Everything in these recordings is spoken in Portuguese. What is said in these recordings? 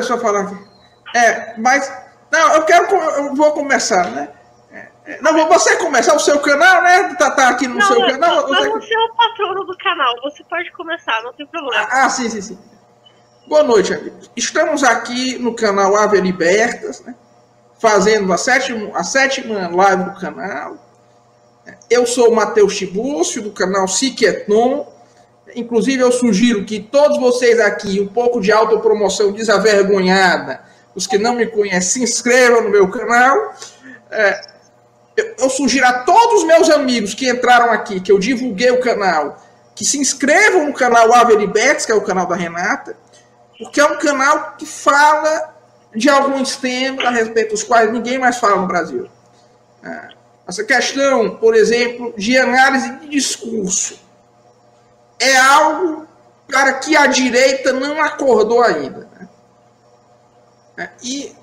Não, não. Começou a falar aqui. É, mas. Não, eu quero. Eu vou começar, né? É, é, não, você começar o seu canal, né? Tá, tá aqui no não, seu canal. Eu, você... não ser o patrono do canal, você pode começar, não tem problema. Ah, sim, sim, sim. Boa noite, amigos. Estamos aqui no canal Ave Libertas, né? Fazendo a sétima, a sétima live do canal. Eu sou o Matheus Tibúcio, do canal Siqueton. Inclusive, eu sugiro que todos vocês aqui, um pouco de autopromoção desavergonhada, os que não me conhecem, se inscrevam no meu canal. É, eu, sugiro a todos os meus amigos que entraram aqui, que eu divulguei o canal, que se inscrevam no canal Averibex, que é o canal da Renata, porque é um canal que fala de alguns temas a respeito dos quais ninguém mais fala no Brasil. É, essa questão, por exemplo, de análise de discurso é algo para que a direita não acordou ainda. Né? É, e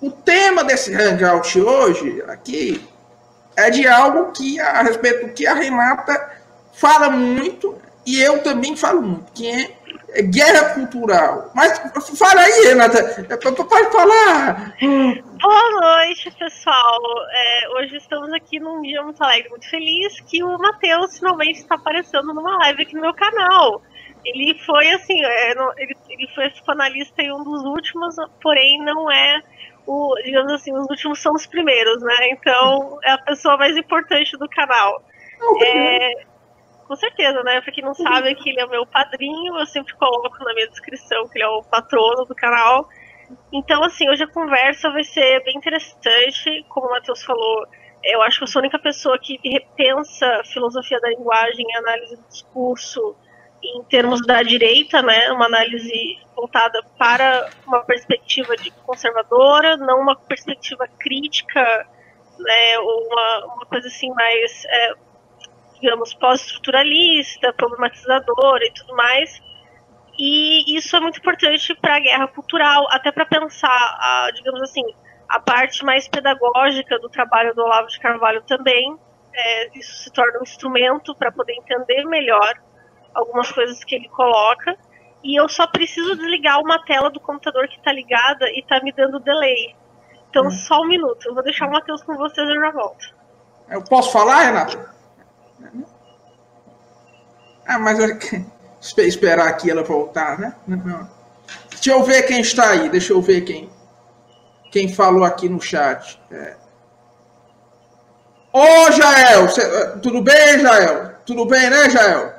o tema desse hangout hoje, aqui, é de algo que, a respeito do que a Renata fala muito, e eu também falo muito, que é, guerra cultural. Mas fala aí, Renata, é pode falar. Boa noite, pessoal. É, hoje estamos aqui num dia muito alegre, muito feliz, que o Matheus finalmente está aparecendo numa live aqui no meu canal. Ele foi assim, é, ele, ele foi psicanalista em um dos últimos, porém não é o, digamos assim, os últimos são os primeiros, né? Então é a pessoa mais importante do canal. É, com certeza, né? Pra quem não sabe, que ele é meu padrinho, eu sempre coloco na minha descrição que ele é o patrono do canal. Então, assim, hoje a conversa vai ser bem interessante. Como o Matheus falou, eu acho que eu sou a única pessoa que repensa filosofia da linguagem, análise do discurso em termos da direita, né? Uma análise voltada para uma perspectiva de conservadora, não uma perspectiva crítica, né, ou uma, uma coisa assim mais, é, digamos, pós-estruturalista, problematizadora e tudo mais. E isso é muito importante para a guerra cultural, até para pensar, a, digamos assim, a parte mais pedagógica do trabalho do Olavo de Carvalho também. É, isso se torna um instrumento para poder entender melhor algumas coisas que ele coloca e eu só preciso desligar uma tela do computador que está ligada e está me dando delay. Então, hum. só um minuto. Eu vou deixar o Matheus com vocês e eu já volto. Eu posso falar, Renato? Ah, mas eu... esperar aqui ela voltar, né? Não. Deixa eu ver quem está aí. Deixa eu ver quem quem falou aqui no chat. É. Ô, Jael! Cê... tudo bem, Jael? Tudo bem, né, Jael?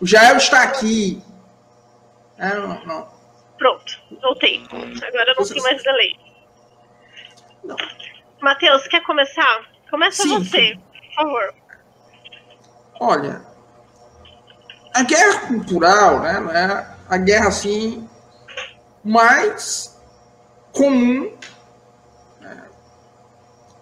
O Jael está aqui. É, não, não. Pronto, voltei. Agora não tem mais delay. Não. Matheus, quer começar? Começa Sim. você, por favor. Olha, a guerra cultural, né, é a guerra assim mais comum. Né?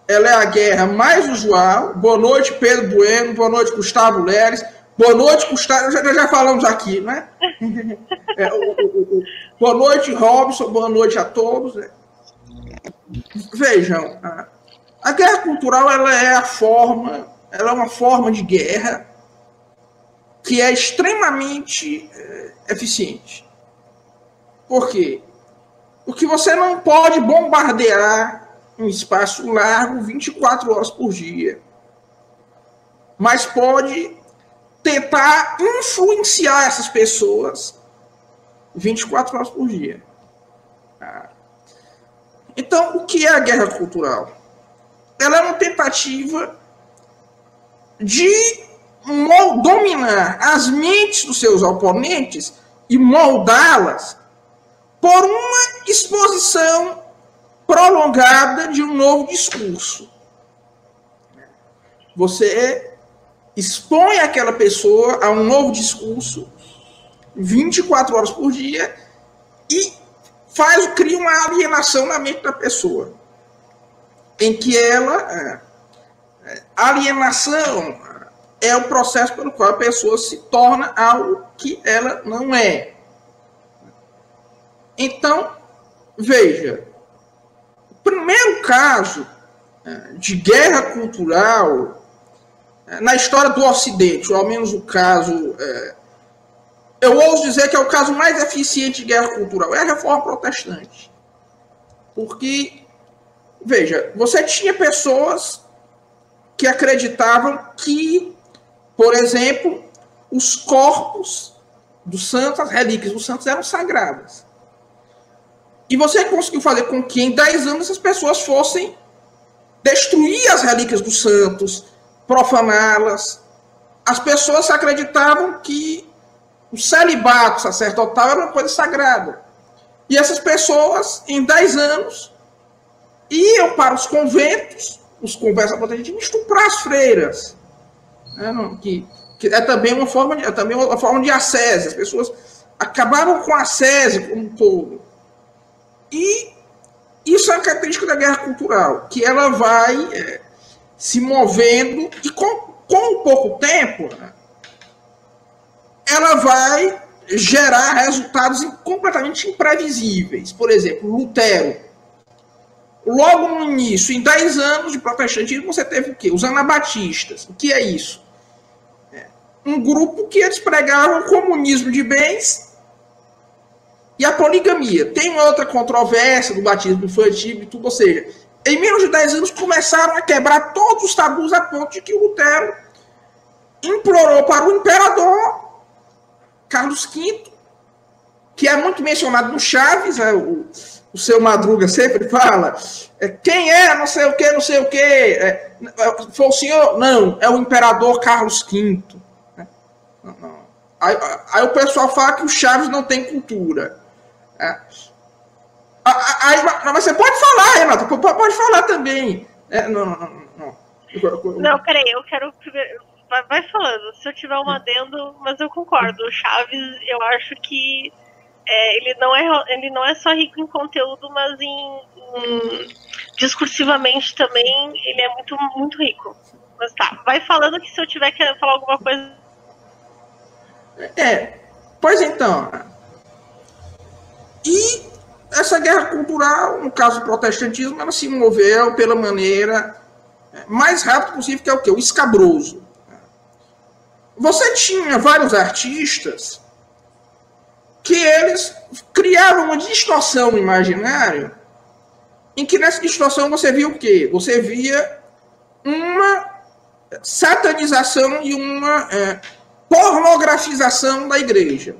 Ela é a guerra mais usual. Boa noite, Pedro Bueno. Boa noite, Gustavo Leres. Boa noite, Gustavo. Já, já falamos aqui, né? É, o, o, o, boa noite, Robson. Boa noite a todos. Né? Vejam, a, a, guerra cultural ela é a forma, ela é uma forma de guerra que é extremamente é, eficiente. Por quê? Porque você não pode bombardear um espaço largo 24 horas por dia. Mas pode tentar influenciar essas pessoas 24 horas por dia. Tá? Então, o que é a guerra cultural? Ela é uma tentativa de dominar as mentes dos seus oponentes e moldá-las por uma exposição prolongada de um novo discurso. Você expõe aquela pessoa a um novo discurso 24 horas por dia e faz cria uma alienação na mente da pessoa em que ela é, alienação é o processo pelo qual a pessoa se torna algo que ela não é. Então, veja, o primeiro caso é, de guerra cultural na história do Ocidente, ou ao menos o caso é, eu ouso dizer que é o caso mais eficiente de guerra cultural, é a reforma protestante. Porque, veja, você tinha pessoas que acreditavam que, por exemplo, os corpos dos santos, as relíquias dos santos eram sagradas. E você conseguiu fazer com que em 10 anos essas pessoas fossem destruir as relíquias dos santos, profaná-las. As pessoas acreditavam que o celibato sacerdotal era uma coisa sagrada. E essas pessoas, em 10 anos, iam para os conventos, os conversa protestantes, estuprar as freiras. Né, que, que, é também uma forma de, é também uma forma de ascese. As pessoas acabaram com a ascese como um todo. E isso é uma característica da guerra cultural, que ela vai é, se movendo e com, com pouco tempo, né, ela vai gerar resultados completamente imprevisíveis. Por exemplo, Lutero. Logo no início, em 10 anos de protestantismo, você teve o quê? Os anabatistas. O que é isso? É um grupo que eles pregavam o comunismo de bens e a poligamia. Tem outra controvérsia do batismo infantil e tudo, ou seja, em menos de 10 anos começaram a quebrar todos os tabus a ponto de que o Lutero implorou para o imperador Carlos V, que é muito mencionado no Chaves, é, o, o seu Madruga sempre fala, é, quem é, não sei o que, não sei o que, é, é, foi o senhor? Não, é o imperador Carlos V. Né? Não, não. Aí, aí, o pessoal fala que o Chaves não tem cultura. É. Aí, mas você pode falar, Renato, pode falar também. É, não, não, não. Não, não peraí, eu quero vai, vai falando. Se eu tiver um adendo, mas eu concordo. O Chaves, eu acho que é, ele, não é, ele não é só rico em conteúdo, mas em, em, discursivamente também ele é muito, muito rico. Mas tá, vai falando que se eu tiver que falar alguma coisa. É, pois então. E essa guerra cultural, no caso do protestantismo, ela se moveu pela maneira mais rápida possível, que é o quê? O escabroso. Você tinha vários artistas que eles criavam uma distorção no imaginário, em que nessa distorção você via o quê? Você via uma satanização e uma é, pornografização da igreja.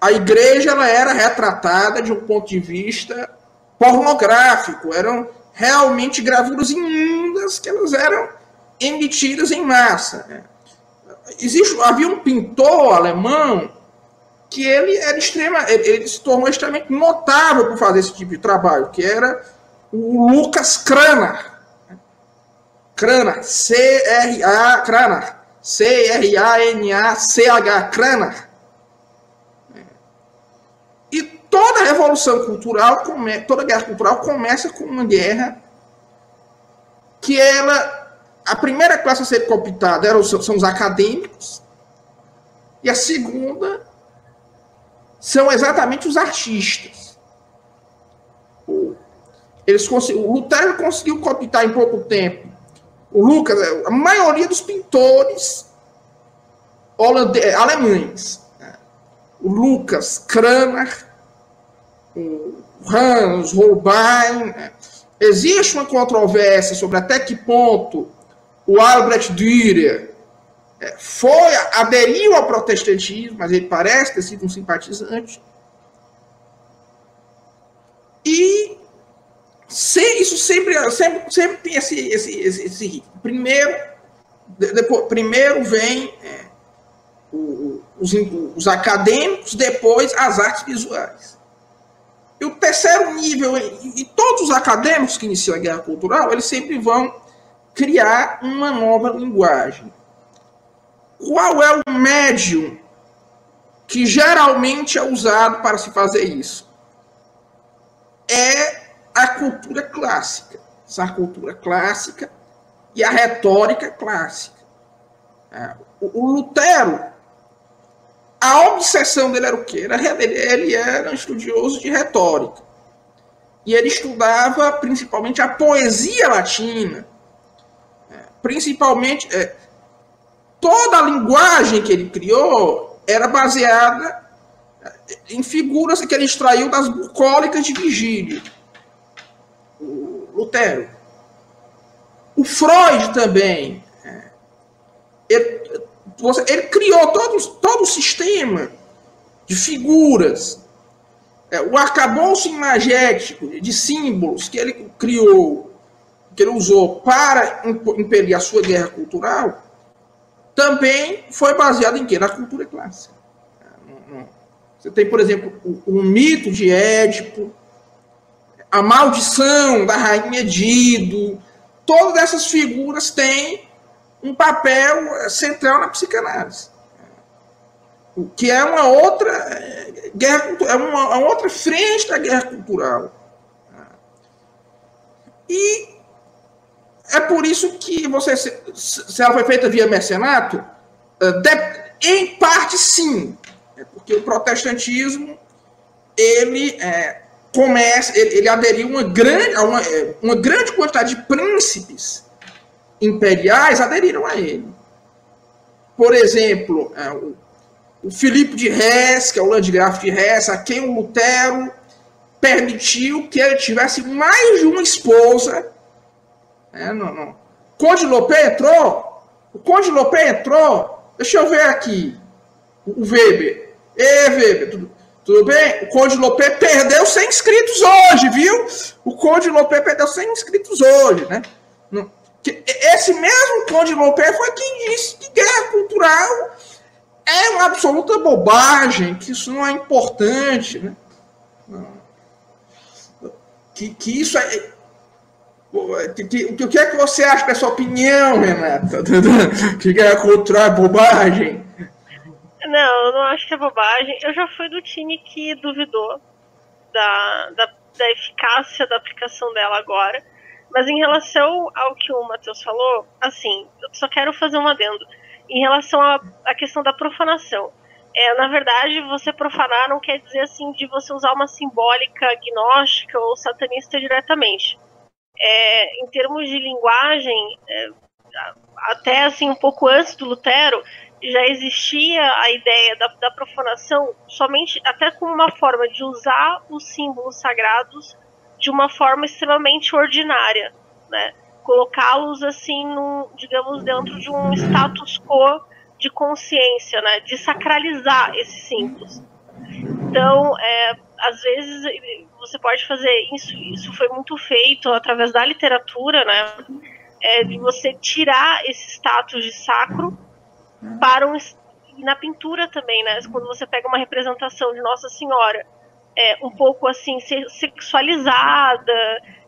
A igreja ela era retratada de um ponto de vista pornográfico, eram realmente gravuras imundas que elas eram emitidas em massa. Né? existe, havia um pintor alemão que ele era extrema, ele, se tornou extremamente notável por fazer esse tipo de trabalho, que era o Lucas Cranach. Cranach, C-R-A, Cranach, C-R-A-N-A-C-H, Cranach. E toda revolução cultural, toda guerra cultural começa com uma guerra que ela a primeira classe a ser cooptada eram, são os acadêmicos, e a segunda são exatamente os artistas. Eles o Lutero conseguiu cooptar em pouco tempo. O Lucas, a maioria dos pintores holandês, alemães. Né? O Lucas Cranach, o Hans Holbein. Né? Existe uma controvérsia sobre até que ponto o Albrecht Dürer foi, aderiu ao protestantismo, mas ele parece ter sido um simpatizante. E isso sempre, sempre, sempre tem esse, esse, esse, esse ritmo. Primeiro, depois, primeiro vem é, o, os, os acadêmicos, depois as artes visuais. E o terceiro nível, e, e todos os acadêmicos que iniciam a guerra cultural, eles sempre vão criar uma nova linguagem. Qual é o médium que geralmente é usado para se fazer isso? É a cultura clássica. Essa cultura clássica e a retórica clássica. É, o Lutero, a obsessão dele era o quê? Ele era um estudioso de retórica. E ele estudava principalmente a poesia latina principalmente é, toda a linguagem que ele criou era baseada em figuras que ele extraiu das bucólicas de Vigílio. O Lutero. O Freud também. É, ele, ele criou todo, todo o sistema de figuras. É, o arcabouço imagético de símbolos que ele criou, que ele usou para impedir a sua guerra cultural, também foi baseado em quê? Na cultura clássica. Você tem, por exemplo, o, o mito de Édipo, a maldição da rainha Dido, todas essas figuras têm um papel central na psicanálise. Que é uma outra é, guerra é uma, uma outra frente da guerra cultural. E é por isso que você, se ela foi feita via mercenato, em parte sim, é porque o protestantismo ele é, começa, ele, ele, aderiu uma grande, a uma, é, uma grande quantidade de príncipes imperiais aderiram a ele. Por exemplo, é, o, o Filipe de Hesse, que é o Landgraf de Hesse, a quem o Lutero permitiu que ele tivesse mais de uma esposa. É, não, não. Conde Lopé entrou? O Conde Lopé entrou? Deixa eu ver aqui. O Weber. Ê, Weber, tudo, tudo bem? O Conde Lopé perdeu 100 inscritos hoje, viu? O Conde Lopé perdeu 100 inscritos hoje, né? Esse mesmo Conde Lopé foi quem disse que guerra cultural é uma absoluta bobagem, que isso não é importante, né? Que, que isso é. Que, o que é que você acha dessa opinião, Renata? Que é bobagem? Não, eu não acho que é bobagem. Eu já fui do time que duvidou da, da, da eficácia da aplicação dela agora. Mas em relação ao que o Matheus falou, assim, eu só quero fazer um adendo. Em relação à questão da profanação. É, na verdade, você profanar não quer dizer assim de você usar uma simbólica agnóstica ou satanista diretamente. É, em termos de linguagem, é, até assim um pouco antes do Lutero, já existia a ideia da, da profanação somente até como uma forma de usar os símbolos sagrados de uma forma extremamente ordinária, né? Colocá-los assim, num, digamos, dentro de um status quo de consciência, né? De sacralizar esses símbolos. Então, é, às vezes você pode fazer isso. Isso foi muito feito através da literatura, né? É, de você tirar esse status de sacro para um e na pintura também, né? Quando você pega uma representação de Nossa Senhora, é, um pouco assim sexualizada,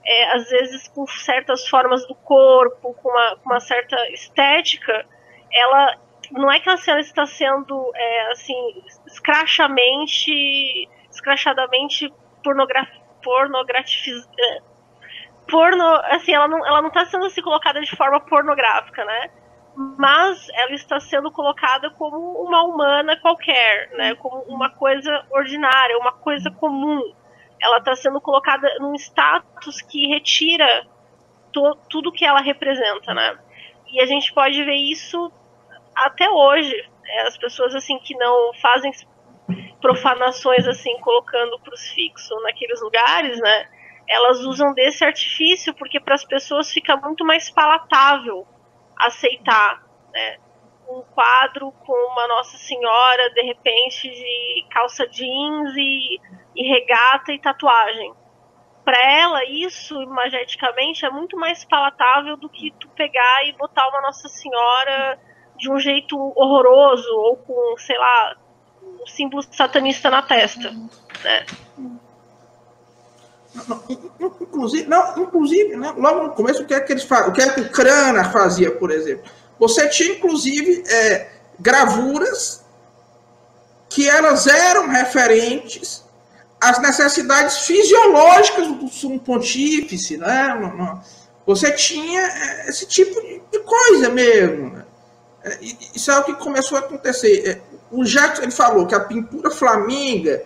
é, às vezes com certas formas do corpo, com uma, com uma certa estética, ela não é que a cena está sendo é, assim escrachamente, escrachadamente pornograf, pornografiz, é, porno, assim, ela não, ela não está sendo assim colocada de forma pornográfica, né? mas ela está sendo colocada como uma humana qualquer, né? Como uma coisa ordinária, uma coisa comum. Ela está sendo colocada num status que retira to, tudo que ela representa, né? E a gente pode ver isso até hoje. Né? As pessoas assim que não fazem profanações assim, colocando crucifixo naqueles lugares, né? Elas usam desse artifício porque para as pessoas fica muito mais palatável aceitar né, um quadro com uma Nossa Senhora, de repente, de calça jeans e, e regata e tatuagem. Para ela, isso, imageticamente, é muito mais palatável do que tu pegar e botar uma Nossa Senhora de um jeito horroroso ou com, sei lá, um símbolo satanista na testa, né? Inclusive, não, inclusive né, logo no começo, o que é que eles fazem? O que é que o Crana fazia, por exemplo? Você tinha, inclusive, é, gravuras que elas eram referentes às necessidades fisiológicas do sumo pontífice, né? Você tinha é, esse tipo de coisa mesmo. Né? É, isso é o que começou a acontecer. O Jackson ele falou que a pintura flamenga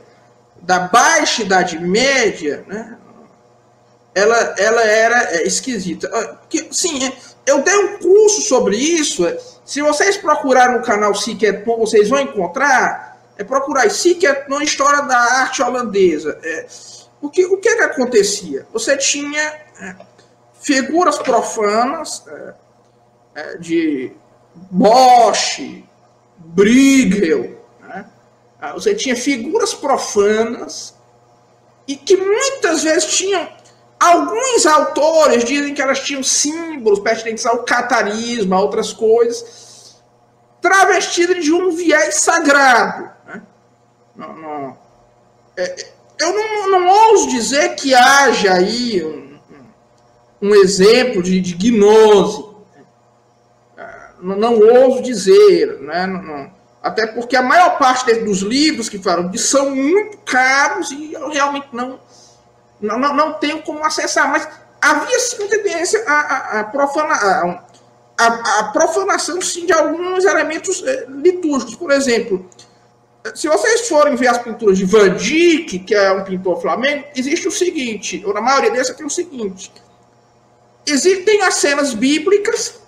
da baixa idade média, né, ela, ela era é, esquisita. Ah, sim, é, eu dei um curso sobre isso. É, Se vocês procurarem no canal Seeketon, vocês vão encontrar, é procurar Seeketon, história da arte holandesa. É, o que, o que, que acontecia? Você tinha é, figuras profanas é de Bosch, Bruegel, né? Ah, você tinha figuras profanas e que muitas vezes tinham alguns autores dizem que elas tinham símbolos pertinentes ao catarismo, a outras coisas, travestidas de um viés sagrado. Né? Não, não, é, eu não, não ouso dizer que haja aí um, um exemplo de, de gnose. Não, não ouso dizer, né? Não, não, até porque a maior parte dos livros que falam disso são muito caros e eu realmente não, não, não, tenho como acessar. Mas havia sim tendência a, a, a, profana, a, a, profanação sim, de alguns elementos eh, litúrgicos. Por exemplo, se vocês forem ver as pinturas de Van Dyck, que é um pintor flamengo, existe o seguinte, ou na maioria delas tem o seguinte: existem as cenas bíblicas,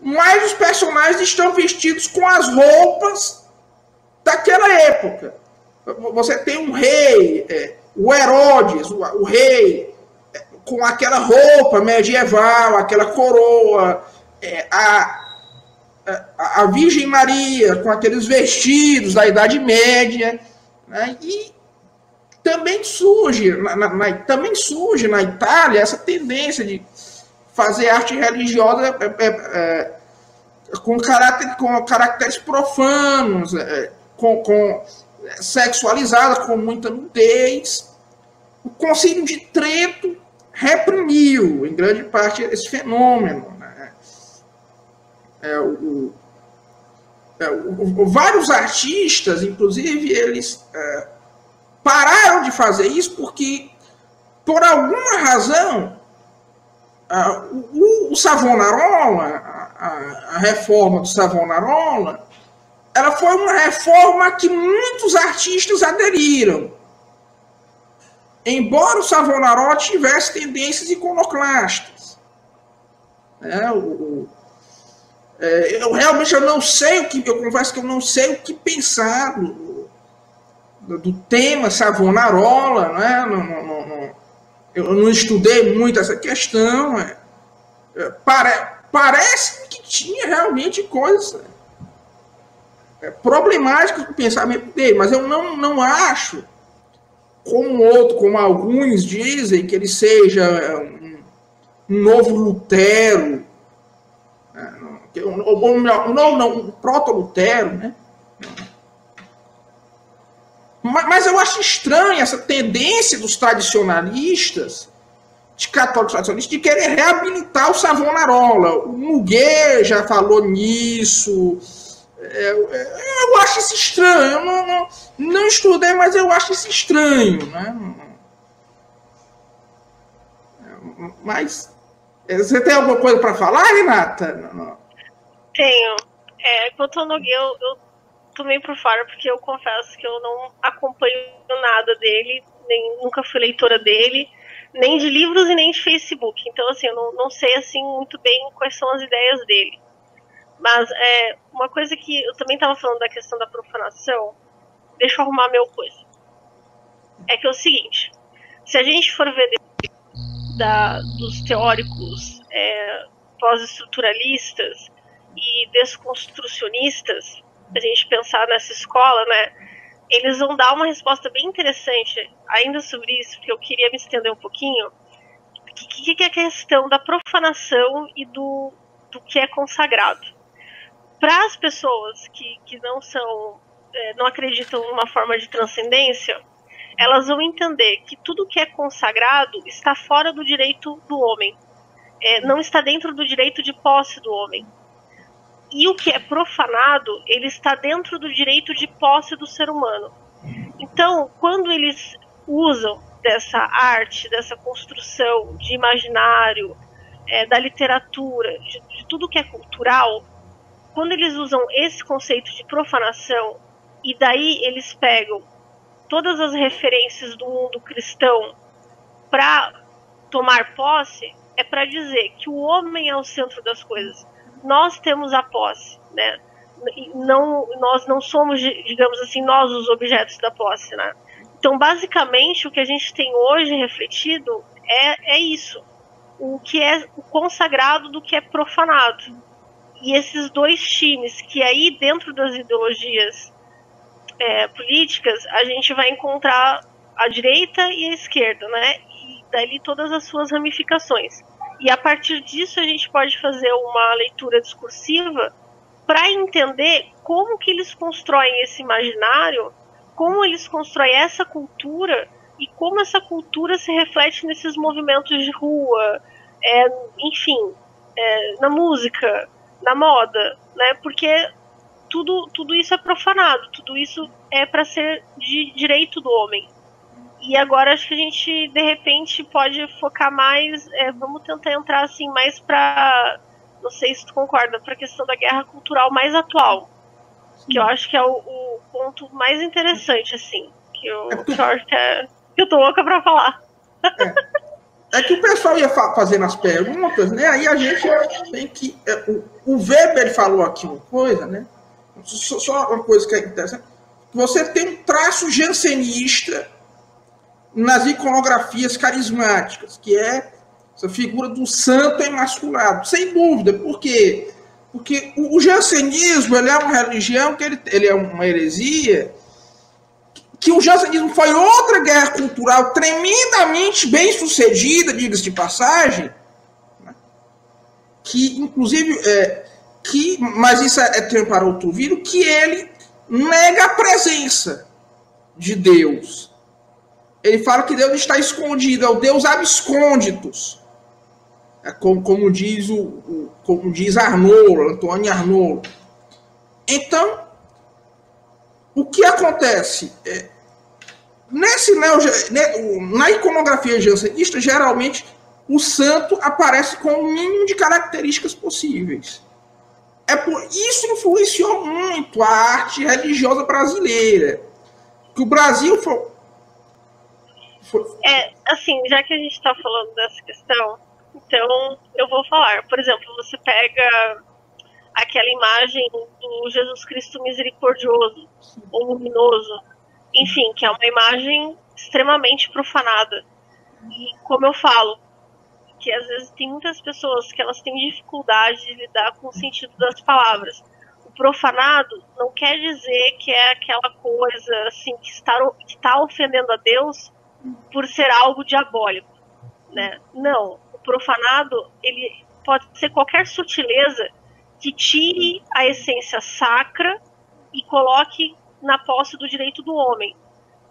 mas os personagens estão vestidos com as roupas daquela época. Você tem um rei, é, o Herodes, o, o rei, é, com aquela roupa medieval, aquela coroa, é, a, a, a, Virgem Maria com aqueles vestidos da Idade Média, né? e também surge na, na, também surge na Itália essa tendência de fazer arte religiosa é, é, é, com, caráter, com caracteres profanos, é, com, com sexualizada, com muita nudez. O Concílio de Trento reprimiu, em grande parte, esse fenômeno. Né? É, o, é, o, vários artistas, inclusive, eles é, pararam de fazer isso porque, por alguma razão, o, Savonarola, a, reforma do Savonarola, ela foi uma reforma que muitos artistas aderiram. Embora o Savonarola tivesse tendências iconoclastas. É, o, é, eu realmente eu não sei o que, eu confesso que eu não sei o que pensar do, do, tema Savonarola, né? Não, eu não estudei muito essa questão. É, é, pare, parece que tinha realmente coisas é, problemáticas no pensamento dele, mas eu não, não acho, como outro, como alguns dizem, que ele seja é, um, um novo Lutero, né? ou, não, não, um proto-Lutero, né? Mas eu acho estranha essa tendência dos tradicionalistas, de católicos tradicionalistas, de querer reabilitar o Savonarola. O Muguet já falou nisso. É, é, eu acho isso estranho. Eu não, não, não, estudei, mas eu acho isso estranho. Né? Mas você tem alguma coisa para falar, Renata? Tenho. É, quanto ao Nogueira, eu, eu tô meio por fora, porque eu confesso que eu não acompanho nada dele, nem nunca fui leitora dele, nem de livros e nem de Facebook. Então, assim, eu não, não sei assim muito bem quais são as ideias dele. Mas é, uma coisa que eu também estava falando da questão da profanação, deixa eu arrumar meu coisa. É que é o seguinte, se a gente for ver da, dos teóricos é, pós-estruturalistas e desconstrucionistas, a gente pensar nessa escola, né, eles vão dar uma resposta bem interessante ainda sobre isso, porque eu queria me estender um pouquinho. O que, que, é a questão da profanação e do, do que é consagrado? Para as pessoas que, que não são, é, não acreditam numa forma de transcendência, elas vão entender que tudo que é consagrado está fora do direito do homem, é, não está dentro do direito de posse do homem. E o que é profanado, ele está dentro do direito de posse do ser humano. Então, quando eles usam dessa arte, dessa construção de imaginário, é, da literatura, de, de tudo que é cultural, quando eles usam esse conceito de profanação e daí eles pegam todas as referências do mundo cristão para tomar posse, é para dizer que o homem é o centro das coisas nós temos a posse, né? Não, nós não somos, digamos assim, nós os objetos da posse, né? Então, basicamente, o que a gente tem hoje refletido é, é isso. O que é consagrado do que é profanado. E esses dois times, que aí dentro das ideologias é, políticas, a gente vai encontrar a direita e a esquerda, né? E dali todas as suas ramificações. E a partir disso a gente pode fazer uma leitura discursiva para entender como que eles constroem esse imaginário, como eles constroem essa cultura e como essa cultura se reflete nesses movimentos de rua, é, enfim, é, na música, na moda, né? Porque tudo, tudo isso é profanado, tudo isso é para ser de direito do homem. E agora acho que a gente de repente pode focar mais, é, vamos tentar entrar assim mais para, não sei se tu concorda, para a questão da guerra cultural mais atual, Sim. que eu acho que é o, o, ponto mais interessante assim, que eu, é que, é, que eu tô louca para falar. É. é. que o pessoal ia fa fazendo as perguntas, né? Aí a gente tem que. É, o, o Weber falou aqui uma coisa, né? Só, só uma coisa que é interessante. Você tem um traço jansenista nas iconografias carismáticas, que é essa figura do santo emasculado, sem dúvida. Por quê? Porque o, o jansenismo ele é uma religião que ele, ele é uma heresia, que o jansenismo foi outra guerra cultural tremendamente bem sucedida, diga-se de passagem, né? que inclusive é, que, mas isso é, é tempo para outro vídeo, que ele nega a presença de Deus. Ele fala que Deus está escondido, é o Deus abscônditos. É como, como, diz o, o, como diz Arnolo, Antônio Arnolo. Então, o que acontece? É, nesse neo, na iconografia jansenista, geralmente o santo aparece com o mínimo de características possíveis. É por isso influenciou muito a arte religiosa brasileira. Que o Brasil foi... É, assim, já que a gente está falando dessa questão, então eu vou falar. Por exemplo, você pega aquela imagem do Jesus Cristo misericordioso ou luminoso, enfim, que é uma imagem extremamente profanada. E como eu falo, que às vezes tem muitas pessoas que elas têm dificuldade de lidar com o sentido das palavras. O profanado não quer dizer que é aquela coisa assim que está, que está ofendendo a Deus por ser algo diabólico, né? Não, o profanado ele pode ser qualquer sutileza que tire a essência sacra e coloque na posse do direito do homem.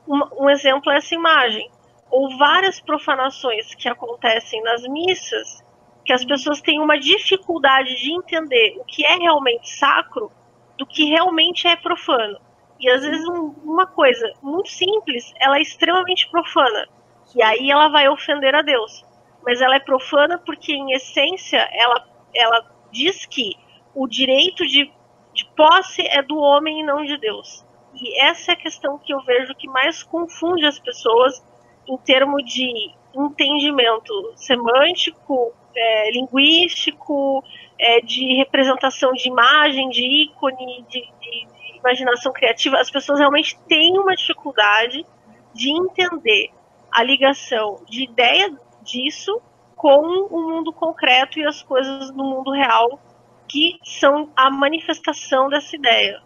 Um, um exemplo é essa imagem ou várias profanações que acontecem nas missas, que as pessoas têm uma dificuldade de entender o que é realmente sacro do que realmente é profano. E às vezes um, uma coisa muito simples, ela é extremamente profana. E aí ela vai ofender a Deus. Mas ela é profana porque, em essência, ela, ela diz que o direito de, de posse é do homem e não de Deus. E essa é a questão que eu vejo que mais confunde as pessoas em termos de entendimento semântico, é, linguístico, é, de representação de imagem, de ícone, de, de, imaginação criativa, as pessoas realmente têm uma dificuldade de entender a ligação de ideia disso com o mundo concreto e as coisas no mundo real que são a manifestação dessa ideia.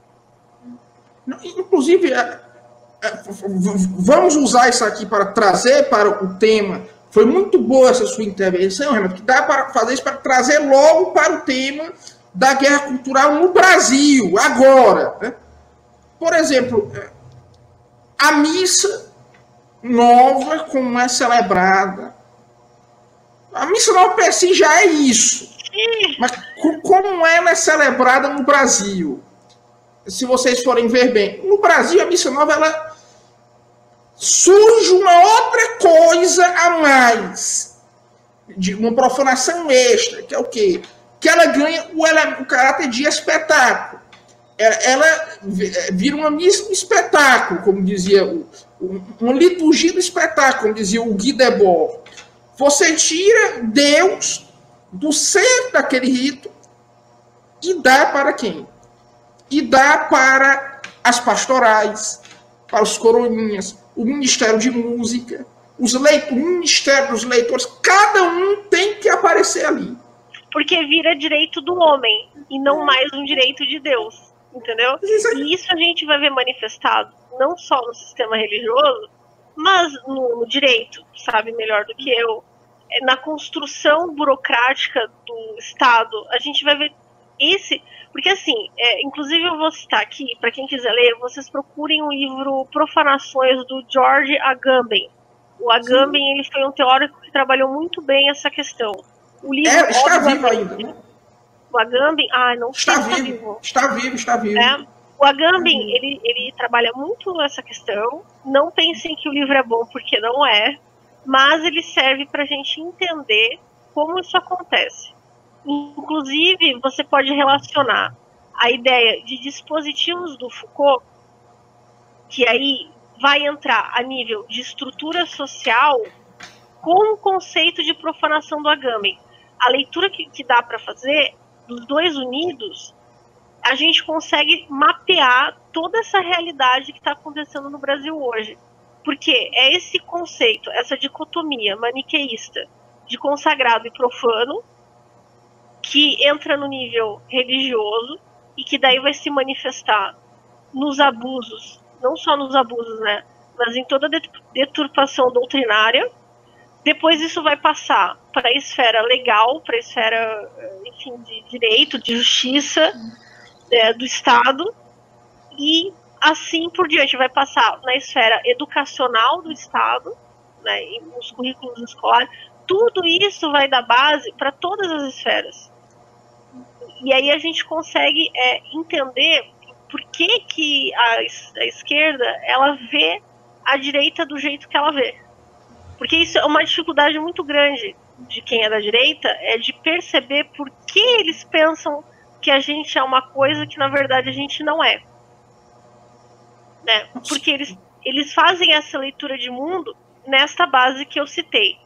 Inclusive, é, vamos usar isso aqui para trazer para o tema. Foi muito boa essa sua intervenção, Renato, que dá para fazer isso para trazer logo para o tema da guerra cultural no Brasil, agora. Né? Por exemplo, a missa nova, como é celebrada. A missa nova per si já é isso. Mas como ela é celebrada no Brasil? Se vocês forem ver bem, no Brasil a missa nova ela surge uma outra coisa a mais, de uma profanação extra, que é o quê? Que ela ganha o, o caráter de espetáculo. É, ela, é, vira uma do espetáculo, como dizia uma liturgia do espetáculo, como dizia o Guy Debord. Você tira Deus do centro daquele rito E dá para quem? E dá para as pastorais, para os coroinhas, o Ministério de Música, os leitores, o Ministério dos Leitores, cada um tem que aparecer ali. Porque vira direito do homem e não mais um direito de Deus, entendeu? E isso a gente vai ver manifestado não só no sistema religioso, mas no, no direito, sabe melhor do que eu, é na construção burocrática do Estado. A gente vai ver esse, porque assim, é, inclusive eu vou citar aqui, para quem quiser ler, vocês procurem o livro Profanações do George Agamben. O Agamben ele foi um teórico que trabalhou muito bem essa questão. O livro é, está vivo ainda. O Agamben, ah, não está, vivo, está vivo. Está vivo, está vivo. É, o Agamben, ele, ele trabalha muito essa questão. Não pensem que o livro é bom, porque não é. Mas ele serve para a gente entender como isso acontece. Inclusive, você pode relacionar a ideia de dispositivos do Foucault, que aí vai entrar a nível de estrutura social, com o conceito de profanação do Agamben. A leitura que, que dá para fazer dos dois unidos a gente consegue mapear toda essa realidade que está acontecendo no Brasil hoje. Porque é esse conceito, essa dicotomia maniqueísta de consagrado e profano, que entra no nível religioso e que daí vai se manifestar nos abusos, não só nos abusos, né, mas em toda deturpação doutrinária. Depois isso vai passar para a esfera legal, para a esfera, enfim, de direito, de justiça, é, do Estado e assim por diante vai passar na esfera educacional do Estado, né, nos currículos escolares, tudo isso vai dar base para todas as esferas. E aí a gente consegue é, entender por que, que a, a esquerda ela vê a direita do jeito que ela vê. Porque isso é uma dificuldade muito grande de quem é da direita, é de perceber por que eles pensam que a gente é uma coisa que na verdade a gente não é. Né? Porque eles, eles fazem essa leitura de mundo nesta base que eu citei.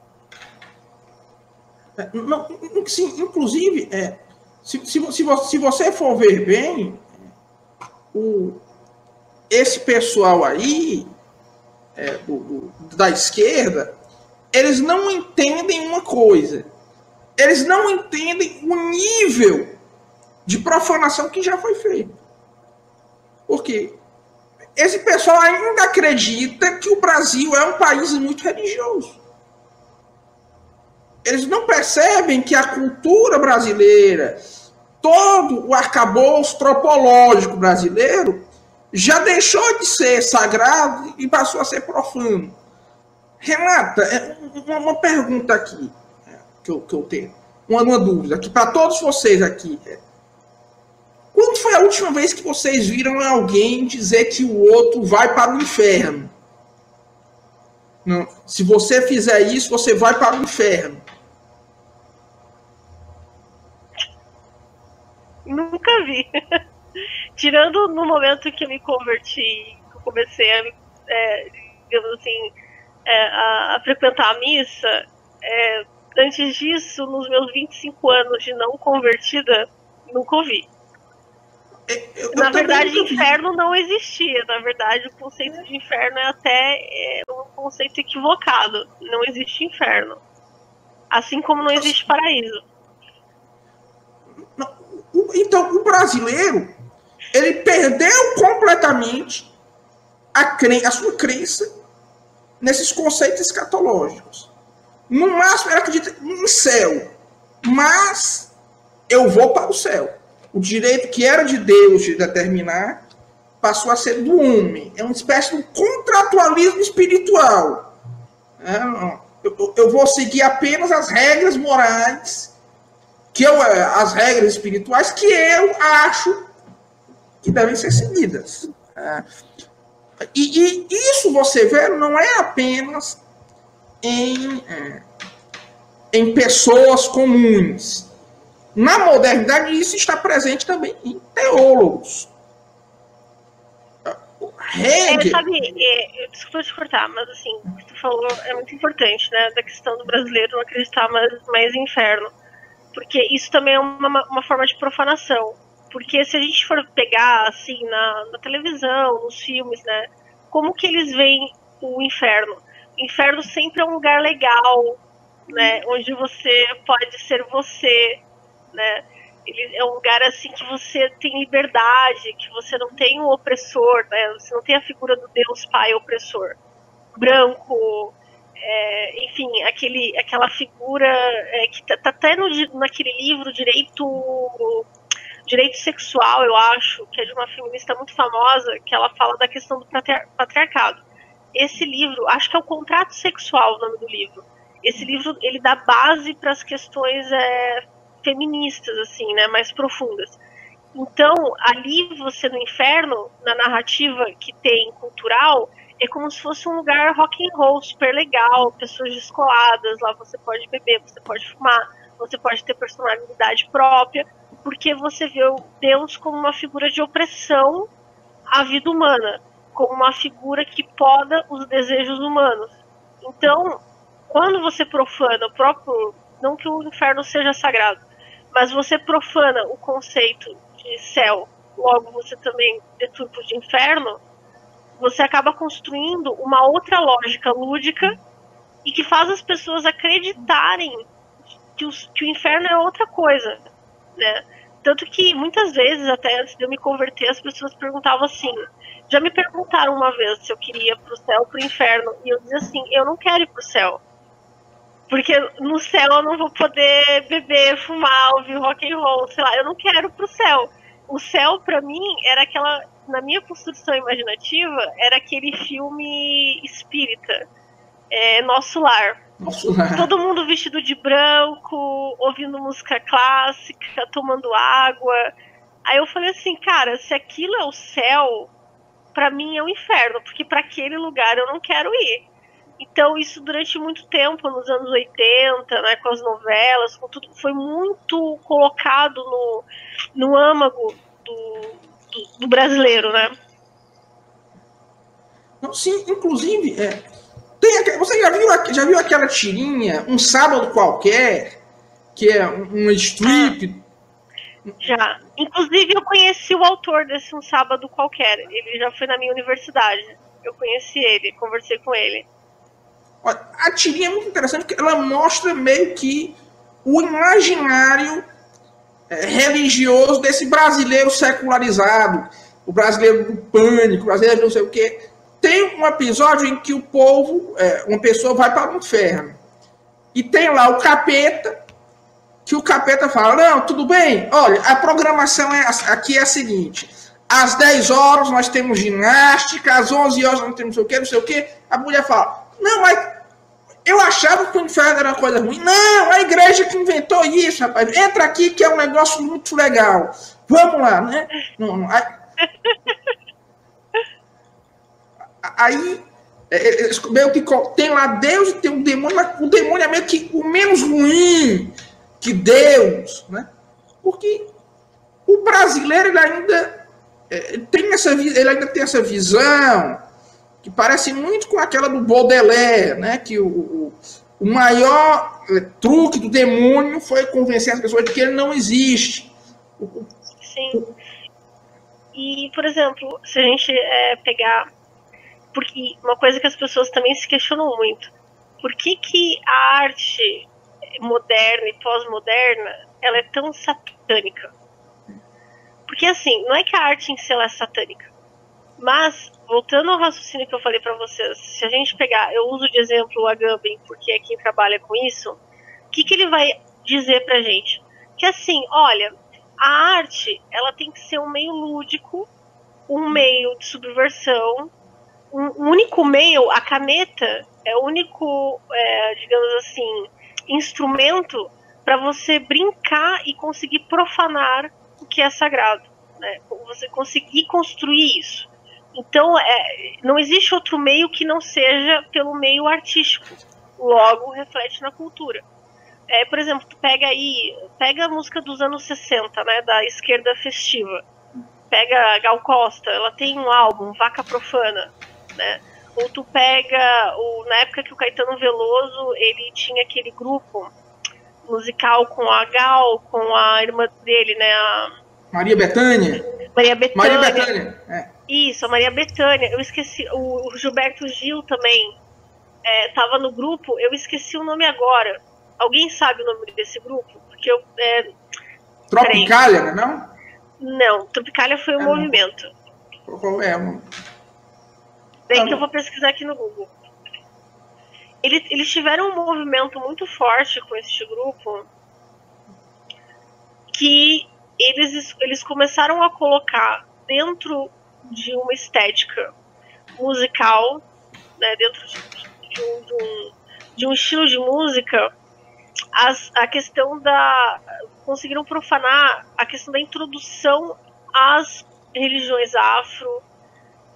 É, não, sim, inclusive, é, se, se, se, se você for ver bem, o, esse pessoal aí, é, do, do, da esquerda, eles não entendem uma coisa. Eles não entendem o nível de profanação que já foi feito. Porque esse pessoal ainda acredita que o Brasil é um país muito religioso. Eles não percebem que a cultura brasileira, todo o arcabouço tropológico brasileiro, já deixou de ser sagrado e passou a ser profano. Renata, é uma pergunta aqui é, que eu, que eu tenho, uma, uma dúvida aqui para todos vocês aqui. É, quando foi a última vez que vocês viram alguém dizer que o outro vai para o inferno? Não. Se você fizer isso, você vai para o inferno. Nunca vi. Tirando no momento que eu me converti, que eu comecei a, é, digamos assim, é, a, a, frequentar a missa, é, antes disso, nos meus 25 anos de não convertida, nunca ouvi. Eu, na verdade, inferno não existia. Na verdade, o conceito de inferno é até é, um conceito equivocado. Não existe inferno. Assim como não existe paraíso. Então, o brasileiro, ele perdeu completamente a, cre... a sua crença nesses conceitos escatológicos. No máximo, ele acredita em céu. Mas eu vou para o céu. O direito que era de Deus de determinar passou a ser do homem. É uma espécie de contratualismo espiritual. É, eu, vou seguir apenas as regras morais, que eu, é, as regras espirituais que eu acho que devem ser seguidas. É. E, e, isso você vê não é apenas em, é, em pessoas comuns. Na modernidade, isso está presente também em teólogos. Hegel... É, sabe, é, desculpa te cortar, mas assim, o que tu falou é muito importante, né? Da questão do brasileiro não acreditar mais, mais em inferno. Porque isso também é uma, uma forma de profanação. Porque se a gente for pegar, assim, na, na televisão, nos filmes, né? Como que eles veem o inferno? O inferno sempre é um lugar legal, né? Onde você pode ser você, né? Ele é um lugar assim que você tem liberdade, que você não tem um opressor, né? Você não tem a figura do Deus Pai opressor, branco, é, enfim, aquele, aquela figura é, que tá, tá até no, naquele livro direito direito sexual, eu acho, que é de uma feminista muito famosa, que ela fala da questão do patriarcado. Esse livro, acho que é o contrato sexual o nome do livro. Esse livro ele dá base para as questões é, feministas, assim, né, mais profundas. Então, ali você no inferno, na narrativa que tem cultural, é como se fosse um lugar rock and roll super legal, pessoas descoladas, lá você pode beber, você pode fumar, você pode ter personalidade própria, porque você vê Deus como uma figura de opressão à vida humana, como uma figura que poda os desejos humanos. Então, quando você profana o próprio, não que o inferno seja sagrado, mas você profana o conceito de céu, logo você também deturpa de inferno, você acaba construindo uma outra lógica lúdica e que faz as pessoas acreditarem que, os, que o inferno é outra coisa, né? Tanto que muitas vezes, até antes de eu me converter, as pessoas perguntavam assim. Já me perguntaram uma vez se eu queria ir pro céu ou pro inferno. E eu dizia assim: eu não quero ir pro céu. Porque no céu eu não vou poder beber, fumar, ouvir rock and roll, sei lá, eu não quero pro céu. O céu, para mim, era aquela. Na minha construção imaginativa, era aquele filme espírita. É, Nosso Lar. Todo mundo vestido de branco, ouvindo música clássica, tomando água. Aí eu falei assim, cara, se aquilo é o céu, para mim é o inferno, porque para aquele lugar eu não quero ir. Então, isso durante muito tempo, nos anos 80, né, com as novelas, com tudo, foi muito colocado no, no âmago do, do, do brasileiro, né? Não, sim, inclusive, é, tem, você já viu, já viu aquela tirinha, um sábado qualquer, que é um strip? Já. Inclusive, eu conheci o autor desse Um Sábado Qualquer. Ele já foi na minha universidade. Eu conheci ele, conversei com ele. A tirinha é muito interessante porque ela mostra meio que o imaginário é, religioso desse brasileiro secularizado, o brasileiro do pânico, o brasileiro não sei o quê. Tem um episódio em que o povo, é, uma pessoa vai para o inferno. E tem lá o capeta, que o capeta fala: Não, tudo bem, olha, a programação é, aqui é a seguinte: às 10 horas nós temos ginástica, às 11 horas nós temos o quê, não sei o quê. A mulher fala: Não, mas eu achava que o inferno era coisa ruim. Não, a igreja que inventou isso, rapaz. Entra aqui que é um negócio muito legal. Vamos lá, né? Não, não, aí, aí é, é, meio que tem lá Deus e tem um demônio, mas o demônio é meio que o menos ruim que Deus, né? Porque o brasileiro ele ainda é, tem essa ele ainda tem essa visão que parece muito com aquela do Baudelaire, né? Que o, o, o maior é, truque do demônio foi convencer as pessoas de que ele não existe. Sim. E, por exemplo, se a gente é, pegar. Porque uma coisa que as pessoas também se questionam muito. Por que, que a arte moderna e pós-moderna ela é tão satânica? Porque, assim, não é que a arte em si é satânica. Mas voltando ao raciocínio que eu falei para vocês, se a gente pegar, eu uso de exemplo o Agamben, porque é quem trabalha com isso, o que, que ele vai dizer pra gente? Que assim, olha, a arte, ela tem que ser um meio lúdico, um meio de subversão, um único meio, a caneta é o único, é, digamos assim, instrumento para você brincar e conseguir profanar o que é sagrado, né? Você conseguir construir isso. Então, é, não existe outro meio que não seja pelo meio artístico. Logo, reflete na cultura. É, por exemplo, tu pega aí, pega a música dos anos 60, né, da esquerda festiva. Pega Gal Costa, ela tem um álbum, Vaca Profana, né? Ou tu pega, o, na época que o Caetano Veloso, ele tinha aquele grupo musical com a Gal, com a irmã dele, né, a, Maria Bethânia. Maria Bethânia. Maria Bethânia. É. Isso, a Maria Bethânia. Eu esqueci. O, Gilberto Gil também estava é, no grupo. Eu esqueci o nome agora. Alguém sabe o nome desse grupo? Porque eu. É, Tropicália, peraí. não? Não, Tropicália foi um é, movimento. É um. Daí que eu vou pesquisar aqui no Google. Eles, eles tiveram um movimento muito forte com este grupo que eles, eles começaram a colocar dentro de uma estética musical, né, dentro de, de, um, de, um, de um estilo de música, as, a questão da. conseguiram profanar a questão da introdução às religiões afro,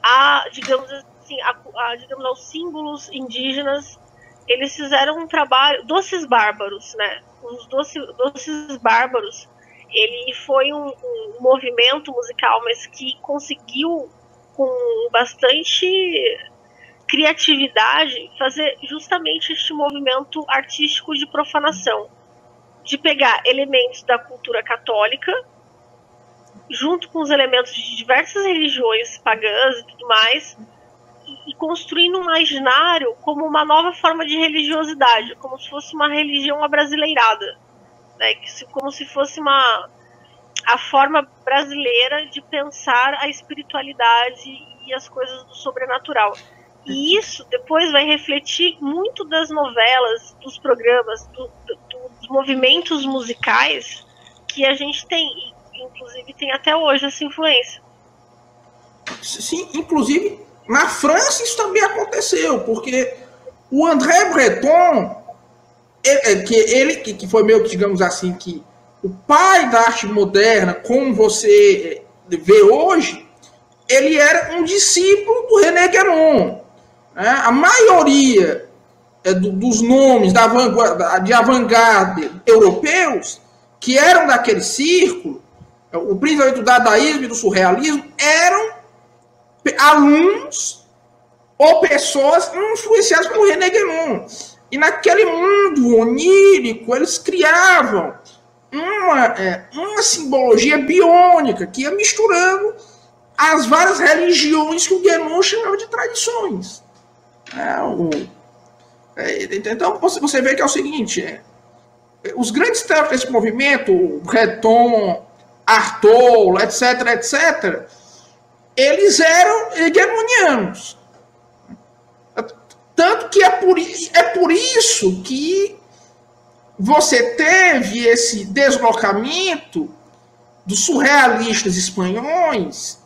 a, digamos assim, a, a, digamos, aos símbolos indígenas. Eles fizeram um trabalho. Doces Bárbaros, né? Os doce, Doces Bárbaros ele foi um, um, movimento musical, mas que conseguiu, com bastante criatividade, fazer justamente este movimento artístico de profanação. De pegar elementos da cultura católica, junto com os elementos de diversas religiões pagãs e tudo mais, e, construir um imaginário como uma nova forma de religiosidade, como se fosse uma religião abrasileirada né? Como se fosse uma a forma brasileira de pensar a espiritualidade e as coisas do sobrenatural. E isso depois vai refletir muito das novelas, dos programas, do, do, dos movimentos musicais que a gente tem, e, inclusive tem até hoje essa influência. Sim, inclusive na França isso também aconteceu, porque o André Breton é, que ele que foi meio que, digamos assim, que o pai da arte moderna, como você é, vê hoje, ele era um discípulo do René Guénon. Né? A maioria é, do, dos nomes da vanguarda, de avant-garde europeus, que eram daquele círculo, o principalmente do dadaísmo e do surrealismo, eram alunos ou pessoas influenciadas pelo René Guénon. E naquele mundo onírico, eles criavam uma, é, uma simbologia biônica que ia misturando as várias religiões que o Guénon chamava de tradições. É, o, é, então você vê que é o seguinte: é, os grandes teóricos desse movimento, Breton, Artaud, etc., etc., eles eram hegemonianos. Tanto que é por, é por isso que você teve esse deslocamento dos surrealistas espanhóis,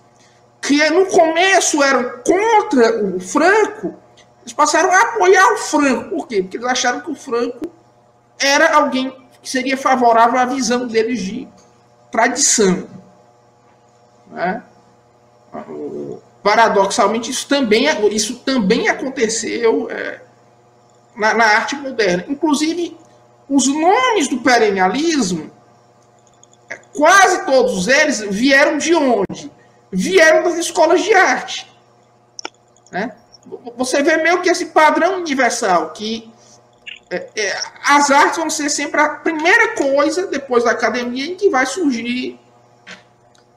que no começo eram contra o Franco, eles passaram a apoiar o Franco. Por quê? Porque eles acharam que o Franco era alguém que seria favorável à visão deles de tradição. Né? Paradoxalmente, isso também, isso também aconteceu é, na, na, arte moderna. Inclusive, os nomes do perennialismo, é, quase todos eles vieram de onde? Vieram das escolas de arte. Né? Você vê meio que esse padrão universal, que é, é, as artes vão ser sempre a primeira coisa, depois da academia, em que vai surgir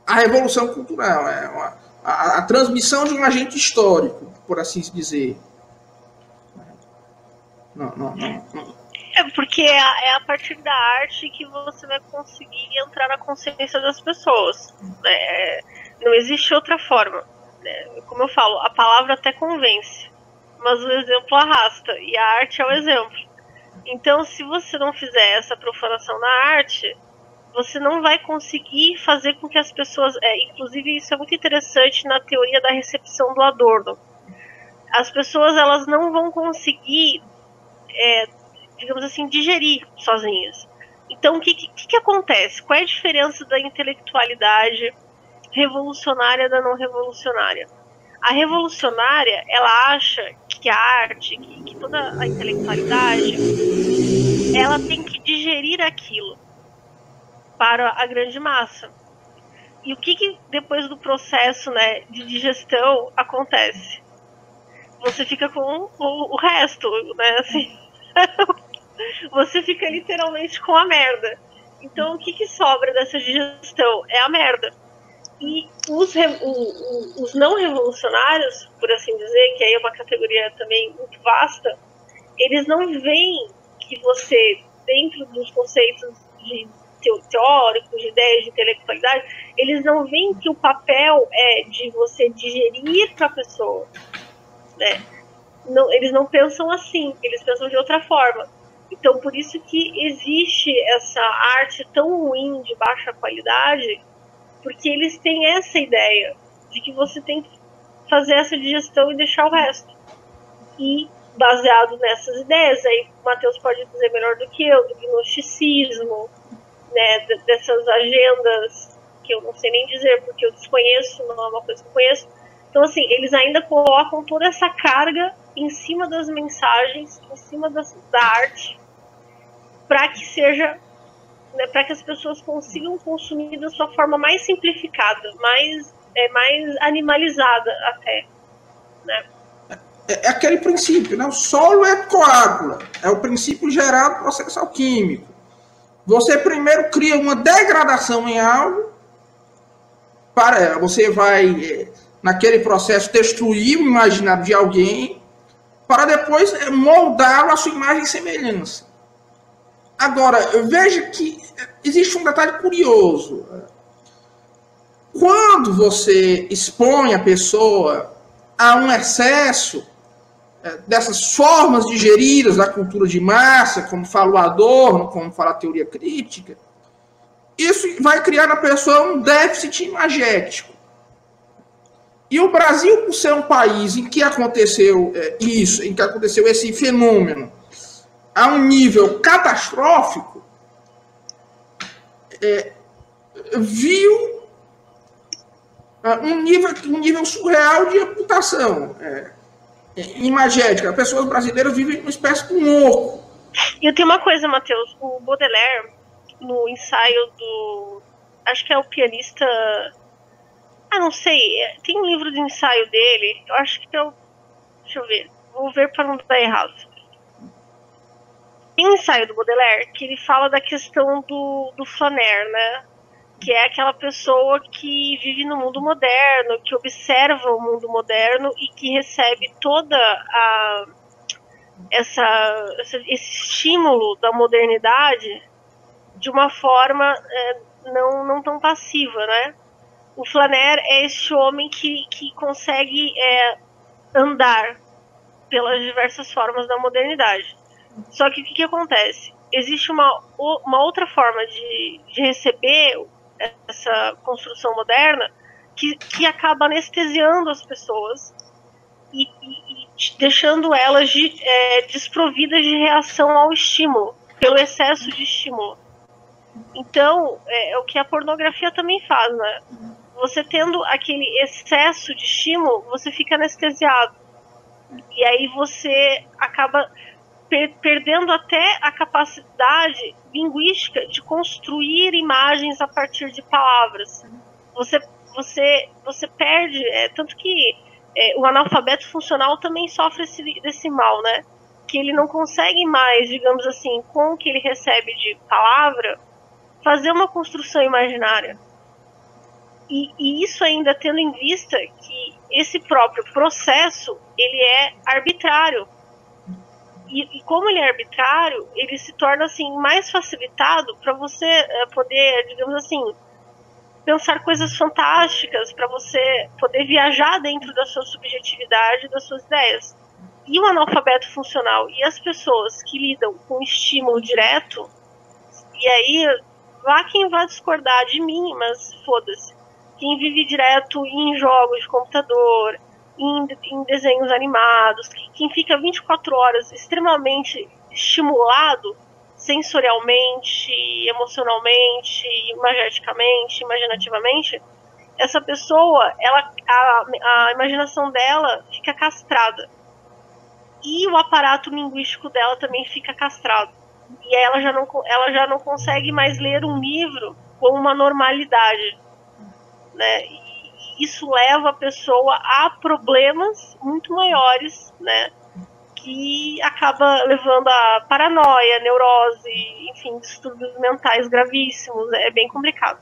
a revolução cultural. É uma, a, a, transmissão de um agente histórico, por assim dizer. Não, não, não, É porque é a, é a, partir da arte que você vai conseguir entrar na consciência das pessoas. Né? Não existe outra forma. Né? Como eu falo, a palavra até convence, mas o exemplo arrasta, e a arte é o exemplo. Então, se você não fizer essa profanação na arte, você não vai conseguir fazer com que as pessoas. É, inclusive, isso é muito interessante na teoria da recepção do Adorno. As pessoas elas não vão conseguir, é, digamos assim, digerir sozinhas. Então, o que, que, que acontece? Qual é a diferença da intelectualidade revolucionária da não revolucionária? A revolucionária, ela acha que a arte, que, que toda a intelectualidade, ela tem que digerir aquilo para a grande massa. E o que, que depois do processo né, de digestão acontece? Você fica com o, o resto, né? Assim, você fica literalmente com a merda. Então, o que, que sobra dessa digestão? É a merda. E os, o, os não revolucionários, por assim dizer, que aí é uma categoria também muito vasta, eles não veem que você, dentro dos conceitos de teóricos, de ideias de intelectualidade, eles não veem que o papel é de você digerir para a pessoa. Né? Não, eles não pensam assim, eles pensam de outra forma. Então, por isso que existe essa arte tão ruim, de baixa qualidade, porque eles têm essa ideia de que você tem que fazer essa digestão e deixar o resto. E baseado nessas ideias, aí o Matheus pode dizer melhor do que eu, do gnosticismo, né, dessas agendas que eu não sei nem dizer porque eu desconheço, não é uma coisa que eu conheço. Então, assim, eles ainda colocam toda essa carga em cima das mensagens, em cima das, da arte, para que seja né, para que as pessoas consigam consumir da sua forma mais simplificada, mais, é, mais animalizada até. Né? É, é aquele princípio, né? O solo é coágula, é o princípio geral do processo alquímico. Você primeiro cria uma degradação em algo, para você vai é, naquele processo destruir o imaginário de alguém, para depois é, moldá-lo à sua imagem e semelhança. Agora, veja que existe um detalhe curioso. Quando você expõe a pessoa a um excesso dessas formas digeridas da cultura de massa, como fala o Adorno, como fala a teoria crítica, isso vai criar na pessoa um déficit imagético. E o Brasil, por ser um país em que aconteceu é, isso, em que aconteceu esse fenômeno, a um nível catastrófico, é, viu é, um nível, um nível surreal de amputação é, é, imagética. Pessoas brasileiras vivem uma espécie de um oco. E tenho uma coisa, Matheus. O Baudelaire, no ensaio do. Acho que é o pianista. Ah, não sei. É, tem um livro de ensaio dele. Eu acho que é o. Deixa eu ver. Vou ver para não dar errado tem um ensaio do Baudelaire que ele fala da questão do, do flaner, né? Que é aquela pessoa que vive no mundo moderno, que observa o mundo moderno e que recebe toda a essa, esse estímulo da modernidade de uma forma é, não, não tão passiva, né? O Flaner é esse homem que, que consegue é, andar pelas diversas formas da modernidade. Só que o que, que acontece? Existe uma, uma outra forma de, de receber essa construção moderna que, que acaba anestesiando as pessoas e, e, e deixando elas de, é, desprovidas de reação ao estímulo, pelo excesso de estímulo. Então, é, é o que a pornografia também faz, né? Você tendo aquele excesso de estímulo, você fica anestesiado. E aí você acaba per perdendo até a capacidade linguística de construir imagens a partir de palavras. Você, você, você perde, é, tanto que é, o analfabeto funcional também sofre esse, desse mal, né? Que ele não consegue mais, digamos assim, com o que ele recebe de palavra, fazer uma construção imaginária. E, e, isso ainda tendo em vista que esse próprio processo ele é arbitrário e, e, como ele é arbitrário, ele se torna assim mais facilitado para você é, poder, digamos assim, pensar coisas fantásticas, para você poder viajar dentro da sua subjetividade, das suas ideias. E o analfabeto funcional e as pessoas que lidam com estímulo direto, e aí vá quem vai discordar de mim, mas foda-se. Quem vive direto em jogos de computador, em, em desenhos animados, quem fica 24 horas extremamente estimulado sensorialmente, emocionalmente, imageticamente, imaginativamente, essa pessoa, ela, a, a imaginação dela fica castrada. E o aparato linguístico dela também fica castrado. E ela já não, ela já não consegue mais ler um livro com uma normalidade. Né? Isso leva a pessoa a problemas muito maiores, né? Que acaba levando a paranoia, neurose, enfim, distúrbios mentais gravíssimos. É bem complicado.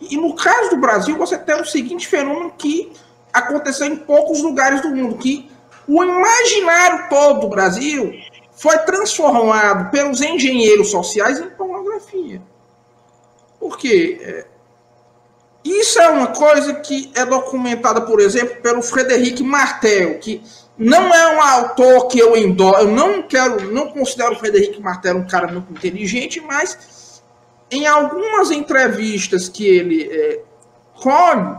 E no caso do Brasil, você tem o seguinte fenômeno que aconteceu em poucos lugares do mundo, que o imaginário todo do Brasil foi transformado pelos engenheiros sociais em pornografia. Por quê? É, isso é uma coisa que é documentada, por exemplo, pelo Frederic Martel, que não é um autor que eu endosso, eu não quero, não considero o Frederic Martel um cara muito inteligente, mas em algumas entrevistas que ele é, colhe,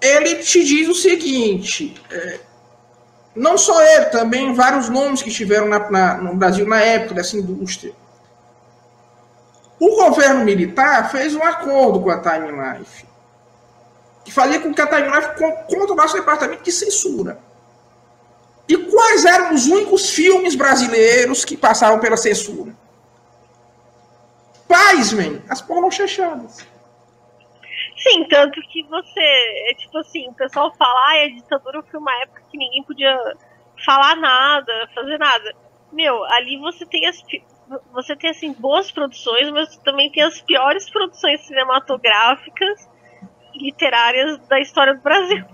ele te diz o seguinte: é, não só ele, também vários nomes que estiveram na, na, no Brasil na época dessa indústria. O governo militar fez um acordo com a Time Life que fazia com que a Time Life controlasse o departamento de censura. E quais eram os únicos filmes brasileiros que passavam pela censura? Pasmem, as pornochanchadas. Sim, tanto que você, é tipo assim, o pessoal fala, ah, a ditadura foi uma época que ninguém podia falar nada, fazer nada. Meu, ali você tem as você tem assim boas produções, mas também tem as piores produções cinematográficas literárias da história do Brasil.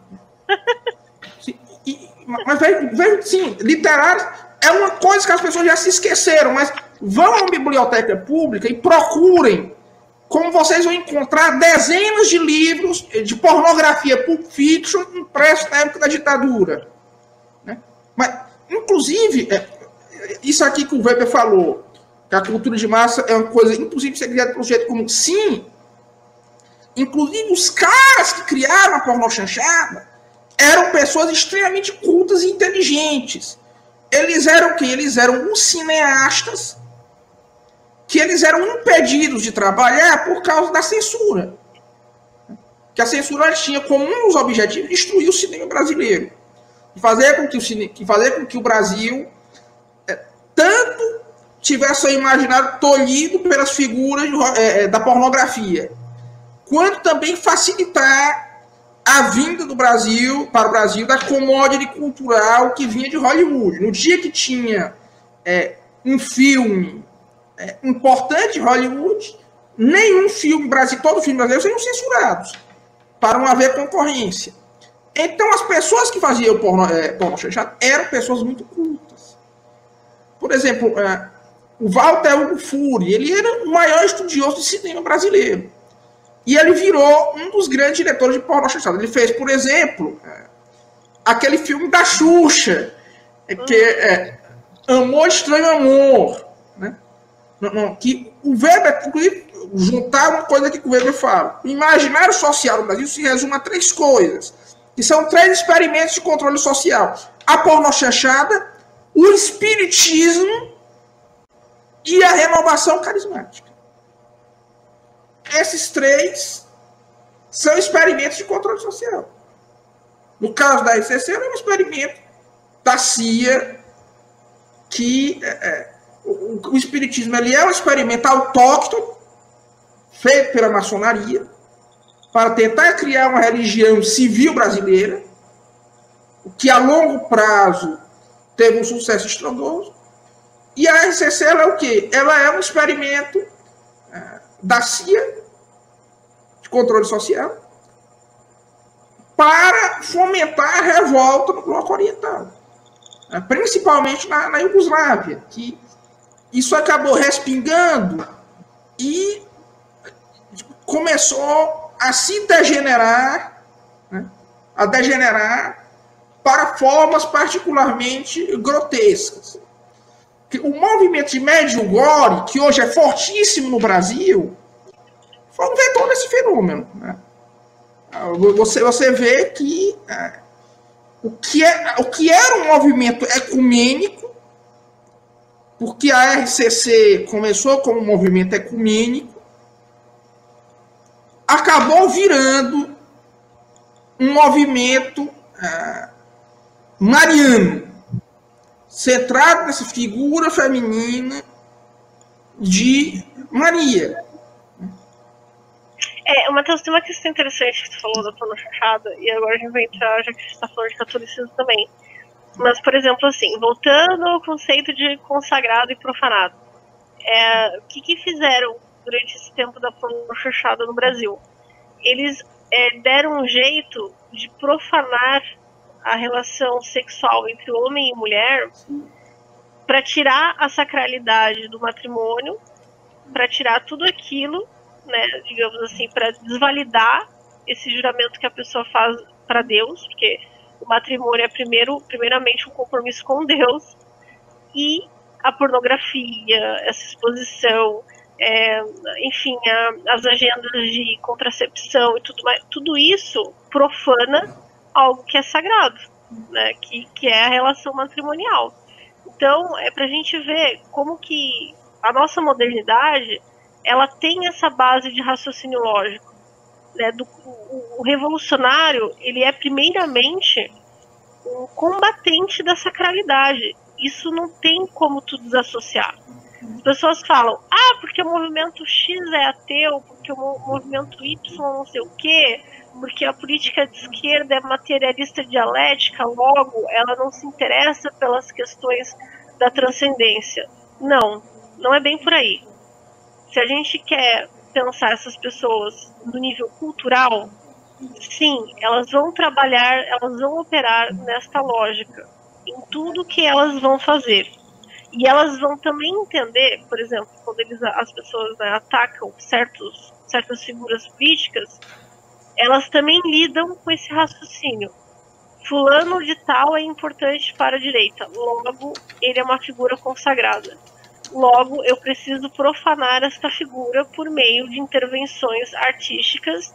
Sim, e, mas veja, sim, literárias é uma coisa que as pessoas já se esqueceram, mas vão à biblioteca pública e procurem como vocês vão encontrar dezenas de livros de pornografia Pulp Fiction impressos na época da ditadura. Né? Mas, inclusive, é, isso aqui que o Weber falou, que a cultura de massa é uma coisa impossível de ser criada pelo jeito comum. Sim, inclusive os caras que criaram a pornochanchada eram pessoas extremamente cultas e inteligentes. Eles eram o quê? Eles eram os cineastas que eles eram impedidos de trabalhar por causa da censura. Que a censura tinha como um dos objetivos destruir o cinema brasileiro. E fazer com que o, cine, fazer com que o Brasil é, tanto tivesse seu imaginário tolhido pelas figuras é, é, da pornografia, quanto também facilitar a vinda do Brasil para o Brasil da commodity cultural que vinha de Hollywood. No dia que tinha é, um filme é, importante Hollywood, nenhum filme brasileiro, todo filme brasileiro seriam censurados, para não haver concorrência. Então, as pessoas que faziam porno, é, porno eram pessoas muito cultas. Por exemplo, é, o Walter Hugo Fury, ele era o maior estudioso de cinema brasileiro. E ele virou um dos grandes diretores de porno chanchado. Ele fez, por exemplo, é, aquele filme da Xuxa, é, que é Amor Estranho Amor, não, que o Weber, inclusive, juntar uma coisa que o Weber fala. O imaginário social no Brasil se resume a três coisas, que são três experimentos de controle social. A pornochanchada, o espiritismo e a renovação carismática. Esses três são experimentos de controle social. No caso da RCC, é um experimento da CIA que é, é o, o espiritismo ele é um experimento autóctone feito pela maçonaria para tentar criar uma religião civil brasileira, que a longo prazo teve um sucesso estrondoso. E a RCC é o quê? Ela é um experimento é, da CIA, de controle social, para fomentar a revolta no bloco oriental, é, principalmente na, na Iugoslávia, que isso acabou respingando e começou a se degenerar, né, a degenerar para formas particularmente grotescas. O movimento de Medjugorje, que hoje é fortíssimo no Brasil, foi um vetor desse fenômeno. Né? Você, você vê que, é, o, que é, o que era um movimento ecumênico porque a RCC começou como um movimento ecumênico, acabou virando um movimento ah, mariano, centrado nessa figura feminina de Maria. É, Matheus, tem uma questão interessante que você falou da Tona Chachada, e agora a gente vai entrar, já que a gente está falando de catolicismo também. Mas, por exemplo, assim, voltando ao conceito de consagrado e profanado, é, o que, que fizeram durante esse tempo da fechada no Brasil? Eles é, deram um jeito de profanar a relação sexual entre homem e mulher para tirar a sacralidade do matrimônio, para tirar tudo aquilo, né, digamos assim, para desvalidar esse juramento que a pessoa faz para Deus, porque o matrimônio é primeiro, primeiramente um compromisso com Deus e a pornografia, essa exposição, é, enfim, a, as agendas de contracepção e tudo mais, tudo isso profana algo que é sagrado, né, que, que é a relação matrimonial. Então, é para a gente ver como que a nossa modernidade ela tem essa base de raciocínio lógico. Né, do, o, o revolucionário ele é primeiramente um combatente da sacralidade. Isso não tem como tu desassociar. As pessoas falam, ah, porque o movimento X é ateu, porque o movimento Y não sei o quê, porque a política de esquerda é materialista dialética, logo ela não se interessa pelas questões da transcendência. Não, não é bem por aí. Se a gente quer pensar essas pessoas no nível cultural, sim, elas vão trabalhar, elas vão operar nesta lógica em tudo que elas vão fazer. E elas vão também entender, por exemplo, quando eles, as pessoas né, atacam certos, certas figuras políticas, elas também lidam com esse raciocínio. Fulano de tal é importante para a direita, logo ele é uma figura consagrada. Logo eu preciso profanar esta figura por meio de intervenções artísticas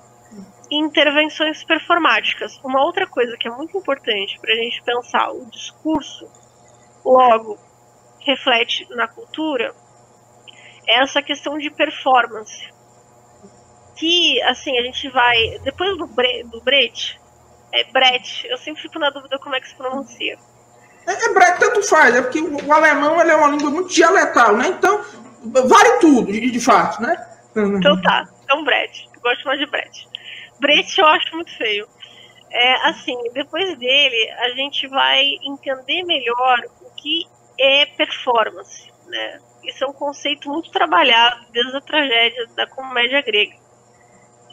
e intervenções performáticas. Uma outra coisa que é muito importante para a gente pensar o discurso, logo reflete na cultura, é essa questão de performance que, assim, a gente vai. Depois do, Bre, do Brett, é Brett, eu sempre fico na dúvida como é que se pronuncia. É, é Brett, tanto faz, é porque o, alemão é uma língua muito dialetal, né? Então, vale tudo, de, de fato, né? Então tá, então Brett, eu gosto mais de Brett. Brett eu acho muito feio. É, assim, depois dele, a gente vai entender melhor o que é performance, né? Isso é um conceito muito trabalhado desde a tragédia da comédia grega.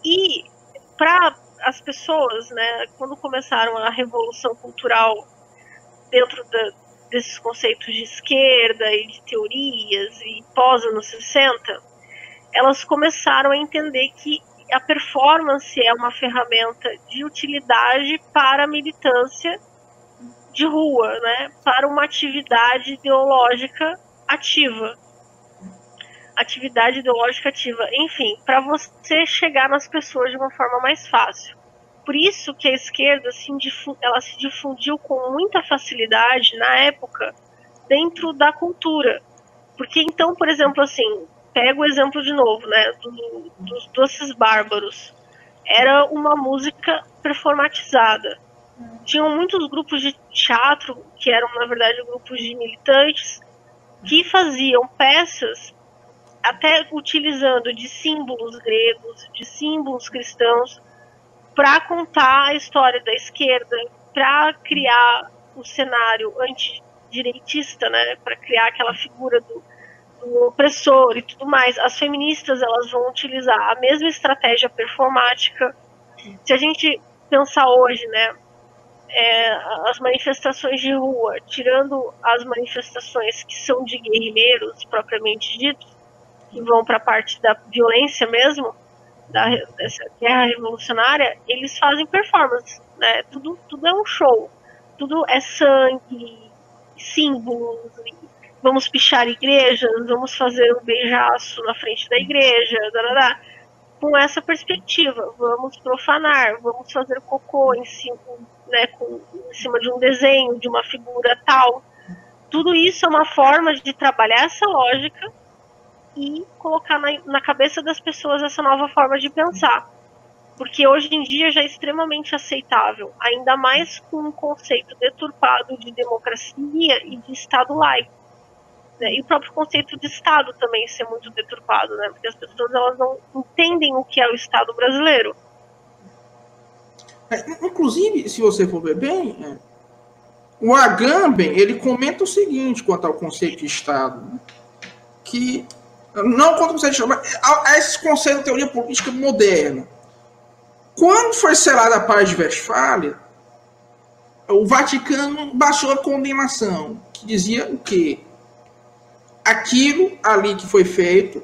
E para as pessoas, né, quando começaram a revolução cultural dentro da, desses conceitos de esquerda e de teorias e pós anos 60, elas começaram a entender que a performance é uma ferramenta de utilidade para a militância de rua, né, para uma atividade ideológica ativa atividade ideológica ativa, enfim, para você chegar nas pessoas de uma forma mais fácil. Por isso que a esquerda se ela se difundiu com muita facilidade na época dentro da cultura. Porque então, por exemplo, assim, pega o exemplo de novo, né, do, dos doces bárbaros. Era uma música performatizada. Tinham muitos grupos de teatro, que eram, na verdade, grupos de militantes, que faziam peças até utilizando de símbolos gregos, de símbolos cristãos, para contar a história da esquerda, para criar o cenário antidireitista, né, para criar aquela figura do, do, opressor e tudo mais. As feministas elas vão utilizar a mesma estratégia performática. Se a gente pensar hoje, né, é, as manifestações de rua, tirando as manifestações que são de guerrilheiros propriamente ditos, que vão para a parte da violência mesmo, da, dessa guerra revolucionária, eles fazem performance, né? Tudo, tudo é um show, tudo é sangue, símbolos, vamos pichar igrejas, vamos fazer um beijaço na frente da igreja, com essa perspectiva, vamos profanar, vamos fazer cocô em cima, né, com, em cima de um desenho, de uma figura tal. Tudo isso é uma forma de trabalhar essa lógica e colocar na, na cabeça das pessoas essa nova forma de pensar. Porque hoje em dia já é extremamente aceitável, ainda mais com um conceito deturpado de democracia e de Estado laico. Né? E o próprio conceito de Estado também ser muito deturpado, né? porque as pessoas elas não entendem o que é o Estado brasileiro. É, inclusive, se você for ver bem, é, o Agamben, ele comenta o seguinte quanto ao conceito de Estado, né? que não quanto ao conceito de Estado, mas a, a esse conceito de teoria política moderna. Quando foi selada a paz de Westfália, o Vaticano baixou a condenação, que dizia o quê? Aquilo ali que foi feito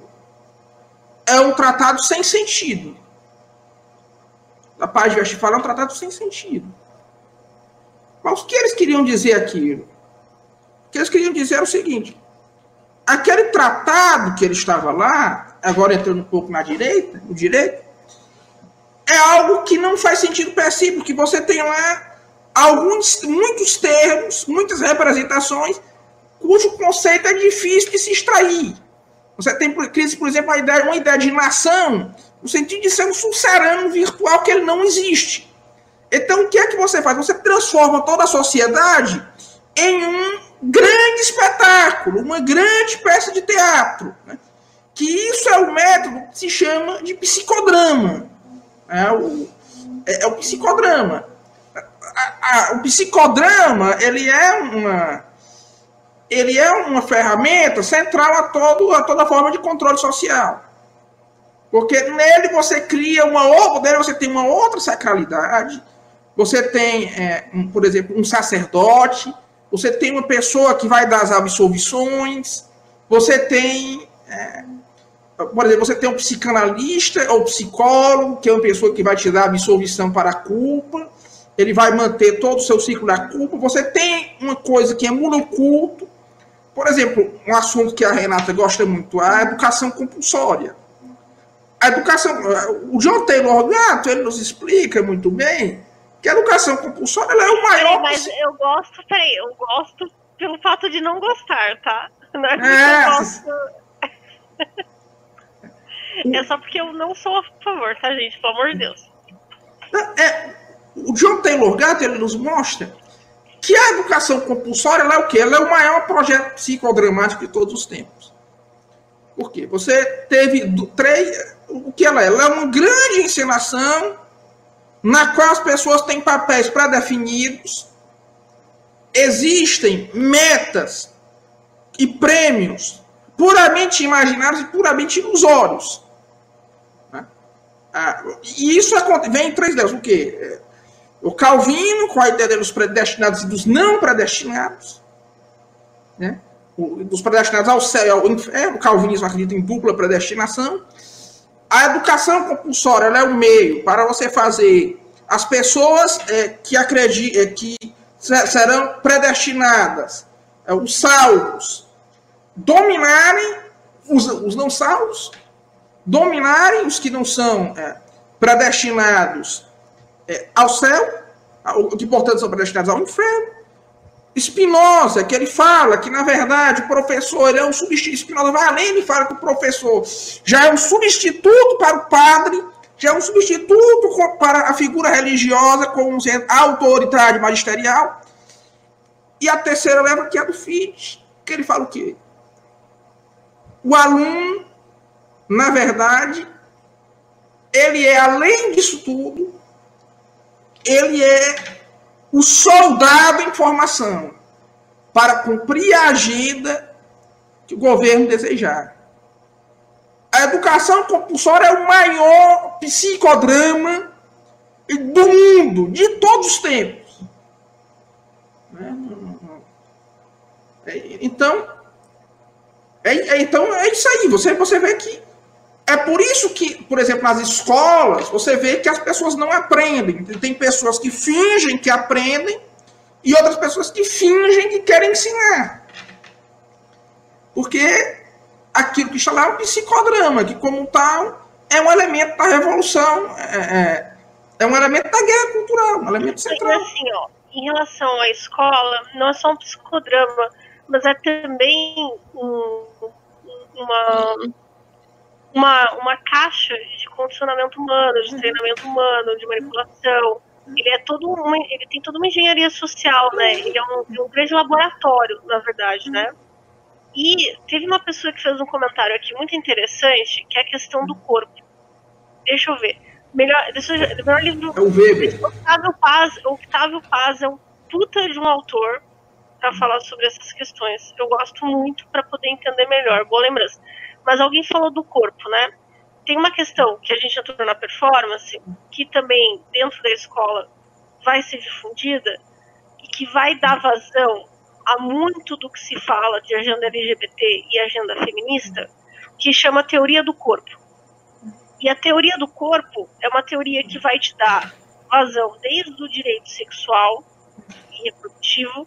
é um tratado sem sentido. A paz de Westfália é um tratado sem sentido. Mas o que eles queriam dizer aquilo? O que eles queriam dizer era o seguinte: aquele tratado que ele estava lá, agora entrando um pouco na direita, no direito, é algo que não faz sentido para si, porque você tem lá alguns, muitos termos, muitas representações, cujo conceito é difícil de se extrair. Você tem, por exemplo, uma ideia, uma ideia de nação, no sentido de ser um sucerano virtual que ele não existe. Então, o que é que você faz? Você transforma toda a sociedade em um grande espetáculo, uma grande peça de teatro. Né? Que isso é o método que se chama de psicodrama. É o, é, é o psicodrama. A, a, o psicodrama ele é uma ele é uma ferramenta central a, todo, a toda forma de controle social. Porque nele você cria uma outra, você tem uma outra sacralidade, você tem, é, um, por exemplo, um sacerdote, você tem uma pessoa que vai dar as absolvições, você tem, é, por exemplo, você tem um psicanalista ou psicólogo, que é uma pessoa que vai te dar absolvição para a culpa, ele vai manter todo o seu ciclo da culpa. Você tem uma coisa que é monoculto, por exemplo, um assunto que a Renata gosta muito, a educação compulsória. A educação, o John Taylor Gato, ele nos explica muito bem que a educação compulsória é o maior. Mas eu gosto, peraí, eu gosto pelo fato de não gostar, tá? Não é, é... eu gosto. é só porque eu não sou a favor, tá, gente? Pelo amor de Deus. É, o John Taylor Gatto, ele nos mostra que a educação compulsória ela é o quê? Ela é o maior projeto psicodramático de todos os tempos. Por quê? Você teve três. O que ela é? Ela é uma grande encenação na qual as pessoas têm papéis pré-definidos, existem metas e prêmios puramente imaginários e puramente ilusórios. Né? Ah, e isso vem em três delas. O quê? O Calvino, com a ideia dos predestinados e dos não predestinados. Né? Dos predestinados ao céu e ao inferno. O calvinismo acredita em dupla predestinação. A educação compulsória é o meio para você fazer as pessoas é, que acreditam é, que serão predestinadas, é, os salvos, dominarem os, os, não salvos, dominarem os que não são é, predestinados é, ao céu, que portanto são predestinados ao inferno. Spinoza, que ele fala que, na verdade, o professor ele é um substituto. Spinoza vai além e fala que o professor já é um substituto para o padre, já é um substituto para a figura religiosa como sendo autoridade magisterial. E a terceira leva, que é do Fichte, que ele fala o quê? O aluno, na verdade, ele é, além disso tudo, ele é o soldado em formação para cumprir a agenda que o governo desejar. A educação compulsória é o maior psicodrama do mundo, de todos os tempos. Né? É, então, é, é, então é isso aí. Você, você vê que é por isso que, por exemplo, nas escolas, você vê que as pessoas não aprendem. Tem pessoas que fingem que aprendem e outras pessoas que fingem que querem ensinar. Porque aquilo que está lá é um psicodrama, que como tal é um elemento da revolução, é, é, é um elemento da guerra cultural, um elemento central. assim, ó, em relação à escola, não é só um psicodrama, mas é também um, uma uma, uma caixa de condicionamento humano, de treinamento humano, de manipulação. Ele é todo uma, ele tem toda uma engenharia social, né? Ele é um, um grande laboratório, na verdade, né? E teve uma pessoa que fez um comentário aqui muito interessante, que é a questão do corpo. Deixa eu ver. Melhor, deixa eu, melhor livro. É o Weber. Octávio Paz, Octávio Paz é um puta de um autor para falar sobre essas questões. Eu gosto muito para poder entender melhor. Boa lembrança. Mas alguém falou do corpo, né? Tem uma questão que a gente entrou na performance, que também dentro da escola vai ser difundida e que vai dar vazão a muito do que se fala de agenda LGBT e agenda feminista, que chama teoria do corpo. E a teoria do corpo é uma teoria que vai te dar vazão desde o direito sexual e reprodutivo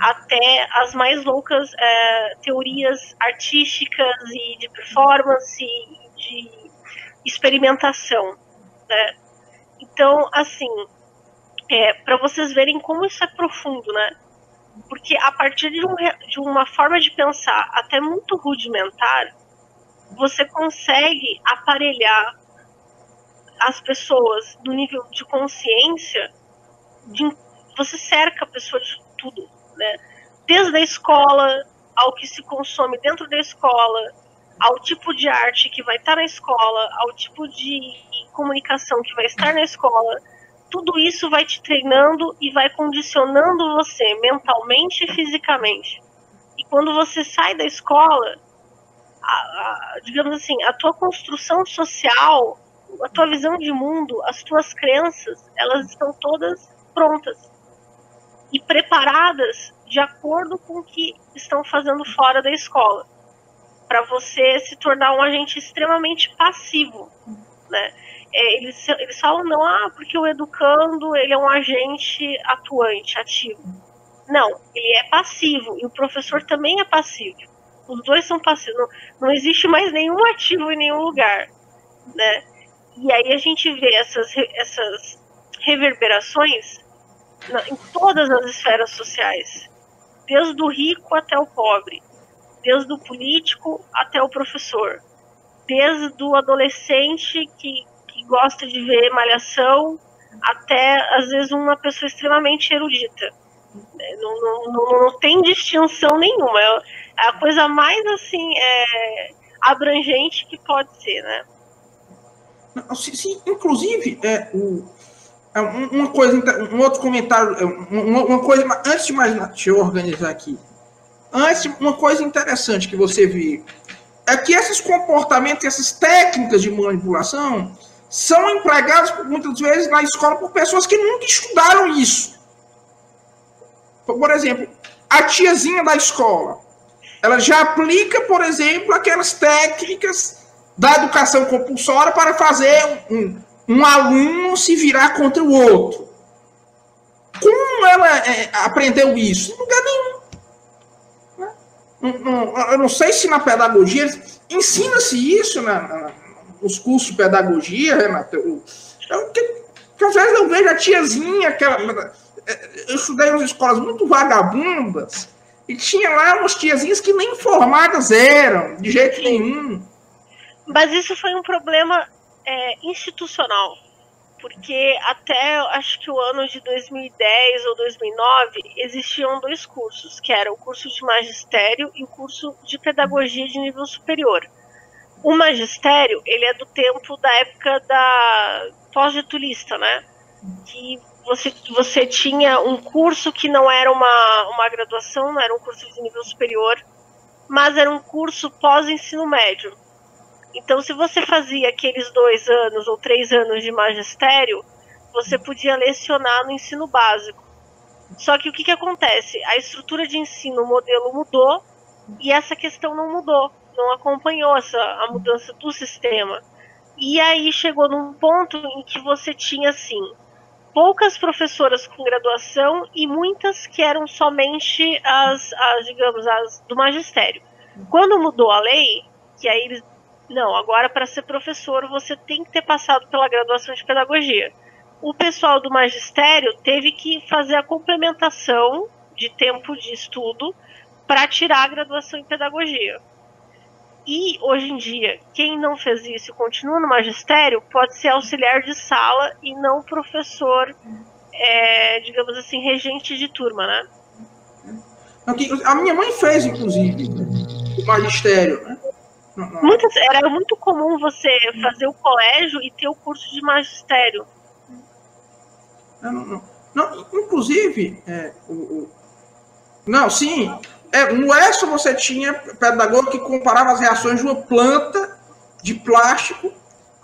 até as mais loucas é, teorias artísticas e de performance e de experimentação. Né? Então, assim, é, para vocês verem como isso é profundo, né? Porque a partir de, um, de uma forma de pensar até muito rudimentar, você consegue aparelhar as pessoas no nível de consciência, de, você cerca a pessoa de tudo, né? Desde a escola, ao que se consome dentro da escola, ao tipo de arte que vai estar na escola, ao tipo de comunicação que vai estar na escola, tudo isso vai te treinando e vai condicionando você mentalmente e fisicamente. E quando você sai da escola, a, a, digamos assim, a tua construção social, a tua visão de mundo, as tuas crenças, elas estão todas prontas e preparadas de acordo com o que estão fazendo fora da escola, para você se tornar um agente extremamente passivo, né? É, eles, eles falam não, ah, porque o educando ele é um agente atuante, ativo. Não, ele é passivo e o professor também é passivo. Os dois são passivos. Não, não existe mais nenhum ativo em nenhum lugar, né? E aí a gente vê essas, essas reverberações em todas as esferas sociais, desde o rico até o pobre, desde o político até o professor, desde o adolescente que, que gosta de ver malhação até, às vezes, uma pessoa extremamente erudita. É, não, não, não, não tem distinção nenhuma. É, é a coisa mais, assim, é, abrangente que pode ser, né? Sim, inclusive, é, o, uma coisa, um outro comentário, é, uma, coisa, antes de mais, deixa eu organizar aqui. Antes, uma coisa interessante que você vê é que esses comportamentos, essas técnicas de manipulação são empregadas muitas vezes na escola por pessoas que nunca estudaram isso. Por exemplo, a tiazinha da escola, ela já aplica, por exemplo, aquelas técnicas da educação compulsória para fazer um, um aluno se virar contra o outro. Como ela é, aprendeu isso? Em lugar nenhum. Né? Eu não sei se na pedagogia ensina-se isso na, na, nos cursos de pedagogia, Renato. Eu, eu, que, que às vezes eu vejo a tiazinha, aquela, eu estudei em escolas muito vagabundas, e tinha lá umas tiazinhas que nem formadas eram, de jeito nenhum. Mas isso foi um problema é, institucional, porque até acho que o ano de 2010 ou 2009 existiam dois cursos, que era o curso de magistério e o curso de pedagogia de nível superior. O magistério, ele é do tempo da época da pós-getulista, né? Que você, você tinha um curso que não era uma, uma graduação, não era um curso de nível superior, mas era um curso pós-ensino médio. Então, se você fazia aqueles dois anos ou três anos de magistério, você podia lecionar no ensino básico. Só que o que, que acontece? A estrutura de ensino, o modelo mudou e essa questão não mudou, não acompanhou essa, a mudança do sistema. E aí chegou num ponto em que você tinha, assim, poucas professoras com graduação e muitas que eram somente as, as digamos, as do magistério. Quando mudou a lei, que aí eles não, agora para ser professor você tem que ter passado pela graduação de pedagogia. O pessoal do magistério teve que fazer a complementação de tempo de estudo para tirar a graduação em pedagogia. E hoje em dia, quem não fez isso e continua no magistério pode ser auxiliar de sala e não professor, é, digamos assim, regente de turma, né? A minha mãe fez, inclusive, o magistério, né? Muitas, era muito comum você fazer o colégio e ter o curso de magistério. Não, não, não. inclusive, é, o, o, Não, sim. É, no ESO você tinha pedagogo que comparava as reações de uma planta de plástico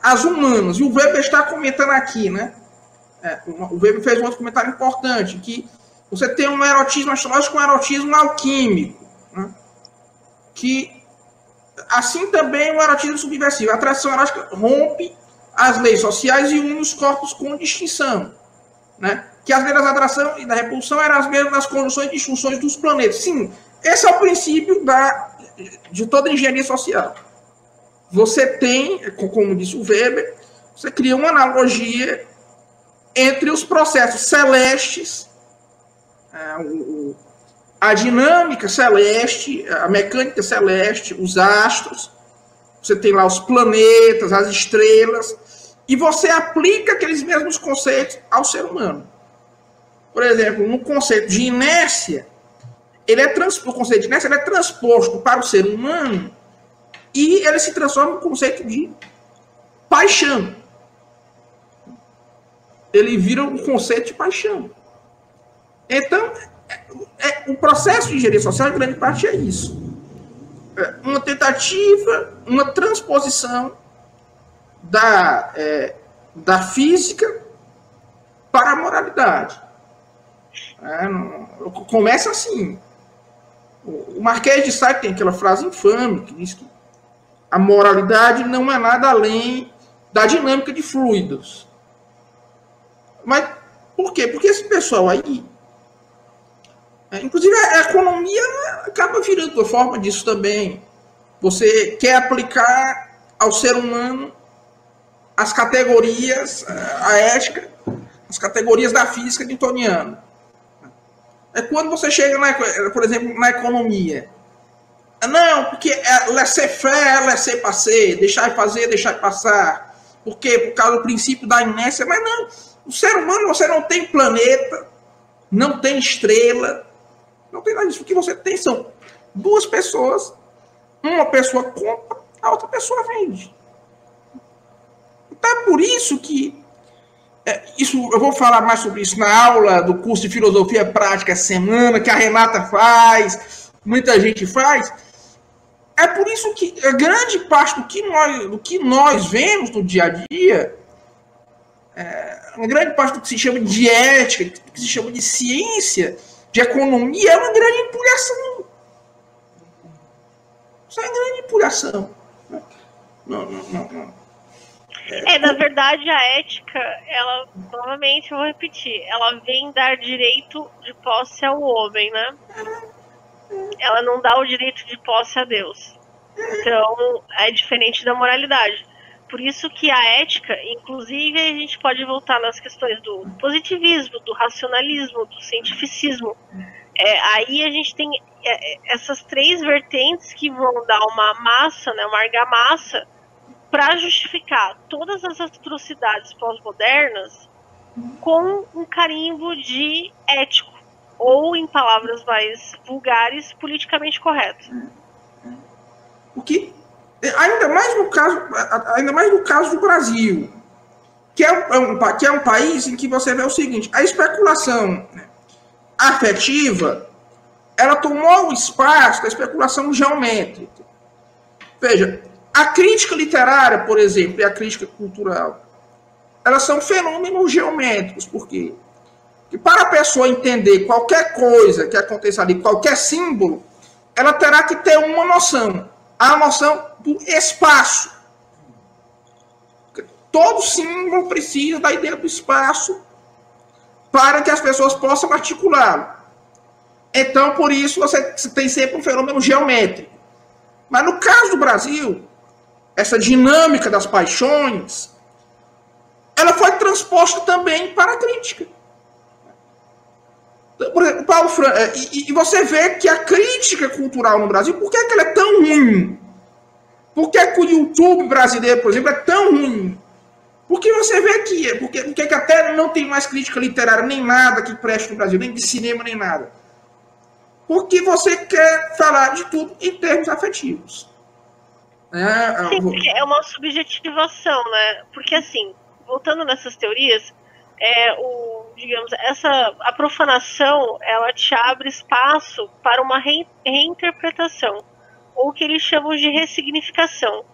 às humanas. E o Weber está comentando aqui, né? É, o Weber fez um outro comentário importante, que você tem um erotismo astrológico com um erotismo alquímico. Né? Que, assim também o erotismo subversivo. A atração erótica rompe as leis sociais e une os corpos com distinção. Né? Que as leis da atração e da repulsão eram as mesmas das conjunções e disfunções dos planetas. Sim, esse é o princípio da, de toda engenharia social. Você tem, como disse o Weber, você cria uma analogia entre os processos celestes, é, a dinâmica celeste, a mecânica celeste, os astros, você tem lá os planetas, as estrelas, e você aplica aqueles mesmos conceitos ao ser humano. Por exemplo, no conceito de inércia, ele é trans, o conceito de inércia é transposto para o ser humano e ele se transforma no conceito de paixão ele vira um conceito de paixão. Então, é, o processo de engenharia social, em grande parte, é isso. É uma tentativa, uma transposição da, é, da física para a moralidade. É, não, começa assim. O Marquês de Sade tem aquela frase infame que diz que a moralidade não é nada além da dinâmica de fluidos. Mas por quê? Porque esse pessoal aí. É, inclusive a economia acaba virando a forma disso também. Você quer aplicar ao ser humano as categorias, a ética, as categorias da física newtoniana. É quando você chega, na, por exemplo, na economia. Não, porque é laissez-faire, laissez-passer, deixar de fazer, deixar de passar. Por quê? Por causa do princípio da inércia. Mas não, o ser humano, você não tem planeta, não tem estrela, não tem nada disso. O que você tem são duas pessoas, uma pessoa compra, a outra pessoa vende. Então é por isso que é, isso eu vou falar mais sobre isso na aula do curso de filosofia prática semana que a Renata faz, muita gente faz. É por isso que a grande parte do que nós, do que nós vemos no dia a dia é, uma grande parte do que se chama de ética, do que se chama de ciência, de economia, é uma grande empulhação. Isso é uma grande empulhação. Não, não, não, não. É, na verdade, a ética, ela, novamente, vou repetir, ela vem dar direito de posse ao homem, né? Ela não dá o direito de posse a Deus. Então, é diferente da moralidade. Por isso que a ética, inclusive, a gente pode voltar nas questões do positivismo, do racionalismo, do cientificismo. É, aí a gente tem é, essas três vertentes que vão dar uma massa, né, uma argamassa, para justificar todas as atrocidades pós-modernas com um carimbo de ético, ou, em palavras mais vulgares, politicamente correto. O que ainda mais no caso, ainda mais no caso do Brasil, que é um, é que é um país em que você vê o seguinte: a especulação afetiva ela tomou o espaço da especulação geométrica. Veja, a crítica literária, por exemplo, e a crítica cultural, elas são fenômenos geométricos, por quê? Para a pessoa entender qualquer coisa que aconteça ali, qualquer símbolo, ela terá que ter uma noção a noção do espaço. Todo símbolo precisa da ideia do espaço para que as pessoas possam articulá-lo. Então, por isso, você tem sempre um fenômeno geométrico. Mas no caso do Brasil, essa dinâmica das paixões, ela foi transposta também para a crítica. Por exemplo, Paulo Fran... É, e, e, você vê que a crítica cultural no Brasil, por que, é que ela é tão ruim? Por que, é que o YouTube brasileiro, por exemplo, é tão ruim? Porque você vê que, porque, porque que até não tem mais crítica literária nem nada que preste no Brasil, nem de cinema, nem nada. Porque você quer falar de tudo em termos afetivos. É, Sim, é uma subjetivação, né? Porque assim, voltando nessas teorias, é, o digamos, essa a profanação, ela te abre espaço para uma re, reinterpretação, ou que eles chamam de ressignificação.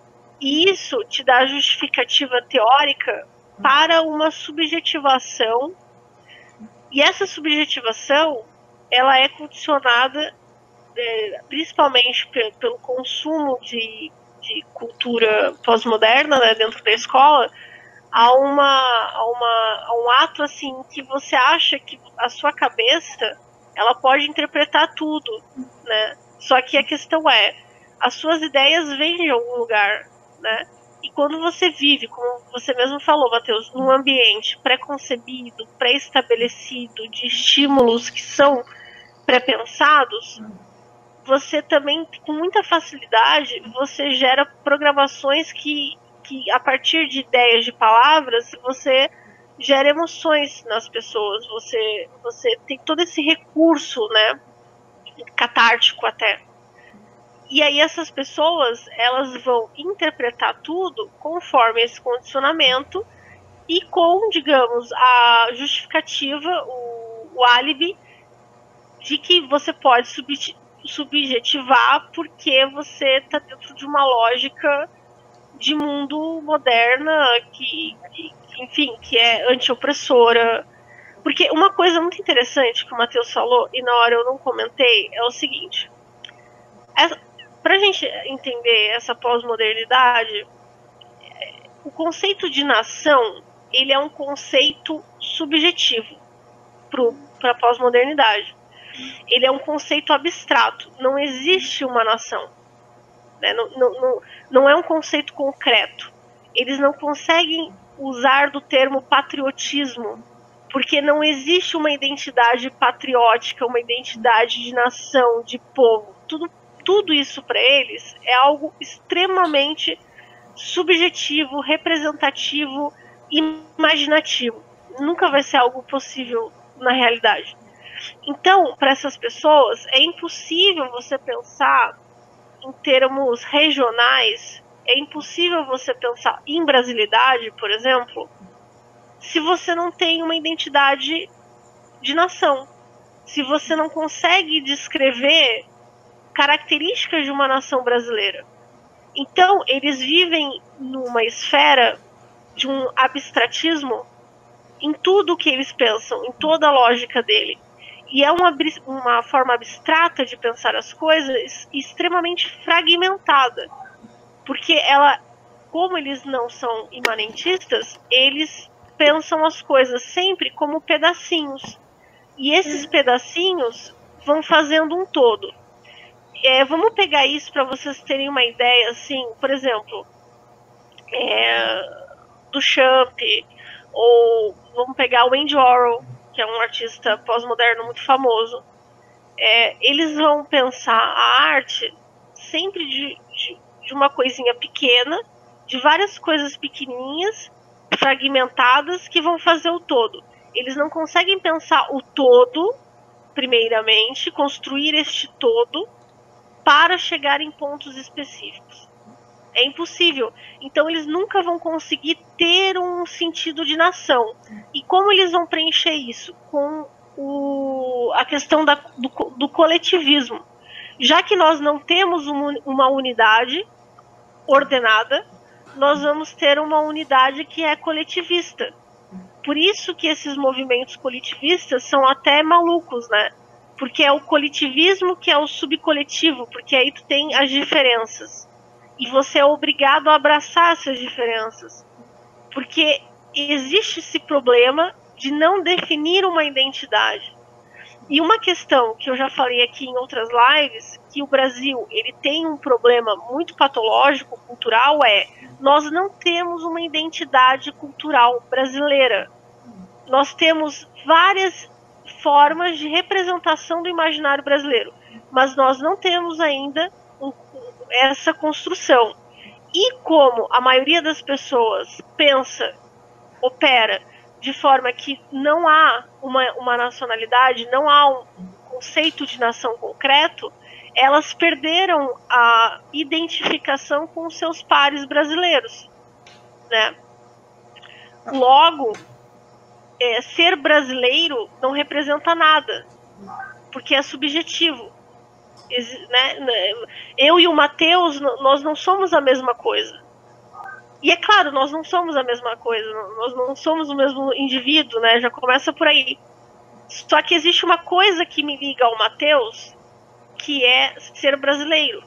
E isso te dá justificativa teórica para uma subjetivação. E essa subjetivação, ela é condicionada é, principalmente pelo consumo de, de cultura pós-moderna né, dentro da escola, a, uma, a, uma, a um ato assim que você acha que a sua cabeça ela pode interpretar tudo, né? Só que a questão é, as suas ideias vêm de algum lugar, né? E quando você vive, como você mesmo falou, Matheus, num ambiente pré-concebido, pré-estabelecido, de estímulos que são pré-pensados, você também, com muita facilidade, você gera programações que que a partir de ideias de palavras você gera emoções nas pessoas. Você, você tem todo esse recurso, né, catártico até. E aí essas pessoas elas vão interpretar tudo conforme esse condicionamento e com, digamos, a justificativa, o, o álibi de que você pode subjetivar porque você está dentro de uma lógica de mundo moderna que, que enfim, que é anti-opressora. Porque uma coisa muito interessante que o Matheus falou, e na hora eu não comentei, é o seguinte. Para a gente entender essa pós-modernidade, o conceito de nação ele é um conceito subjetivo para a pós-modernidade. Ele é um conceito abstrato. Não existe uma nação. Né? Não, não, não, não é um conceito concreto. Eles não conseguem usar do termo patriotismo, porque não existe uma identidade patriótica, uma identidade de nação, de povo. Tudo, tudo isso para eles é algo extremamente subjetivo, representativo, imaginativo. Nunca vai ser algo possível na realidade. Então, para essas pessoas, é impossível você pensar em termos regionais, é impossível você pensar em brasilidade, por exemplo, se você não tem uma identidade de nação. Se você não consegue descrever características de uma nação brasileira. Então, eles vivem numa esfera de um abstratismo em tudo o que eles pensam, em toda a lógica dele. E é uma, uma forma abstrata de pensar as coisas extremamente fragmentada. Porque ela, como eles não são imanentistas, eles pensam as coisas sempre como pedacinhos. E esses pedacinhos vão fazendo um todo. É, vamos pegar isso para vocês terem uma ideia, assim, por exemplo, é, do Champ, ou vamos pegar o Andy Orwell, que é um artista pós-moderno muito famoso, é, eles vão pensar a arte sempre de, de, de uma coisinha pequena, de várias coisas pequenininhas, fragmentadas, que vão fazer o todo. Eles não conseguem pensar o todo, primeiramente, construir este todo, para chegar em pontos específicos. É impossível. Então eles nunca vão conseguir ter um sentido de nação. E como eles vão preencher isso? Com o, a questão da, do, do coletivismo. Já que nós não temos uma unidade ordenada, nós vamos ter uma unidade que é coletivista. Por isso que esses movimentos coletivistas são até malucos, né? Porque é o coletivismo que é o subcoletivo, porque aí tu tem as diferenças e você é obrigado a abraçar essas diferenças. Porque existe esse problema de não definir uma identidade. E uma questão que eu já falei aqui em outras lives, que o Brasil ele tem um problema muito patológico cultural é nós não temos uma identidade cultural brasileira. Nós temos várias formas de representação do imaginário brasileiro, mas nós não temos ainda essa construção. E como a maioria das pessoas pensa, opera de forma que não há uma, uma nacionalidade, não há um conceito de nação concreto, elas perderam a identificação com seus pares brasileiros, né? Logo, é, ser brasileiro não representa nada, porque é subjetivo. Né? né? Eu e o Matheus, nós não somos a mesma coisa. E é claro, nós não somos a mesma coisa, nós não somos o mesmo indivíduo, né? Já começa por aí. Só que existe uma coisa que me liga ao Matheus, que é ser brasileiro,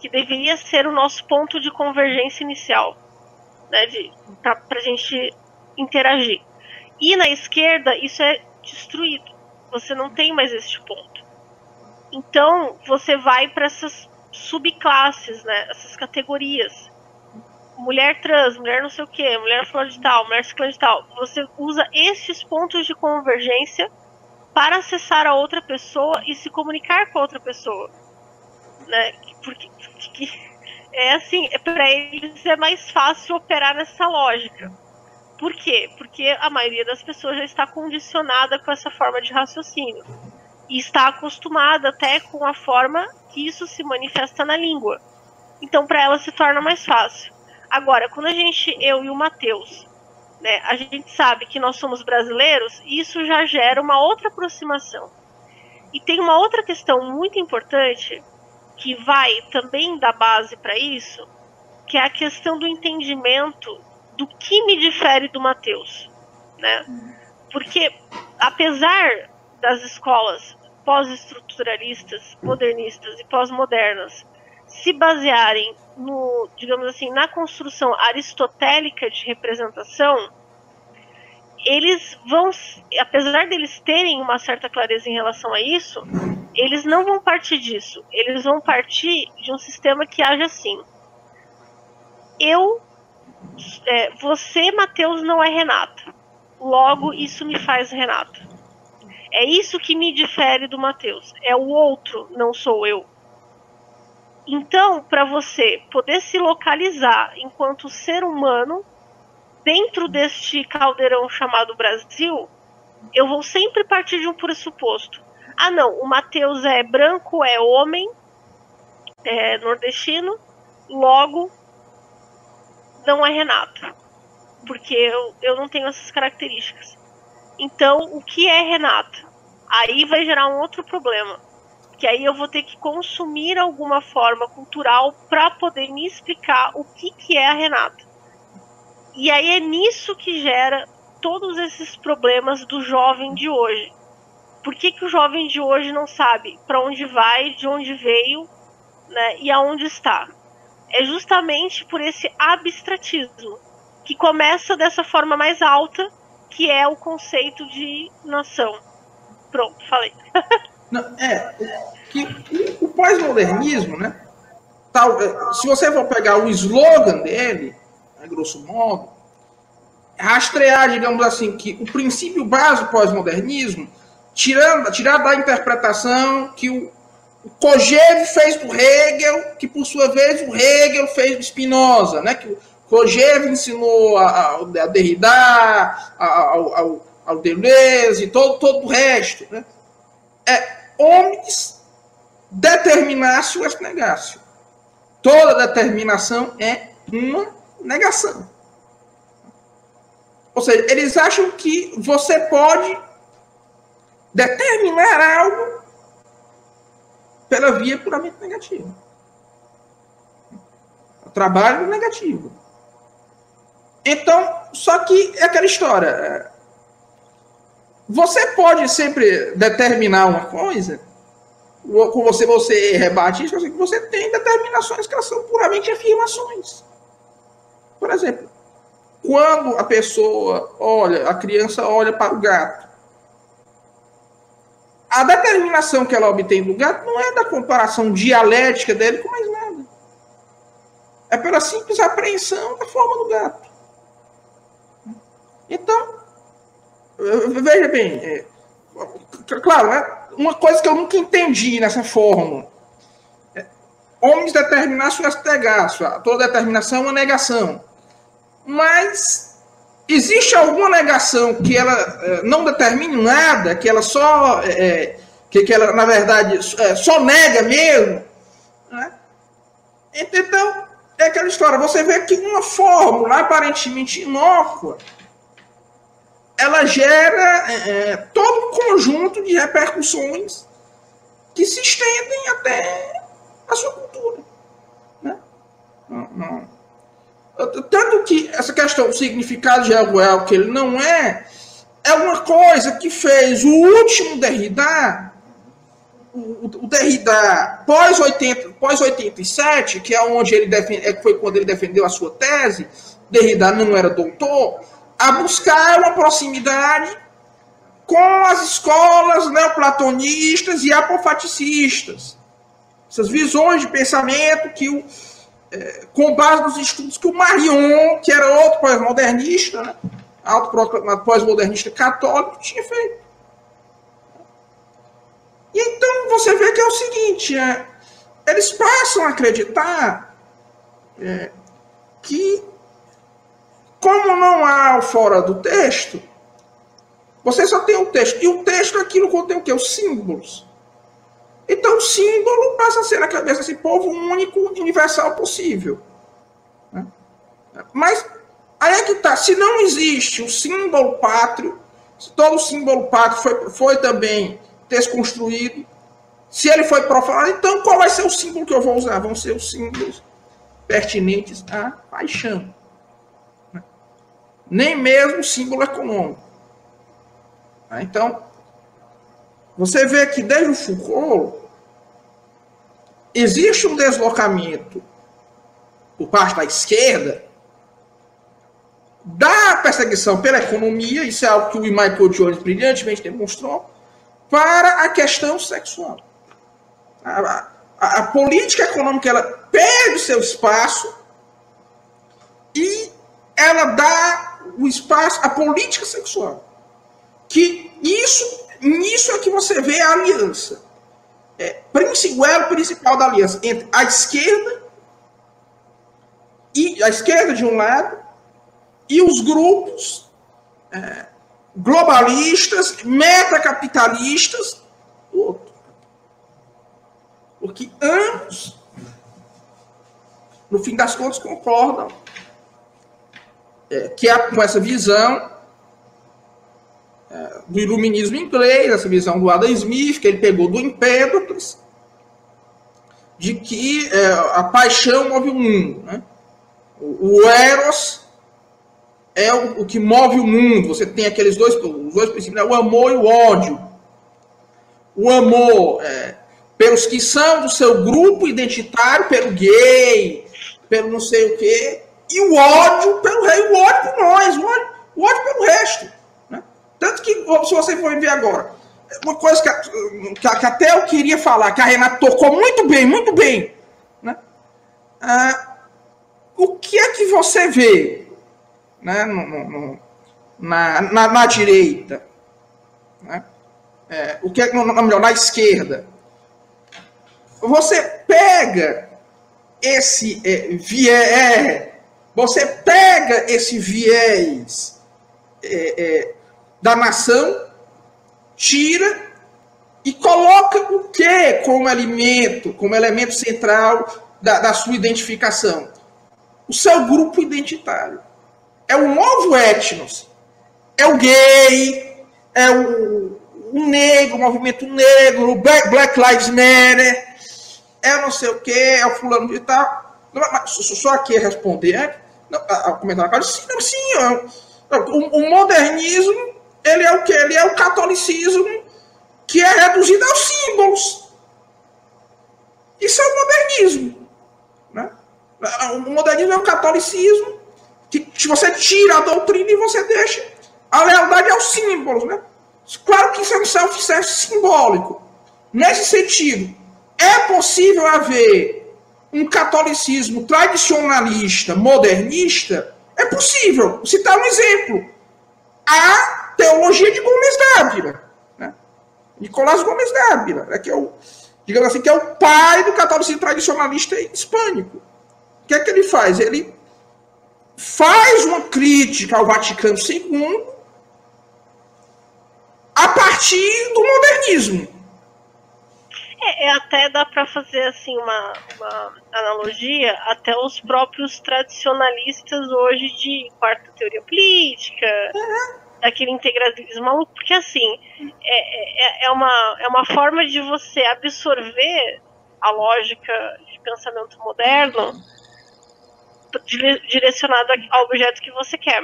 que deveria ser o nosso ponto de convergência inicial, né? De, pra, pra gente interagir. E na esquerda, isso é destruído. Você não tem mais este ponto. Então, você vai para essas subclasses, né? Essas categorias mulher trans, mulher não sei o que, mulher flor de tal, mulher ciclã de tal. Você usa esses pontos de convergência para acessar a outra pessoa e se comunicar com a outra pessoa. Né? Porque, porque é assim, é, para eles é mais fácil operar nessa lógica. Por quê? Porque a maioria das pessoas já está condicionada com essa forma de raciocínio. E está acostumada até com a forma que isso se manifesta na língua. Então, para ela se torna mais fácil. Agora, quando a gente, eu e o Matheus, né, a gente sabe que nós somos brasileiros, isso já gera uma outra aproximação. E tem uma outra questão muito importante que vai também dar base para isso, que é a questão do entendimento do que me difere do Matheus, né? Porque apesar das escolas pós-estruturalistas, modernistas e pós-modernas se basearem no, digamos assim, na construção aristotélica de representação, eles vão, apesar deles terem uma certa clareza em relação a isso, eles não vão partir disso. Eles vão partir de um sistema que age assim. Eu, é, você, Mateus, não é Renata. Logo, isso me faz Renata. É isso que me difere do Mateus. É o outro, não sou eu. Então, para você poder se localizar enquanto ser humano dentro deste caldeirão chamado Brasil, eu vou sempre partir de um pressuposto. Ah, não, o Mateus é branco, é homem, é nordestino, logo não é Renato. Porque eu, eu não tenho essas características. Então, o que é Renato? Aí vai gerar um outro problema que aí eu vou ter que consumir alguma forma cultural para poder me explicar o que, que é a Renata. E aí é nisso que gera todos esses problemas do jovem de hoje. Por que, que o jovem de hoje não sabe para onde vai, de onde veio né, e aonde está? É justamente por esse abstratismo que começa dessa forma mais alta, que é o conceito de nação. Pronto, falei. Não, é, que o pós-modernismo, né? Tal, é, se você for pegar o slogan dele, a grosso modo, rastrear, digamos assim, que o princípio básico pós-modernismo, tirando, tirar da interpretação que o, o Kojève fez do Hegel, que por sua vez o Hegel fez do Spinoza, né? Que o Kojève ensinou a, a, a Derrida, Deleuze e todo, todo o resto, né? é omnes determinatio est negatio. Toda determinação é uma negação. Ou seja, eles acham que você pode determinar algo pela via puramente negativa. O trabalho negativo. Então, só que é aquela história. Você pode sempre determinar uma coisa, com você você rebate isso, que você tem determinações que elas são puramente afirmações. Por exemplo, quando a pessoa olha, a criança olha para o gato, a determinação que ela obtém do gato não é da comparação dialética dele com mais nada. É pela simples apreensão da forma do gato. Então, Veja bem, é, claro, né? uma coisa que eu nunca entendi nessa fórmula. É, homens determinar suas tegas, toda determinação é uma negação. Mas existe alguma negação que ela é, não determine nada, que ela só, é, é que, que ela, na verdade, é, só nega mesmo? Né? Então, é aquela história, você vê que uma fórmula aparentemente inócua, ela gera é, é, todo um conjunto de repercussões que se estendem até a sua cultura. Né? Não, não. Tanto que essa questão do significado de algo que ele não é, é uma coisa que fez o último Derrida, o, o Derrida pós, 80, pós 87, que é onde ele defende, é, foi quando ele defendeu a sua tese, Derrida não era doutor, a buscar uma proximidade com as escolas neoplatonistas e apofaticistas. Essas visões de pensamento que o, é, com base nos estudos que o Marion, que era outro pós-modernista, né, autoproclamado pós-modernista católico, tinha feito. E então você vê que é o seguinte, é, eles passam a acreditar é, que, como não há fora do texto, você só tem o texto. E o texto, aquilo contém o quê? Os símbolos. Então, o símbolo passa a ser na cabeça desse povo o único universal possível. Né? Mas aí é que está. Se não existe o símbolo pátrio, se todo o símbolo pátrio foi, foi também desconstruído, se ele foi profanado, então qual vai ser o símbolo que eu vou usar? Vão ser os símbolos pertinentes à paixão. Nem mesmo símbolo econômico. Né? Então, você vê que desde o Foucault existe um deslocamento por parte da esquerda da perseguição pela economia, isso é algo que o Michael Jones brilhantemente demonstrou, para a questão sexual. A, a, a política econômica ela perde o seu espaço e ela dá o espaço à política sexual. Que isso Nisso é que você vê a aliança. É, o elo principal da aliança entre a esquerda e a esquerda de um lado e os grupos é, globalistas, metacapitalistas do outro. Porque ambos, no fim das contas, concordam é, que é com essa visão do iluminismo inglês, essa visão do Adam Smith, que ele pegou do Empédocles, de que é, a paixão move o mundo. Né? O, o Eros é o, o, que move o mundo. Você tem aqueles dois, os dois princípios, né? o amor e o ódio. O amor é, pelos que são do seu grupo identitário, pelo gay, pelo não sei o quê, e o ódio pelo rei, o ódio por nós, o ódio, o ódio pelo resto. Tanto que, se você for ver agora, uma coisa que, que, que, até eu queria falar, que a Renata tocou muito bem, muito bem. Né? Ah, o que é que você vê né, no, no, na, na, na, direita? Né? É, o que é, no, melhor, na esquerda? Você pega esse é, viés, você pega esse viés é, é da nação, tira e coloca o que como alimento, como elemento central da, da sua identificação? O seu grupo identitário. É o novo etnos. É o gay, é o, o negro, o movimento negro, o Black, Black Lives Matter, é não sei o que, é o fulano de tal. Só aqui responder, não, a comentário, sim, não, sim, é o, o modernismo ele é o que? Ele é o catolicismo que é reduzido aos símbolos. Isso é o modernismo. Né? O modernismo é o catolicismo que você tira a doutrina e você deixa a lealdade aos símbolos. Né? Claro que isso é um self-service simbólico. Nesse sentido, é possível haver um catolicismo tradicionalista, modernista? É possível. Vou citar um exemplo. Há teologia de Gomes Dávila. Né? Nicolás Gomes Dávila, né? que é o, digamos assim, que é o pai do catolicismo tradicionalista hispânico. O que é que ele faz? Ele faz uma crítica ao Vaticano II a partir do modernismo. É, é até dá para fazer assim uma, uma, analogia até os próprios tradicionalistas hoje de quarta teoria política, uhum daquele integralismo maluco, porque assim, é, é, é, uma, é uma forma de você absorver a lógica de pensamento moderno direcionada ao objeto que você quer.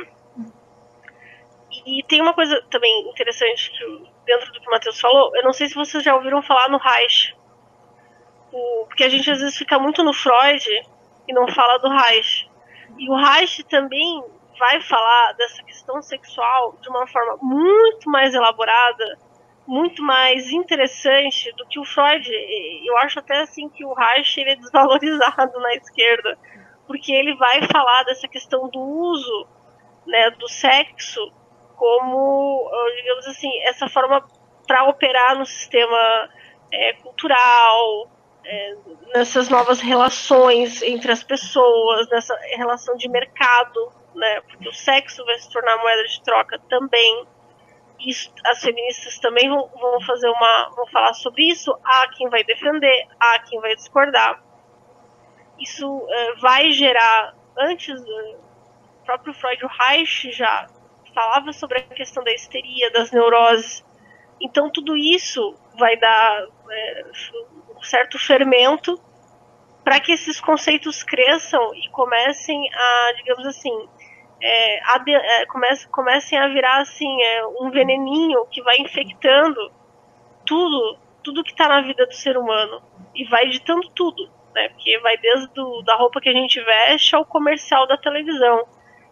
E tem uma coisa também interessante que, dentro do que o Matheus falou, eu não sei se vocês já ouviram falar no Reich. O, porque a gente às vezes fica muito no Freud e não fala do Reich. E o Reich também vai falar dessa questão sexual de uma forma muito mais elaborada, muito mais interessante do que o Freud. Eu acho até assim que o Reich ele é desvalorizado na esquerda, porque ele vai falar dessa questão do uso né, do sexo como, digamos assim, essa forma para operar no sistema é, cultural, é, nessas novas relações entre as pessoas, nessa relação de mercado, né? Porque o sexo vai se tornar moeda de troca também. Isso, as feministas também vão, vão fazer uma, vão falar sobre isso. Há quem vai defender, há quem vai discordar. Isso é, vai gerar antes o próprio Freud, o Reich já falava sobre a questão da histeria, das neuroses. Então tudo isso vai dar é, certo fermento para que esses conceitos cresçam e comecem a, digamos assim, é, a de, é, comece, comecem a virar assim é, um veneninho que vai infectando tudo, tudo que está na vida do ser humano e vai editando tudo, né? Porque vai desde do, da roupa que a gente veste ao comercial da televisão.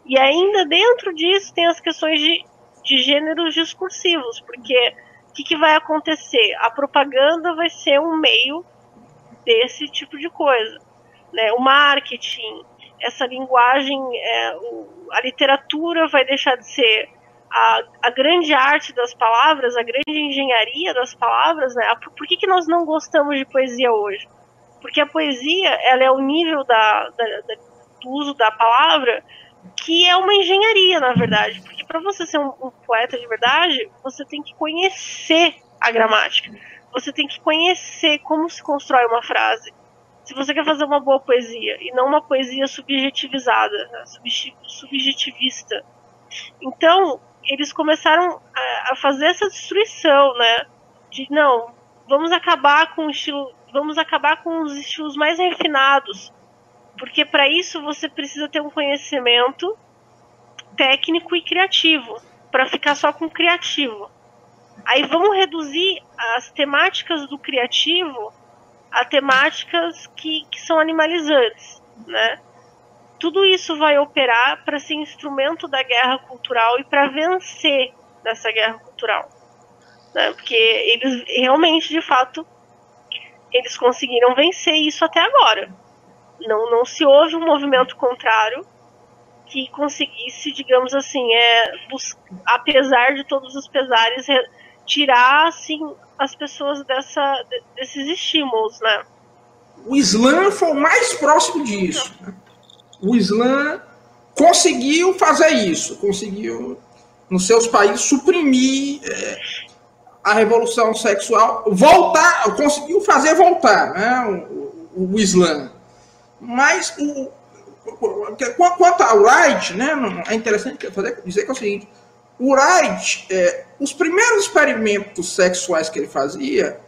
E ainda dentro disso tem as questões de, de gêneros discursivos, porque o que, que vai acontecer? A propaganda vai ser um meio desse tipo de coisa. Né? O marketing, essa linguagem, é, o, a literatura vai deixar de ser a, a, grande arte das palavras, a grande engenharia das palavras. Né? Por que, que nós não gostamos de poesia hoje? Porque a poesia ela é o nível da, da, da do uso da palavra que é uma engenharia, na verdade. Porque para você ser um, um, poeta de verdade, você tem que conhecer a gramática. Você tem que conhecer como se constrói uma frase. Se você quer fazer uma boa poesia e não uma poesia subjetivizada, né, subjetivista. Então, eles começaram a, a fazer essa destruição, né? De não, vamos acabar com o estilo, vamos acabar com os estilos mais refinados, porque para isso você precisa ter um conhecimento técnico e criativo, para ficar só com criativo. Aí vamos reduzir as temáticas do criativo a temáticas que, que são animalizantes, né? Tudo isso vai operar para ser instrumento da guerra cultural e para vencer nessa guerra cultural, né? Porque eles realmente, de fato, eles conseguiram vencer isso até agora. Não, não se houve um movimento contrário que conseguisse, digamos assim, é, apesar de todos os pesares, tirar assim, as pessoas dessa, desses estímulos, né? O Islã foi o mais próximo disso. Né? O Islã conseguiu fazer isso, conseguiu, nos seus países, suprimir é, a revolução sexual, voltar, conseguiu fazer voltar né, o, o, o Islã. Mas o, Quanto ao Wright, né, é interessante fazer, dizer que é o seguinte: o Wright, é, os primeiros experimentos sexuais que ele fazia,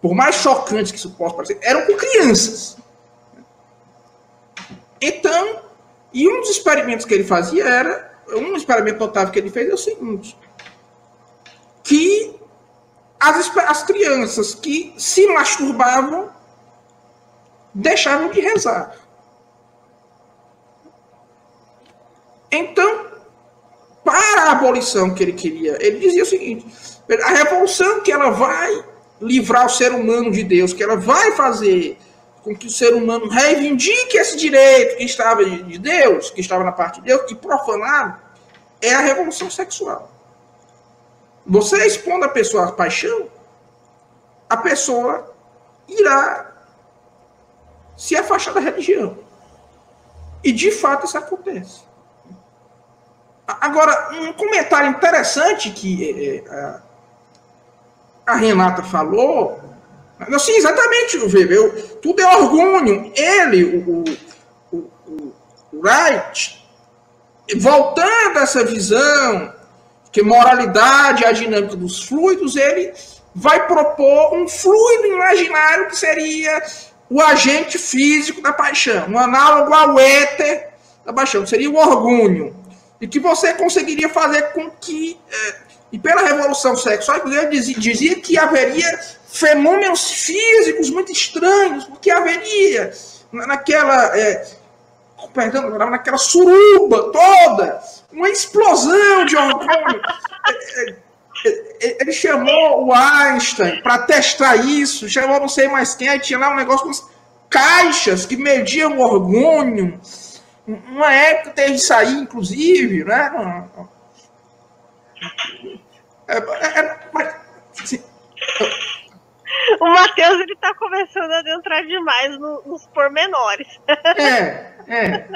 por mais chocantes que isso possa parecer, eram com crianças. Então, e um dos experimentos que ele fazia era, um experimento notável que ele fez é o seguinte: que as, as crianças que se masturbavam deixavam de rezar. Então, para a abolição que ele queria, ele dizia o seguinte: a revolução que ela vai livrar o ser humano de Deus, que ela vai fazer com que o ser humano reivindique esse direito que estava de Deus, que estava na parte de Deus, e profanado, é a revolução sexual. Você expondo a pessoa à paixão, a pessoa irá se afastar da religião. E de fato isso acontece. Agora, um comentário interessante que é, é a Renata falou, assim, exatamente, eu, tudo é orgulho. Ele, o, o, o Wright, voltando a essa visão que moralidade é a dinâmica dos fluidos, ele vai propor um fluido imaginário que seria o agente físico da paixão, um análogo ao éter da paixão, seria o orgulho. E que você conseguiria fazer com que. É, e pela revolução sexual, ele dizia, dizia que haveria fenômenos físicos muito estranhos, porque haveria naquela. É, perdão, naquela suruba toda, uma explosão de orgulho. Ele chamou o Einstein para testar isso, chamou não sei mais quem, aí tinha lá um negócio com caixas que mediam o orgulho. Uma época teve isso aí, inclusive, né? É, é, é, mas, assim, o Matheus ele tá começando a adentrar demais no, nos pormenores. É, é.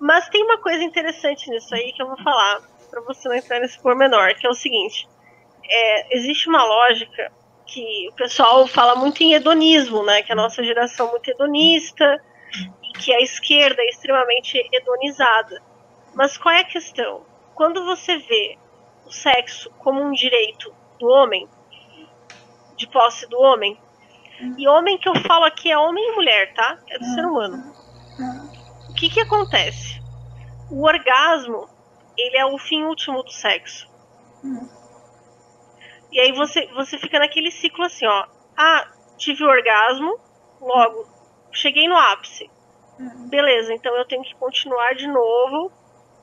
Mas tem uma coisa interessante nisso aí que eu vou falar para você não entrar nesse pormenor, que é o seguinte: é, existe uma lógica que o pessoal fala muito em hedonismo, né? Que a nossa geração é muito hedonista e que a esquerda é extremamente hedonizada. Mas qual é a questão? Quando você vê o sexo como um direito do homem, de posse do homem, e homem que eu falo aqui é homem e mulher, tá? É do ser humano. O que que acontece? O orgasmo ele é o fim último do sexo. Hum. E aí você, você fica naquele ciclo assim, ó. Ah, tive o orgasmo, logo, cheguei no ápice. Hum. Beleza, então eu tenho que continuar de novo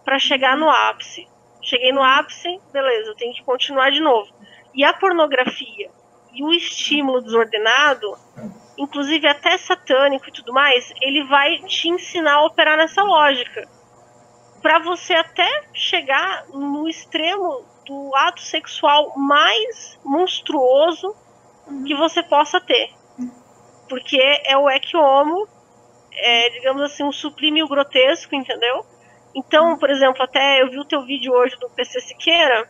para chegar no ápice. Cheguei no ápice, beleza, eu tenho que continuar de novo. E a pornografia e o estímulo desordenado, inclusive até satânico e tudo mais, ele vai te ensinar a operar nessa lógica para você até chegar no extremo do ato sexual mais monstruoso que você possa ter. Porque é o ec homo, é, digamos assim, um sublime o grotesco, entendeu? Então, por exemplo, até eu vi o teu vídeo hoje do PC Siqueira,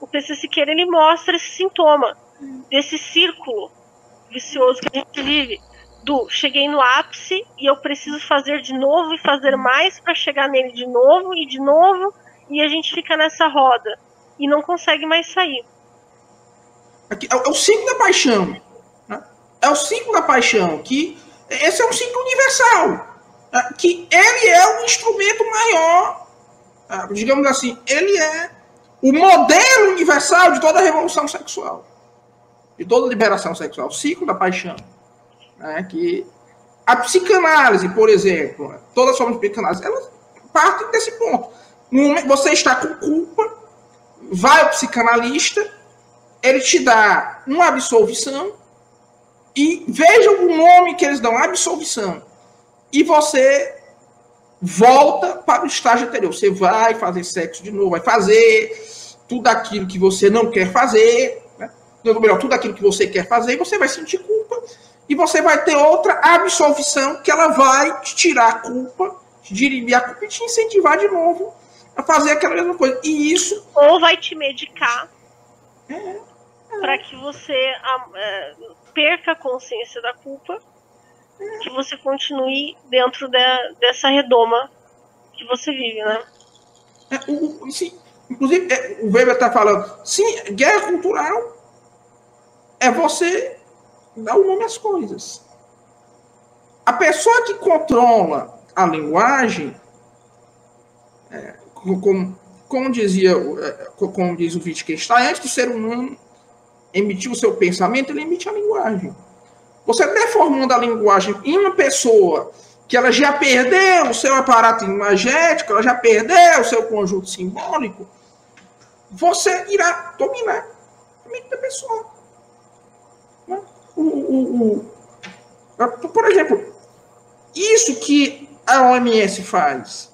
o PC Siqueira ele mostra esse sintoma desse círculo vicioso que a gente vive do cheguei no ápice e eu preciso fazer de novo e fazer mais para chegar nele de novo e de novo e a gente fica nessa roda e não consegue mais sair. Aqui, é, é o ciclo da paixão. Né? É o ciclo da paixão que esse é um ciclo universal. Né? Que ele é o instrumento maior, né? digamos assim, ele é o modelo universal de toda a revolução sexual, de toda a liberação sexual, o ciclo da paixão né, que a psicanálise, por exemplo, todas as formas de psicanálise, elas partem desse ponto. Você está com culpa, vai ao psicanalista, ele te dá uma absolvição, e veja o nome que eles dão, absolvição. E você volta para o estágio anterior. Você vai fazer sexo de novo, vai fazer tudo aquilo que você não quer fazer, né? melhor, tudo aquilo que você quer fazer, e você vai sentir culpa e você vai ter outra absolvição que ela vai te tirar a culpa, te dirimir a culpa e te incentivar de novo a fazer aquela mesma coisa. E isso. Ou vai te medicar é, é. para que você é, perca a consciência da culpa, é. que você continue dentro de, dessa redoma que você vive, né? É, o, sim, inclusive, é, o Weber está falando, sim, guerra cultural é você dá o nome às coisas. A pessoa que controla a linguagem, é, como, como, dizia, é, como diz o Wittgenstein, antes do ser humano emitir o seu pensamento, ele emite a linguagem. Você deformando a linguagem em uma pessoa que ela já perdeu o seu aparato imagético, ela já perdeu o seu conjunto simbólico, você irá dominar a mente da pessoa o, o, o, por exemplo, isso que a OMS faz,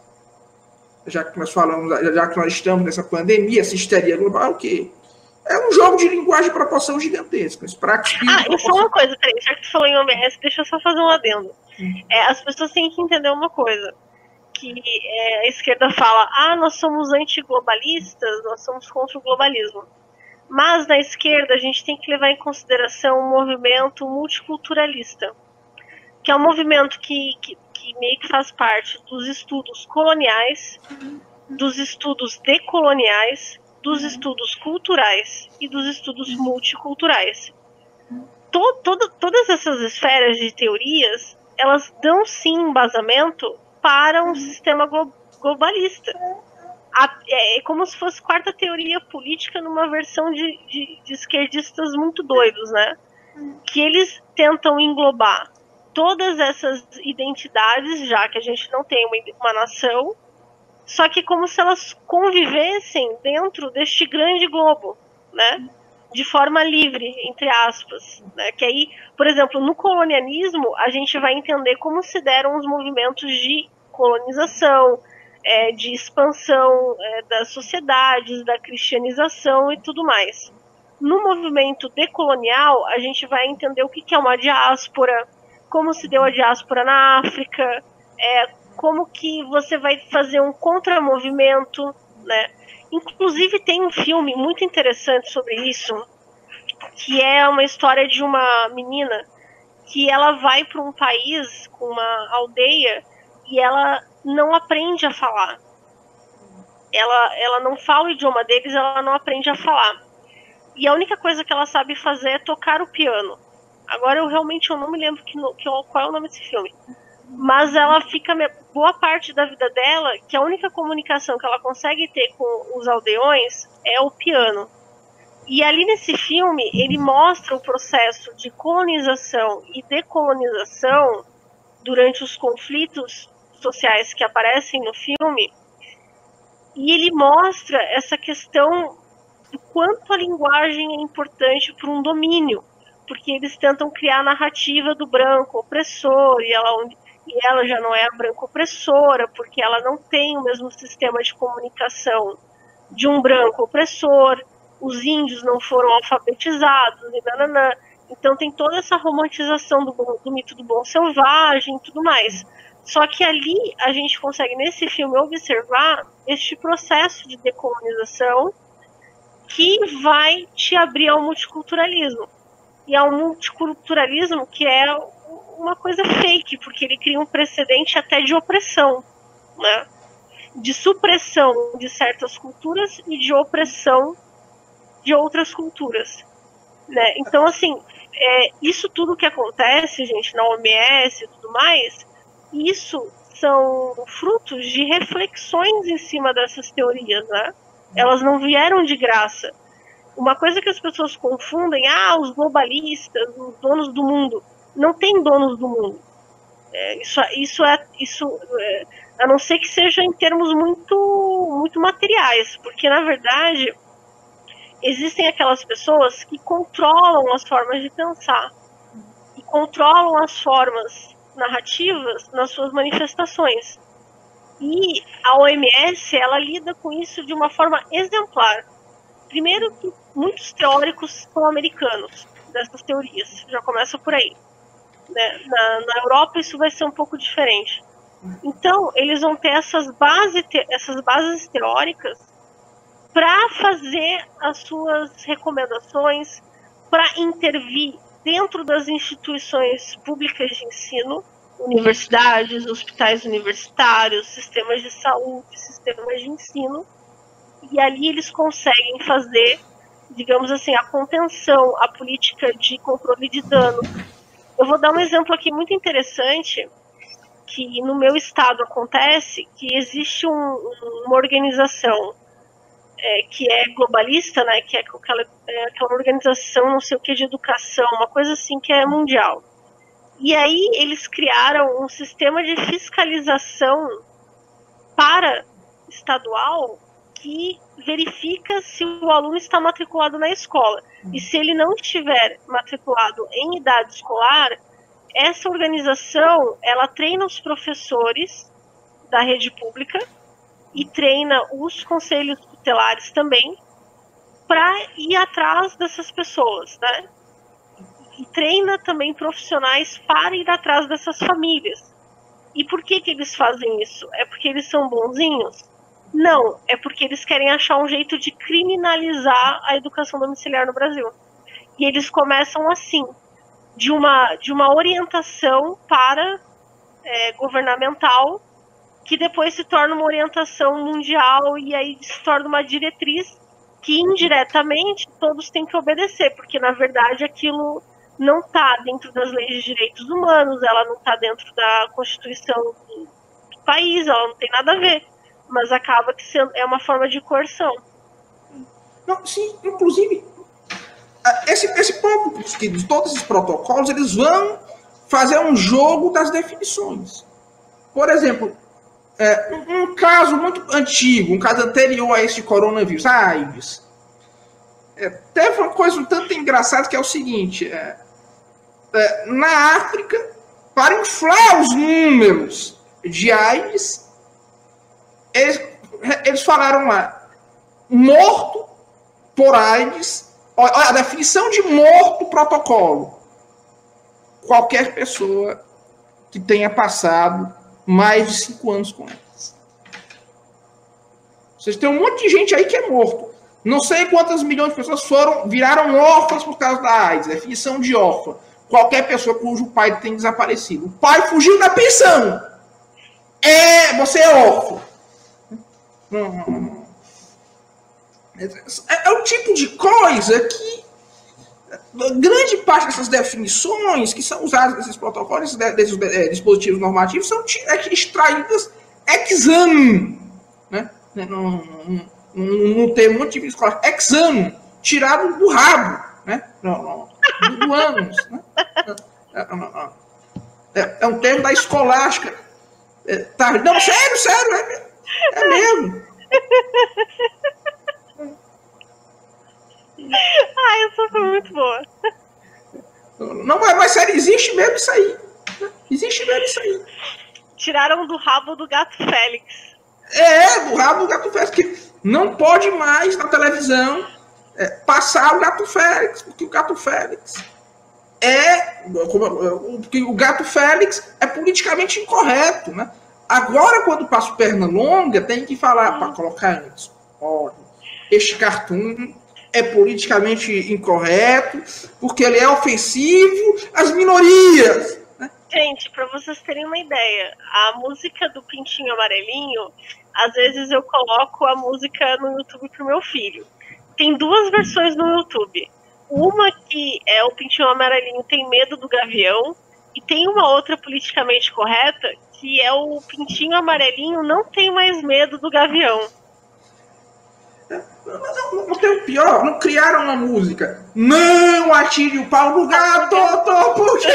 já que nós falamos, já que nós estamos nessa pandemia, essa histeria global, o quê? É um jogo de linguagem de proporção gigantesca. Ah, e só uma coisa, peraí, já que tu falou em OMS, deixa eu só fazer um adendo. Hum. É, as pessoas têm que entender uma coisa. Que é, a esquerda fala, ah, nós somos antiglobalistas, nós somos contra o globalismo. Mas na esquerda a gente tem que levar em consideração o movimento multiculturalista, que é um movimento que, que, que meio que faz parte dos estudos coloniais, dos estudos decoloniais, dos estudos culturais e dos estudos multiculturais. To, todas essas esferas de teorias, elas dão sim embasamento para um sistema globalista. É, é como se fosse quarta teoria política numa versão de, de, de esquerdistas muito doidos, né? Que eles tentam englobar todas essas identidades, já que a gente não tem uma, uma nação, só que como se elas convivessem dentro deste grande globo, né? De forma livre, entre aspas. Né? Que aí, por exemplo, no colonialismo, a gente vai entender como se deram os movimentos de colonização, é, de expansão é, das sociedades, da cristianização e tudo mais. No movimento decolonial, a gente vai entender o que, é uma diáspora, como se deu a diáspora na África, é, como que você vai fazer um contramovimento, né? Inclusive tem um filme muito interessante sobre isso, que é uma história de uma menina que ela vai para um país com uma aldeia e ela não aprende a falar. Ela, ela não fala o idioma deles, ela não aprende a falar. E a única coisa que ela sabe fazer é tocar o piano. Agora eu realmente eu não me lembro que, que, qual é o nome desse filme. Mas ela fica boa parte da vida dela que a única comunicação que ela consegue ter com os aldeões é o piano. E ali nesse filme ele mostra o processo de colonização e decolonização durante os conflitos sociais que aparecem no filme. E ele mostra essa questão do quanto a linguagem é importante para um domínio porque eles tentam criar a narrativa do branco opressor e ela, e ela já não é a branca opressora, porque ela não tem o mesmo sistema de comunicação de um branco opressor, os índios não foram alfabetizados e nananã. Então tem toda essa romantização do, do mito do bom selvagem e tudo mais. Só que ali a gente consegue, nesse filme, observar este processo de decolonização que vai te abrir ao multiculturalismo e ao multiculturalismo que é uma coisa fake, porque ele cria um precedente até de opressão, né? de supressão de certas culturas e de opressão de outras culturas. Né? Então, assim, é, isso tudo que acontece, gente, na OMS e tudo mais, isso são frutos de reflexões em cima dessas teorias, né? Elas não vieram de graça uma coisa que as pessoas confundem, ah, os globalistas, os donos do mundo. Não tem donos do mundo. É, isso, isso é, isso, é, a não ser que seja em termos muito, muito materiais, porque na verdade existem aquelas pessoas que controlam as formas de pensar e controlam as formas narrativas nas suas manifestações. E a OMS ela lida com isso de uma forma exemplar. Primeiro que muitos teóricos são americanos dessas teorias, já começa por aí. Né? Na, na Europa isso vai ser um pouco diferente. Então, eles vão ter essas, base, essas bases teóricas para fazer as suas recomendações, para intervir dentro das instituições públicas de ensino, universidades, hospitais universitários, sistemas de saúde, sistemas de ensino, e ali eles conseguem fazer, digamos assim, a contenção, a política de controle de dano. Eu vou dar um exemplo aqui muito interessante que no meu estado acontece, que existe um, uma organização é, que é globalista, né, que é aquela, é aquela organização, não sei o que, de educação, uma coisa assim que é mundial. E aí eles criaram um sistema de fiscalização para estadual que verifica se o aluno está matriculado na escola. E se ele não estiver matriculado em idade escolar, essa organização ela treina os professores da rede pública e treina os conselhos tutelares também para ir atrás dessas pessoas, né? E treina também profissionais para ir atrás dessas famílias. E por que que eles fazem isso? É porque eles são bonzinhos? Não, é porque eles querem achar um jeito de criminalizar a educação domiciliar no Brasil. E eles começam assim, de uma, de uma orientação para é, governamental que depois se torna uma orientação mundial e aí se torna uma diretriz que indiretamente todos têm que obedecer, porque na verdade aquilo não está dentro das leis de direitos humanos, ela não está dentro da Constituição do, país, ela não tem nada a ver, mas acaba que sendo, é uma forma de coerção. Não, sim, inclusive esse, esse ponto de todos esses protocolos eles vão fazer um jogo das definições. Por exemplo, é, um, caso muito antigo, um caso anterior a esse coronavírus, a AIDS. É, teve uma coisa um tanto engraçada que é o seguinte: é, é, na África, para inflar os números de AIDS, eles, eles falaram lá, morto por AIDS, olha a definição de morto protocolo. Qualquer pessoa que tenha passado mais de cinco anos com elas. Vocês têm um monte de gente aí que é morto. Não sei quantas milhões de pessoas foram, viraram órfãs por causa da AIDS. Definição de órfã. Qualquer pessoa cujo pai tem desaparecido. O pai fugiu da pensão. É, você é órfão. Não, não, não. É, é o tipo de coisa que grande parte dessas definições que são usadas nesses protocolos, desses é, dispositivos normativos, são é, extraídas ex ante, né? Num, num termo muito típico escolar, ex ante, tirado do rabo, né? Não, não, do ânus, né? É, é, um termo da escolástica. É, tá, não, sério, sério, é, é mesmo. Ai, essa foi muito boa. Não, mas sério, existe mesmo isso aí. Existe mesmo isso aí. Tiraram do rabo do gato Félix. É, do rabo do gato Félix, que não pode mais na televisão é, passar o gato Félix, porque o gato Félix é. Porque o gato Félix é politicamente incorreto, né? Agora, quando passa perna longa, tem que falar para colocar antes. Olha, este cartoon é politicamente incorreto, porque ele é ofensivo às minorias. Né? Gente, para vocês terem uma ideia, a música do Pintinho Amarelinho, às vezes eu coloco a música no YouTube pro meu filho. Tem duas versões no YouTube. Uma que é o Pintinho Amarelinho tem medo do gavião, e tem uma outra politicamente correta que é o Pintinho Amarelinho não tem mais medo do gavião. Não, não tem o pior, não criaram uma música. Não atire o pau no gato, tô, porque.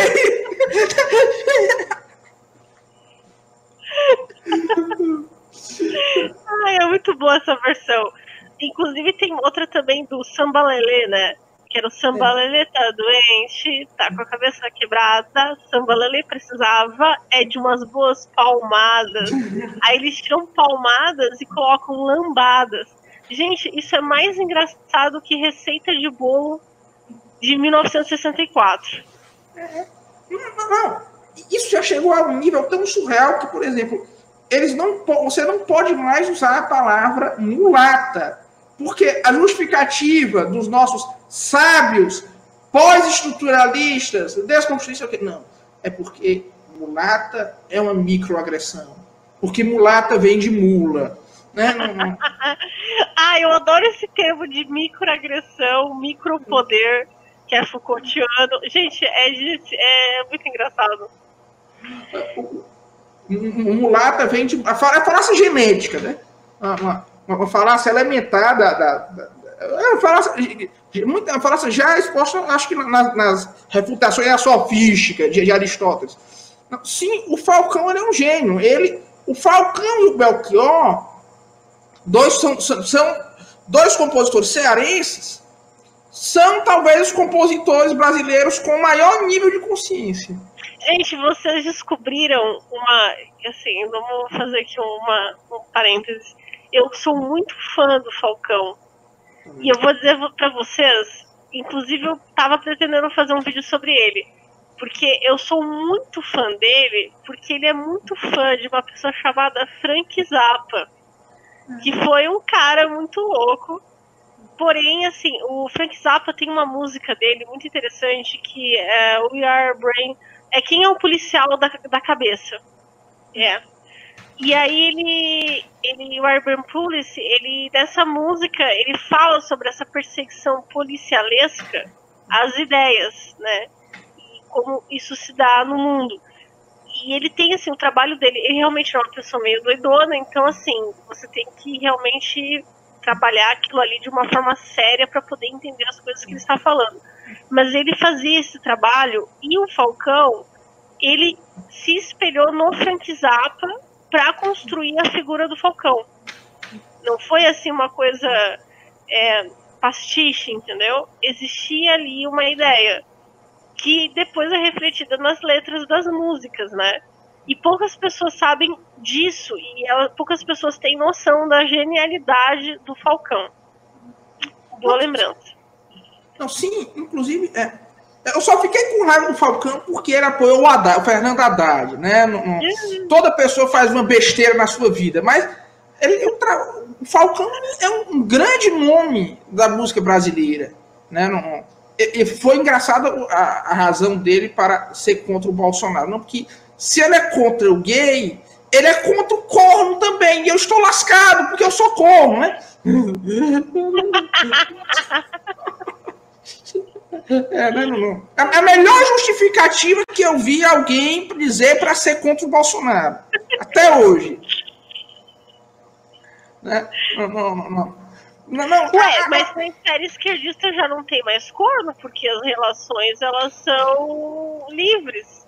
Ai, é muito boa essa versão. Inclusive tem outra também do Sambalelê, né? Que era o Sambalelê tá doente, tá com a cabeça quebrada. Sambalelê precisava é de umas boas palmadas. Aí eles tiram palmadas e colocam lambadas. Gente, isso é mais engraçado que receita de bolo de 1964. É, não, não, isso já chegou a um nível tão surreal que, por exemplo, eles não você não pode mais usar a palavra mulata, porque a justificativa dos nossos sábios pós-estruturalistas, desconstruístas, não, é porque mulata é uma microagressão, porque mulata vem de mula. Né? ah, eu adoro esse termo de microagressão, micropoder, que é Foucaultiano. Gente, é, é muito engraçado. Mulata vem de. A falácia genética, né? Uma, uma, uma falácia elementar da. da, da é uma falácia, muita, falácia já exposta, acho que nas, nas refutações sofísticas de, de Aristóteles. Sim, o Falcão é um gênio. Ele, o Falcão e o Belchior dois são, são dois compositores cearenses, são talvez os compositores brasileiros com maior nível de consciência. Gente, vocês descobriram uma. Assim, vamos fazer aqui uma, um parênteses. Eu sou muito fã do Falcão. E eu vou dizer para vocês, inclusive eu estava pretendendo fazer um vídeo sobre ele. Porque eu sou muito fã dele, porque ele é muito fã de uma pessoa chamada Frank Zappa que foi um cara muito louco. Porém, assim, o Frank Zappa tem uma música dele muito interessante que é We Are Brain. É quem é o policial da, da cabeça. É. E aí ele, ele o Urban Police, ele nessa música, ele fala sobre essa perseguição policialesca às ideias, né? E como isso se dá no mundo. E ele tem assim, o trabalho dele, ele realmente é uma pessoa meio doidona, então assim, você tem que realmente trabalhar aquilo ali de uma forma séria para poder entender as coisas que ele está falando. Mas ele fazia esse trabalho e o Falcão, ele se espelhou no Frank Zappa para construir a figura do Falcão. Não foi assim uma coisa é, pastiche, entendeu? Existia ali uma ideia que depois é refletida nas letras das músicas, né? E poucas pessoas sabem disso e ela, poucas pessoas têm noção da genialidade do Falcão. Boa lembrança. Não, sim, inclusive, é, eu só fiquei com raiva do Falcão porque ele apoiou o, Haddad, o Fernando Haddad, né? Não, não, uhum. toda pessoa faz uma besteira na sua vida, mas ele, o Falcão é um grande nome da música brasileira, né? Não, e foi engraçado a, razão dele para ser contra o Bolsonaro, não porque se ele é contra o gay, ele é contra o corno também. E eu estou lascado, porque eu sou corno, né? É, não, não. A, melhor justificativa que eu vi alguém dizer para ser contra o Bolsonaro. Até hoje. Né? Não, não, não. Não. não Ué, mas na esfera esquerdista já não tem mais corno, porque as relações elas são livres.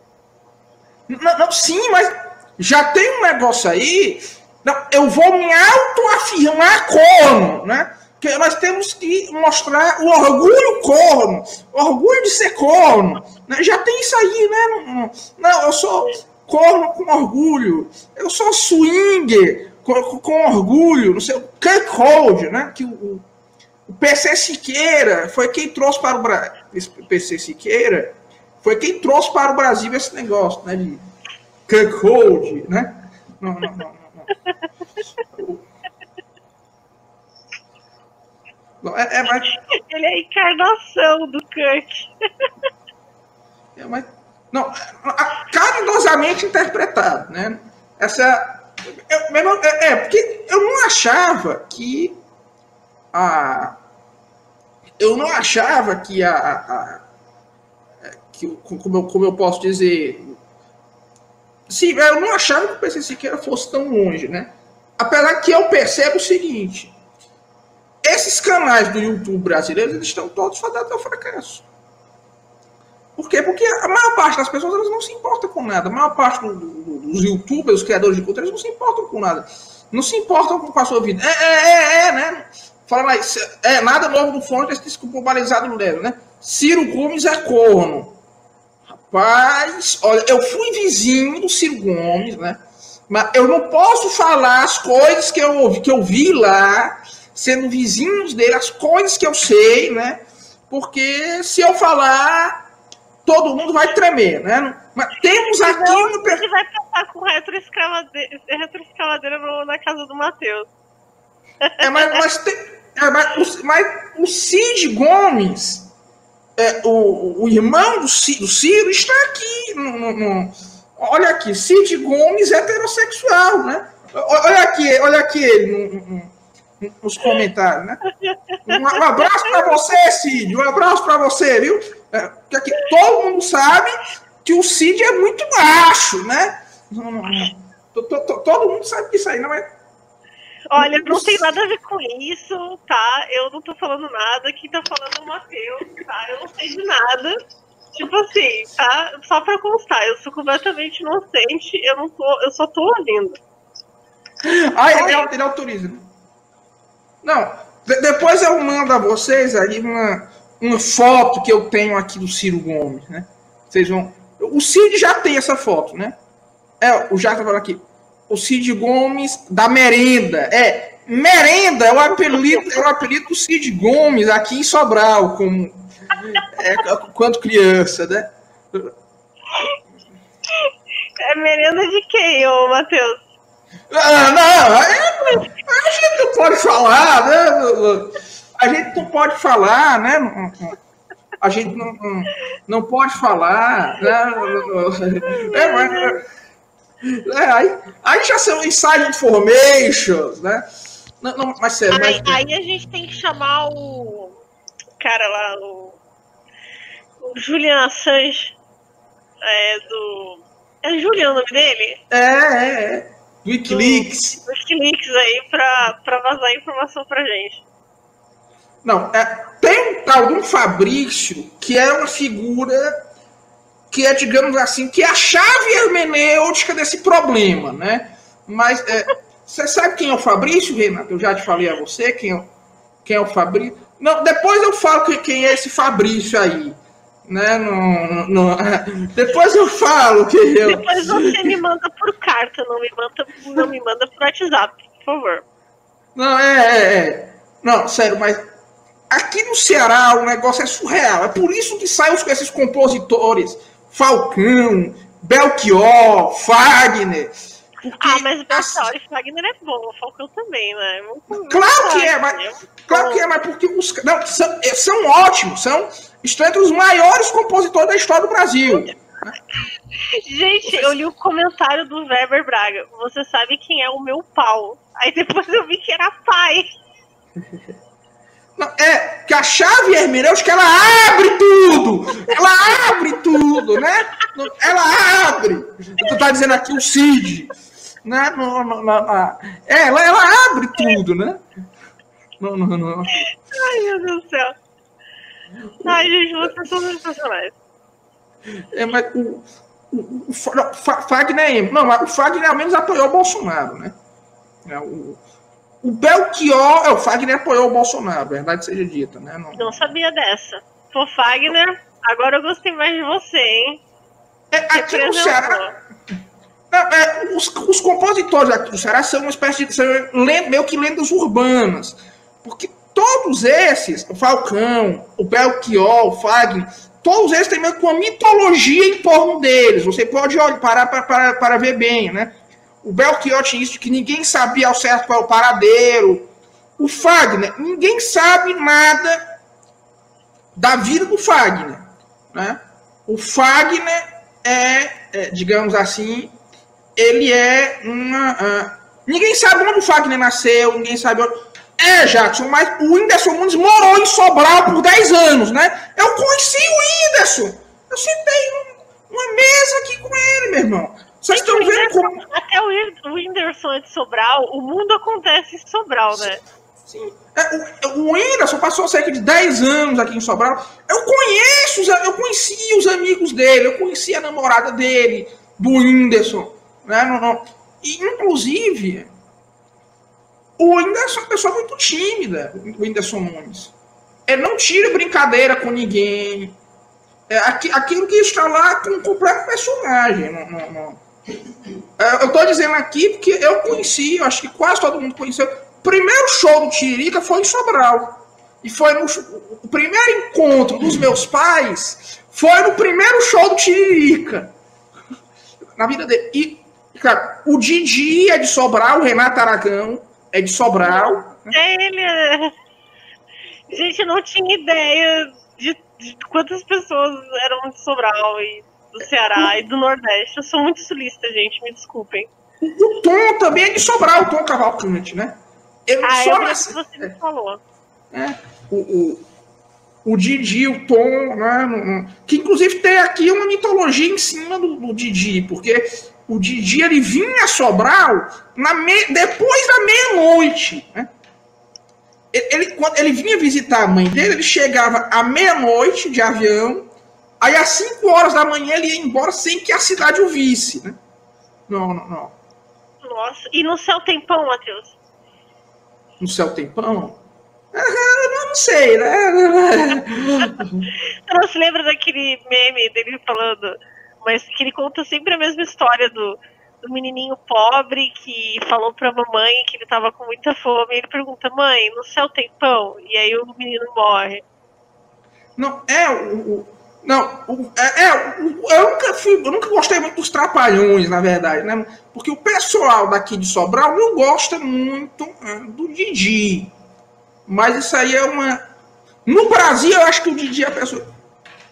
Não, não, sim, mas já tem um negócio aí. Não, eu vou me autoafirmar corno, né? Que nós temos que mostrar o orgulho corno, o orgulho de ser corno. Né? Já tem isso aí, né? Não, não, eu sou corno com orgulho. Eu sou swinger com, com orgulho. Não sei, o Kirkhold, né? Que o, o PC Siqueira foi quem trouxe para o Brasil. PC Siqueira foi quem trouxe para o Brasil esse negócio, né? De cuckold, né? Não, não, não, não. É, é. Ele é a encarnação do Kirk. É, mas, não, carinhosamente interpretado, né? Essa eu, é, é, porque eu não achava que a eu não achava que a, a que, como, eu, como eu posso dizer, sim, eu não achava que o PC Siqueira fosse tão longe, né? Apesar que eu percebo o seguinte, esses canais do YouTube brasileiros, eles estão todos fadados ao fracasso. Por quê? Porque a maior parte das pessoas elas não se importam com nada. A maior parte do, do, dos youtubers, os criadores de conteúdo, eles não se importam com nada. Não se importam com a sua vida. É, é, é, é né? Fala lá, é nada novo do fonte, esse balizado no leve, né? Ciro Gomes é corno. Rapaz, olha, eu fui vizinho do Ciro Gomes, né? Mas eu não posso falar as coisas que eu ouvi, que eu vi lá, sendo vizinhos dele, as coisas que eu sei, né? Porque se eu falar, todo mundo vai tremer, né? Mas temos aqui não, no... Ele vai passar com retroescavadeira, na casa do Matheus. É, mas, mas, tem, é, mas, mas o Cid Gomes é, o, o irmão do Ciro, do Ciro está aqui. No, no, no, olha aqui, Cid Gomes heterossexual, né? Olha aqui, olha aqui ele nos comentários, né? Um, um abraço para você, Cid. Um abraço para você, viu? É, aqui, todo mundo sabe que o Cid é muito macho, né? Todo mundo sabe disso aí, não é? Olha, não tem nada a ver com isso, tá? Eu não tô falando nada. Quem tá falando é o Matheus, tá? Eu não sei de nada. Tipo assim, tá? Só pra constar, eu sou completamente inocente, eu não tô, eu só tô ouvindo. Ah, ele, ele autoriza. Não, depois eu mando a vocês aí uma, uma foto que eu tenho aqui do Ciro Gomes, né? Vocês vão. O Cid já tem essa foto, né? É, o Jato falando aqui o Cid Gomes da merenda. É, merenda é o apelido, é o apelido do Cid Gomes aqui em Sobral, como, é, quando criança, né? É merenda de quem, ô Matheus? Ah, não, a gente não pode falar, né? A gente não pode falar, né? A gente não, não, pode falar, né? É, mas, É, aí, aí já são inside informations, né? Não, não, mas sério, aí, mas... aí a gente tem que chamar o cara lá, o, o Julian Assange, é, do... É Julian o nome dele? É, é, é. Wikileaks. Do, Wikileaks aí pra, pra vazar informação pra gente. Não, é, tem um tal de um Fabrício que é uma figura que é, digamos assim, que é a chave hermenêutica desse problema, né? Mas é, você sabe quem é o Fabrício, Renato? Eu já te falei a você quem é, quem é o Fabrício. Não, depois eu falo quem é esse Fabrício aí. Né? No, no, depois eu falo que eu. Depois você me manda por carta, não me manda, não me manda por WhatsApp, por favor. Não, é, é, é. Não, sério, mas aqui no Ceará o negócio é surreal. É por isso que saem esses compositores Falcão, Belchior, Fagner. Ah, mas Belchior e Fagner é bom, o Falcão também, né? Muito, claro que é, mas, é claro que é, mas porque os não, são, é, são ótimos, são estão entre os maiores compositores da história do Brasil. Gente, eu li o comentário do Weber Braga. Você sabe quem é o meu pau? Aí depois eu vi que era pai. Não, é que a chave hermenêutica ela abre tudo! Ela abre tudo, né? Ela abre. Tu tá dizendo aqui o Cid. Né? Não, não, não, é, ela, ela abre tudo, né? Não, não, não. Ai, meu Deus do céu. Ai, gente, vocês são sensacionais. É, mas o, o, o, o Fagner, não, o Fagner ao menos apoiou o Bolsonaro, né? É, o, o Belchior, é, o Fagner apoiou o Bolsonaro, verdade seja dita, né? Não, não sabia dessa. Pô, Fagner, agora eu gostei mais de você, hein? É, aqui no Ceará. É, os, os, compositores aqui do Ceará são uma espécie de. São, meio que lendas urbanas. Porque todos esses, o Falcão, o Belchior, o Fagner, todos eles têm meio que uma mitologia em torno deles. Você pode olhar, parar para, para ver bem, né? O Belchior tinha isso de que ninguém sabia ao certo qual é o paradeiro. O Fagner, ninguém sabe nada da vida do Fagner. Né? O Fagner é, é digamos assim, ele é uma. Uh, ninguém sabe onde o Fagner nasceu, ninguém sabe onde. É, Jackson, mas o Whindersson Nunes morou em Sobral por 10 anos, né? Eu conheci o Whindersson. Eu sentei uma mesa aqui com ele, meu irmão. Vocês estão vendo como. Até o Whindersson é de Sobral, o mundo acontece em Sobral, né? Sim. É, o, o Whindersson passou cerca de 10 anos aqui em Sobral. Eu conheço, eu conhecia os amigos dele, eu conhecia a namorada dele, do Whindersson. Né? Não, não. E, inclusive, o Whindersson é uma pessoa muito tímida, o Whindersson Nunes. Ele não tira brincadeira com ninguém. É aquilo que está lá com um completo personagem. Não, não, não. É, eu estou dizendo aqui porque eu conheci, eu acho que quase todo mundo conheceu. O primeiro show do Tiririca foi em Sobral. E foi no o primeiro encontro dos meus pais foi no primeiro show do Tiririca. Na vida dele. E, cara, o Didi é de Sobral, o Renato Aragão é de Sobral. Ele é... Gente, eu não tinha ideia de, de quantas pessoas eram de Sobral e do Ceará e do Nordeste. Eu sou muito sulista, gente, me desculpem. O Tom também é de Sobral, o Tom Cavalcante, né? Ele ah, só nasce... você me falou. É, o, o, o Didi, o Tom, né? Que inclusive tem aqui uma mitologia em cima do, do Didi, porque o Didi ele vinha a Sobral na me... depois da meia-noite, né? Ele, quando ele vinha visitar a mãe dele, ele chegava à meia-noite de avião, Aí às 5 horas da manhã ele ia embora sem que a cidade o visse, né? Não, não, não. Nossa, e no céu tem pão, Matheus? No céu tem pão? Ah, não sei, né? Você não se lembra daquele meme dele falando, mas que ele conta sempre a mesma história do, do menininho pobre que falou pra mamãe que ele tava com muita fome. E ele pergunta, mãe, no céu tem pão? E aí o menino morre. Não, é, o, não, é, é, eu, nunca fui, eu nunca gostei muito dos trapalhões, na verdade, né? Porque o pessoal daqui de Sobral não gosta muito é, do Didi. Mas isso aí é uma. No Brasil, eu acho que o Didi é a pessoa.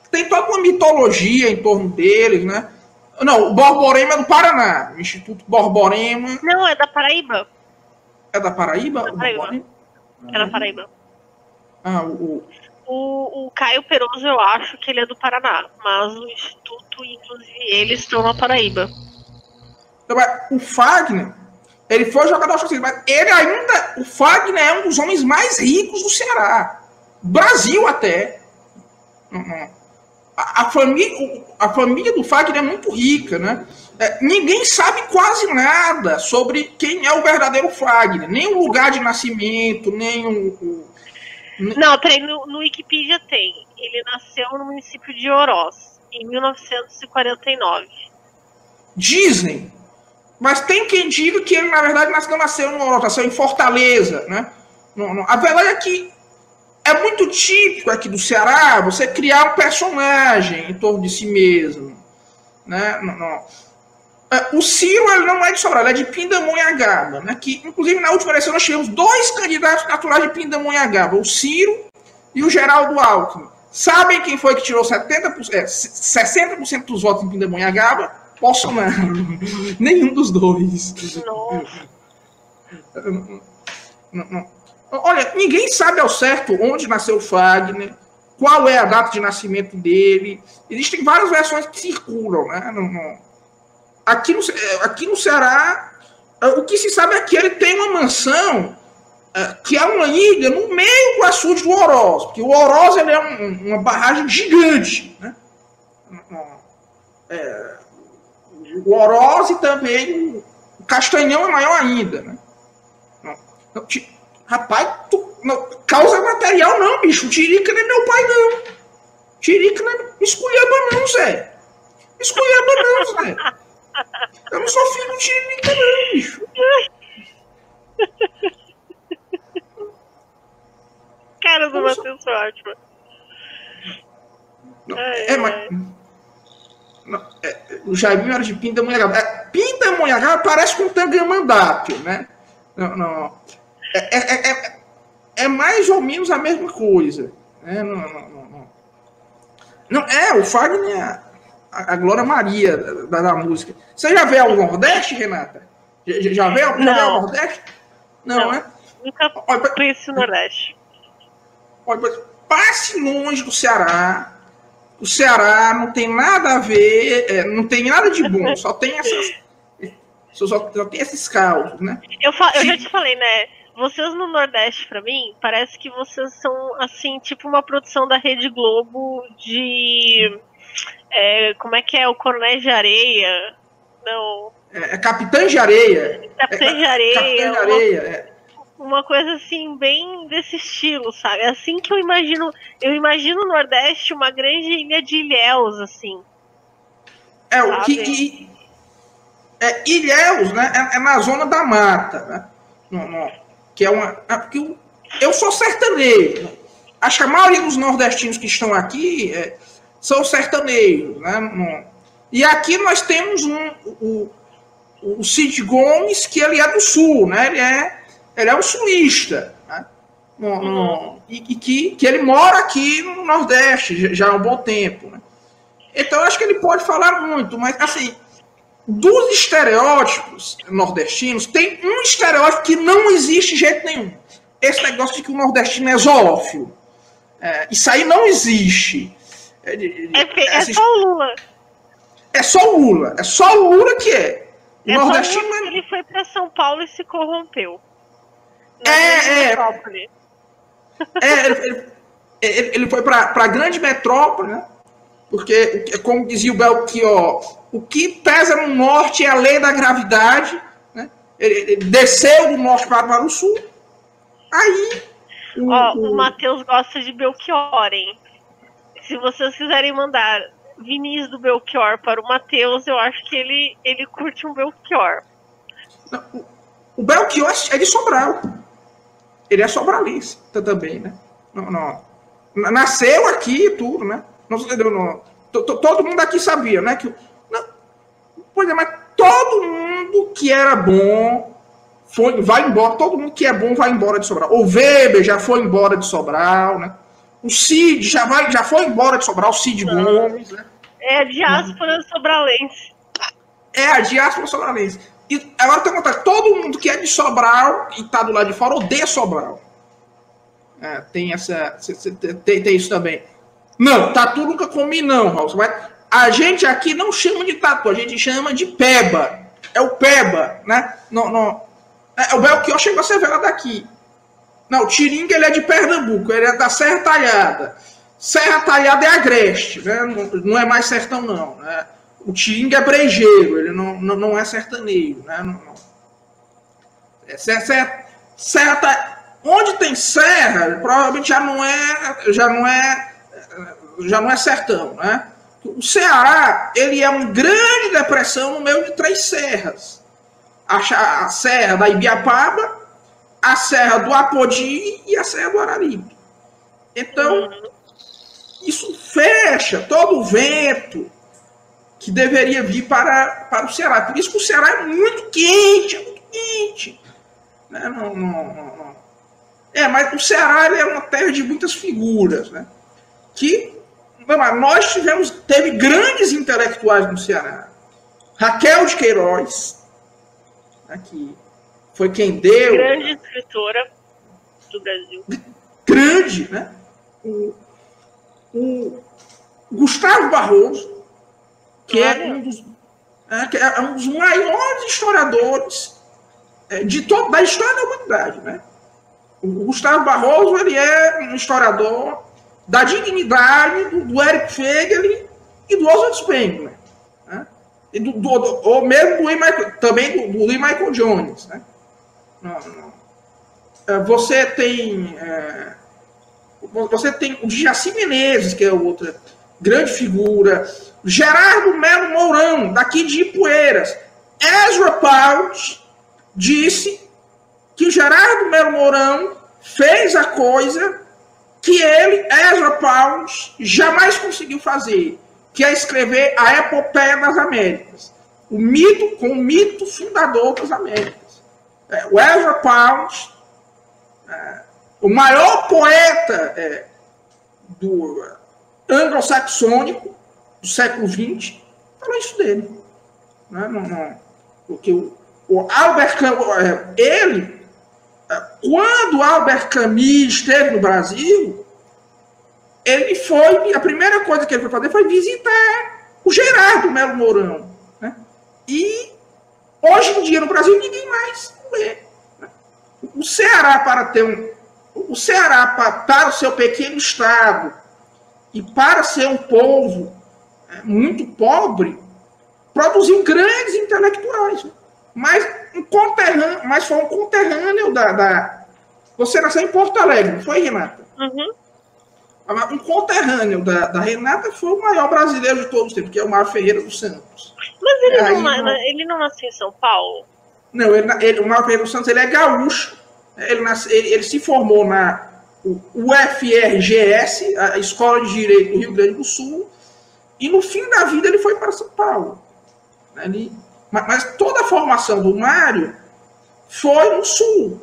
Tem toda uma mitologia em torno deles, né? Não, o Borborema é do Paraná. O Instituto Borborema. Não, é da Paraíba. É da Paraíba? Da Paraíba. É da Paraíba. Ah, o, o, o Caio Peroso, eu acho que ele é do Paraná. Mas o Instituto, inclusive, eles estão na Paraíba. O Fagner, ele foi jogador de mas ele ainda. O Fagner é um dos homens mais ricos do Ceará. Brasil até. A, a família, a família do Fagner é muito rica, né? É, ninguém sabe quase nada sobre quem é o verdadeiro Fagner, nem o lugar de nascimento, nem o. o Não, peraí, no, no Wikipedia tem. Ele nasceu no município de Oroz, em 1949. Dizem mas tem quem diga que ele, na verdade, não nasceu em Oroz, nasceu em Fortaleza, né? Não, não. A verdade é que é muito típico aqui do Ceará você criar um personagem em torno de si mesmo. Né? Não, não. O Ciro ele não é de Sobral, ele é de Pindamonhangaba. Né? Que, inclusive, na última eleição nós tivemos dois candidatos naturais de Pindamonhangaba, o Ciro e o Geraldo Alckmin. Sabem quem foi que tirou 70%, é, 60% dos votos em Pindamonhangaba? Bolsonaro. Nenhum dos dois. Olha, ninguém sabe ao certo onde nasceu o Fagner, qual é a data de nascimento dele. Existem várias versões que circulam, né? Aqui no, aqui no Ceará, é, o que se sabe é que ele tem uma mansão é, que é uma ilha no meio do açude do Oroz, porque o Oroz ele é um, uma barragem gigante, né? É, o Oroz e também o Castanhão é maior ainda, né? Não, te, rapaz, tu, não, causa material não, bicho. Tirica não é meu pai, não. Tirica não é escolheba não, Zé. Escolheba não, Zé. Eu não sou filho do Tirica, não, bicho. Cara do Matheus sou... ótimo. Não, é, mas é, o Jaiminho era de Pindamonhangaba. É, Pindamonhangaba parece com Tangamandápio, né? Não, não. É, é, é, é, mais ou menos a mesma coisa. Né? Não, não, não, não. é, o Fagner é a, a Glória Maria da, da, música. Você já veio ao Nordeste, Renata? Já, já veio, já veio ao Nordeste? Não, não né? Nunca conheci o Nordeste. Olha, passe longe do Ceará, o Ceará não tem nada a ver, é, não tem nada de bom, só tem essas. Só, só tem esses causos, né? Eu, eu já te falei, né? Vocês no Nordeste, para mim, parece que vocês são, assim, tipo uma produção da Rede Globo de. É, como é que é? O Coronel de Areia? Não. É, é Capitã de Areia. Capitã de Areia. Capitã de Areia, é uma coisa assim, bem desse estilo, sabe? É assim que eu imagino. Eu imagino o Nordeste uma grande ilha de Ilhéus, assim. É, o que. é, Ilhéus, né? É, é, na zona da mata, né? Que é uma. É porque eu, eu sou sertanejo. Acho que a maioria dos nordestinos que estão aqui é, são sertanejos, né? E aqui nós temos um, o, o Cid Gomes, que ele é do sul, né? Ele é ele é um sulista, né? no, no, uhum. e, e, que, que ele mora aqui no Nordeste já há um bom tempo. Né? Então eu acho que ele pode falar muito, mas assim, dos estereótipos nordestinos, tem um estereótipo que não existe de jeito nenhum. Esse negócio de que o nordestino é zoófilo. É, isso aí não existe. É, é, é só o Lula. É só o Lula. É só o Lula que é. O é nordestino. Lula ele foi para São Paulo e se corrompeu. É, é, é, ele, ele, ele foi para a grande metrópole, né? Porque, como dizia o Belchior, o que pesa no norte é a lei da gravidade. Né? Ele, ele desceu do norte para, para o sul. Aí. O, Ó, o, o Matheus gosta de Belchior, hein? Se vocês quiserem mandar Vinícius do Belchior para o Matheus, eu acho que ele, ele curte um Belchior. o, o Belchior é de Sobral ele é sobralista também, né? Não, não. Nasceu aqui e tudo, né? Não, não, todo mundo aqui sabia, né? Que, não, pois é, mas todo mundo que era bom foi, vai embora, todo mundo que é bom vai embora de Sobral. O Weber já foi embora de Sobral, né? O Cid já, vai, já foi embora de Sobral, o Cid Gomes, né? É diáspora sobralense. é a diáspora sobralense. E agora tem que todo mundo que é de Sobral e está do lado de fora odeia Sobral. É, tem essa. Tem, tem, isso também. Não, tatu nunca comi, não, Raul. A gente aqui não chama de tatu, a gente chama de peba. É o peba, né? Não, não. É, o Belchior chegou a ser vela daqui. Não, Tiringa ele é de Pernambuco, ele é da Serra Talhada. Serra Talhada é agreste, né? não, não é mais sertão, não. Né? O Tiringa é brejeiro, ele não, não, não é sertanejo. Né? Não, não. É, serra, serra, onde tem serra, provavelmente já não é, já não é, já não é sertão. Né? O Ceará ele é uma grande depressão no meio de três serras. A, a serra da Ibiapaba, a serra do Apodi e a serra do Araripe. Então, isso fecha todo o vento que deveria vir para, para o Ceará. Por isso que o Ceará é muito quente, é muito quente. Né? Não, não, não, é, mas o Ceará é uma terra de muitas figuras, né? Que nós tivemos, teve grandes intelectuais no Ceará. Raquel de Queiroz, aqui, foi quem deu. Grande escritora do Brasil. Grande, né? O, o Gustavo Barroso, que é um, dos, é, é um dos maiores historiadores é, de toda da história da humanidade, né? O Gustavo Barroso ele é um historiador da dignidade do, do Eric Fegel e do Oswald Spengler, né? E do, do, do, ou mesmo do também do, do Lee Michael Jones, né? É, você tem é, você tem o Jaci Menezes, que é outra grande figura, Gerardo Melo Mourão, daqui de Ipueiras. Ezra Pound disse que Gerardo Melo Mourão fez a coisa que ele, Ezra Pound, jamais conseguiu fazer, que é escrever a epopeia das Américas. O mito, com o mito fundador das Américas. É, o Ezra Pound é, o maior poeta é, do anglo-saxônico do século XX falou isso dele. Não, não, não. Porque o, o Albert Camus, é, ele, é, quando Albert Camus esteve no Brasil, ele foi, a primeira coisa que ele foi fazer foi visitar o Gerardo Melo Mourão. Né? E hoje em dia no Brasil ninguém mais. Né? O Ceará, para ter um, o Ceará, para o seu pequeno estado e para ser um povo é, muito pobre, produziu grandes intelectuais. Né? Mas, um conterrâneo, mas foi um conterrâneo da, da. Você nasceu em Porto Alegre, não foi, Renata? Uhum. Um conterrâneo da, da, Renata foi o maior brasileiro de todos os tempos, que é o Mário Ferreira dos Santos. Mas ele, é, não, não, ele não nasceu em São Paulo? Não, ele, ele, o dos Santos ele é gaúcho ele, nasce, ele, ele se formou na UFRGS, a Escola de Direito do Rio Grande do Sul, e no fim da vida ele foi para São Paulo. Ele, mas, toda a formação do Mário foi no Sul,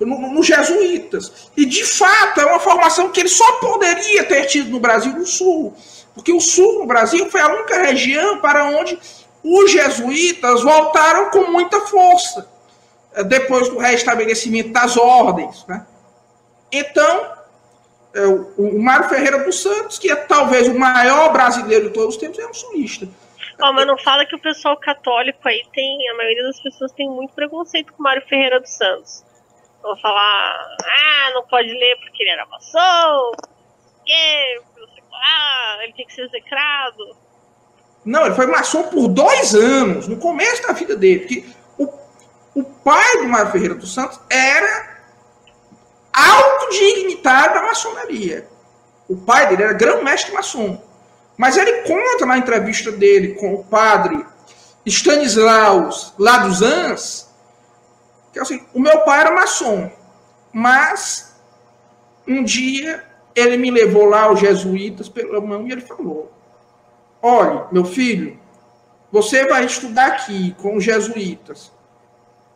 nos no Jesuítas. E, de fato, é uma formação que ele só poderia ter tido no Brasil no Sul. Porque o Sul, no Brasil, foi a única região para onde os jesuítas voltaram com muita força. Eh, depois do restabelecimento das ordens. Né? Então, é, o Mário Ferreira dos Santos, que é talvez o maior brasileiro de todos os tempos, é um sulista. Oh, mas não fala que o pessoal católico aí tem, a maioria das pessoas tem muito preconceito com o Mário Ferreira dos Santos. Vão falar, ah, não pode ler porque ele era maçom, que, ah, ele tem que ser execrado. Não, ele foi maçom por dois anos, no começo da vida dele. Porque o pai do Mário Ferreira dos Santos era alto dignitário da maçonaria. O pai dele era grão-mestre maçom. Mas ele conta na entrevista dele com o padre Stanislaus lá dos Ans, que é assim, o meu pai era maçom, mas um dia ele me levou lá aos jesuítas pela mão e ele falou: Olha, meu filho, você vai estudar aqui com os jesuítas.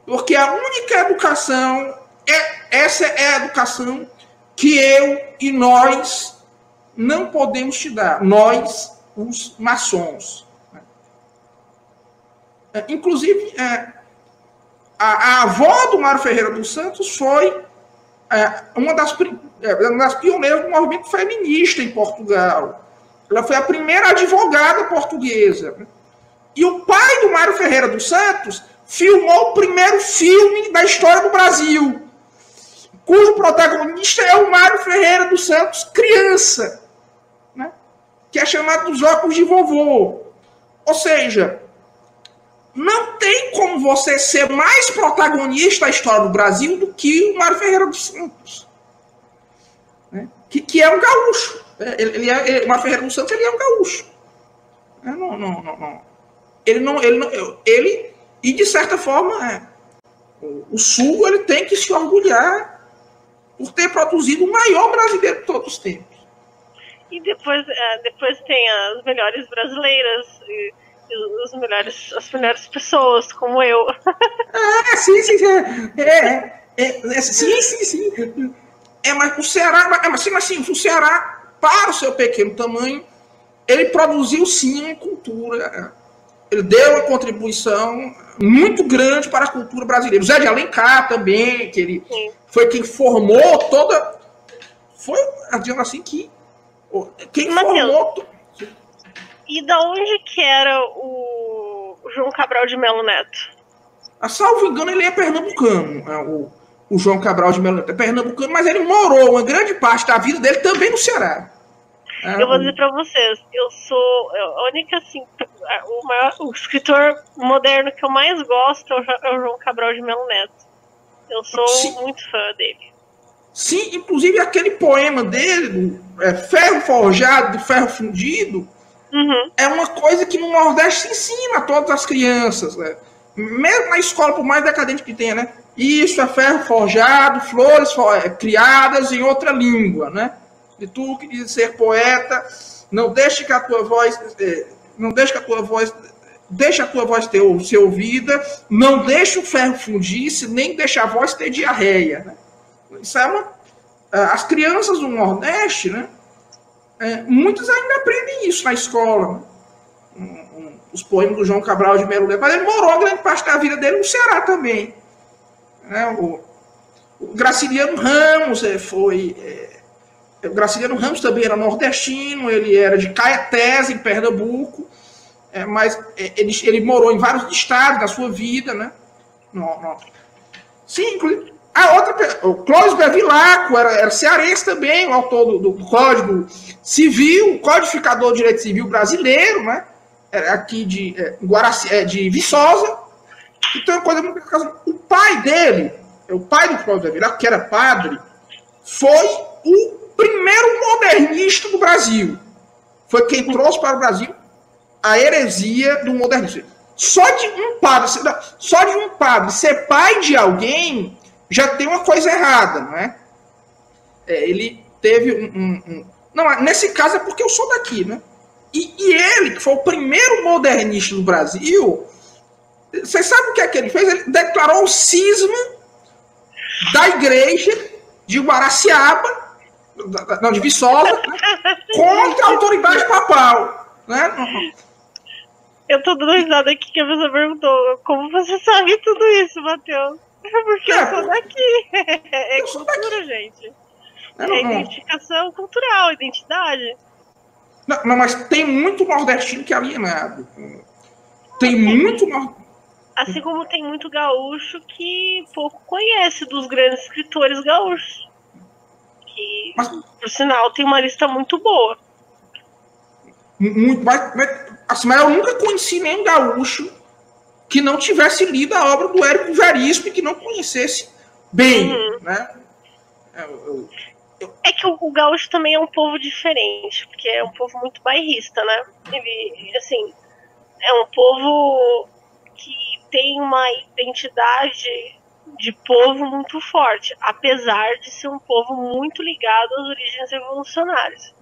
Porque a única educação, é, essa é a educação que eu e nós não podemos te dar. Nós, os maçons. É, inclusive, é, a, avó do Mário Ferreira dos Santos foi é, uma, das, uma das pioneiras do movimento feminista em Portugal. Ela foi a primeira advogada portuguesa. E o pai do Mário Ferreira dos Santos filmou o primeiro filme da história do Brasil, cujo protagonista é o Mário Ferreira dos Santos, criança, né? que é chamado dos óculos de vovô. Ou seja, não tem como você ser mais protagonista da história do Brasil do que o Mário Ferreira dos Santos. Né? Que, que, é um gaúcho. Ele, ele é, ele, o Mário Ferreira dos Santos ele é um gaúcho. É, não, não, não, não. Ele não. Ele, não, ele e de certa forma, é, o Sul ele tem que se orgulhar por ter produzido o maior brasileiro de todos os tempos. E depois, é, depois tem as melhores brasileiras. E os melhores, as melhores pessoas, como eu. Ah, sim, sim, sim. É, é, é, é sim, sim, sim. É, mas o Ceará, é, mas, sim, mas sim, o Ceará, para o seu pequeno tamanho, ele produziu sim uma cultura. Ele deu uma contribuição muito grande para a cultura brasileira. O Zé de Alencar também, que ele sim. foi quem formou toda. Foi, digamos assim, que. Quem Mateus, formou e da onde que era o João Cabral de Melo Neto? A salvo engano, ele é pernambucano. É, o, o João Cabral de Melo Neto é pernambucano, mas ele morou uma grande parte da vida dele também no Ceará. É, eu vou dizer para vocês, eu sou a única assim, o maior o escritor moderno que eu mais gosto é o João Cabral de Melo Neto. Eu sou Sim. muito fã dele. Sim, inclusive aquele poema dele, é, Ferro Forjado, Ferro Fundido, Uhum. É uma coisa que no Nordeste se ensina a todas as crianças, né? mesmo na escola, por mais decadente que tenha, né? Isso é ferro forjado, flores for é, criadas em outra língua, né? E tu que diz ser poeta, não deixe que a tua voz, é, não deixe que a tua voz, deixa a tua voz ter, ser ouvida, não deixe o ferro fundir-se, nem deixa a voz ter diarreia, né? Isso é uma, as crianças do Nordeste, né? É, muitos ainda aprendem isso na escola. Né? Os poemas do João Cabral de Melo Mas ele morou grande parte da vida dele no Ceará também. É, o, o, Graciliano Ramos é, foi. É, Graciliano Ramos também era nordestino, ele era de Caetés, em Pernambuco, é, mas é, ele, ele morou em vários estados da sua vida, né? No, no. Sim, a outra, o Clóvis Bevilacqua era, era cearense também, o autor do, do, Código Civil, codificador do direito civil brasileiro, né? Era aqui de, é, Guaraci, é, de Viçosa. Então, coisa muito O pai dele, o pai do Clóvis Bevilacqua, que era padre, foi o primeiro modernista do Brasil. Foi quem trouxe para o Brasil a heresia do modernismo. Só de um padre, só de um padre ser pai de alguém já tem uma coisa errada, não é? é ele teve um, um, um, Não, nesse caso é porque eu sou daqui, né? E, e, ele, que foi o primeiro modernista do Brasil, você sabe o que é que ele fez? Ele declarou o cisma da igreja de Guaraciaba, não, de Viçosa, né? contra a autoridade papal. Né? Eu tô dando risada aqui que a pessoa perguntou como você sabe tudo isso, Matheus? Porque é, eu sou daqui. É eu cultura, daqui. gente. É, é identificação cultural, identidade. Não, não, mas tem muito nordestino que é alienado. Tem muito Assim como tem muito gaúcho que pouco conhece dos grandes escritores gaúchos. Mas, por sinal, tem uma lista muito boa. Muito, mas, mas, assim, mas eu nunca conheci nenhum gaúcho que não tivesse lido a obra do Érico Veríssimo e que não conhecesse bem, uhum. né? Eu, eu, eu... É que o, o gaúcho também é um povo diferente, porque é um povo muito bairrista, né? Ele, assim, é um povo que tem uma identidade de povo muito forte, apesar de ser um povo muito ligado às origens revolucionárias.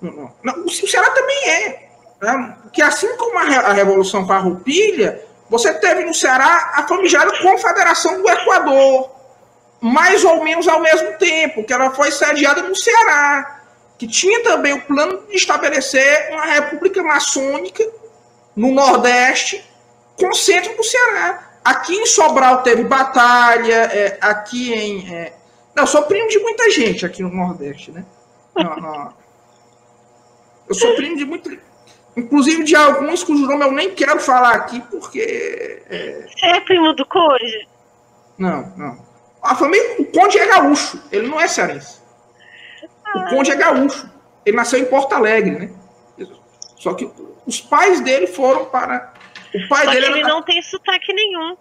Não. O Ceará também é. Né? Que assim como a, Revolução Farroupilha, você teve no Ceará a famigerada Confederação do Equador, mais ou menos ao mesmo tempo, que ela foi sediada no Ceará, que tinha também o plano de estabelecer uma república maçônica no Nordeste, concentram no Ceará. Aqui em Sobral teve batalha, é, aqui em. É... Não, eu sou primo de muita gente aqui no Nordeste, né? Não, não. Eu sou primo de muita. Inclusive de alguns cujo nome eu nem quero falar aqui, porque. É... Você é primo do Conde? Não, não. A família. O Conde é gaúcho, ele não é cearense. Ah. O Conde é gaúcho. Ele nasceu em Porto Alegre, né? Só que os pais dele foram para. O pai Só dele ele era... não tem sotaque nenhum.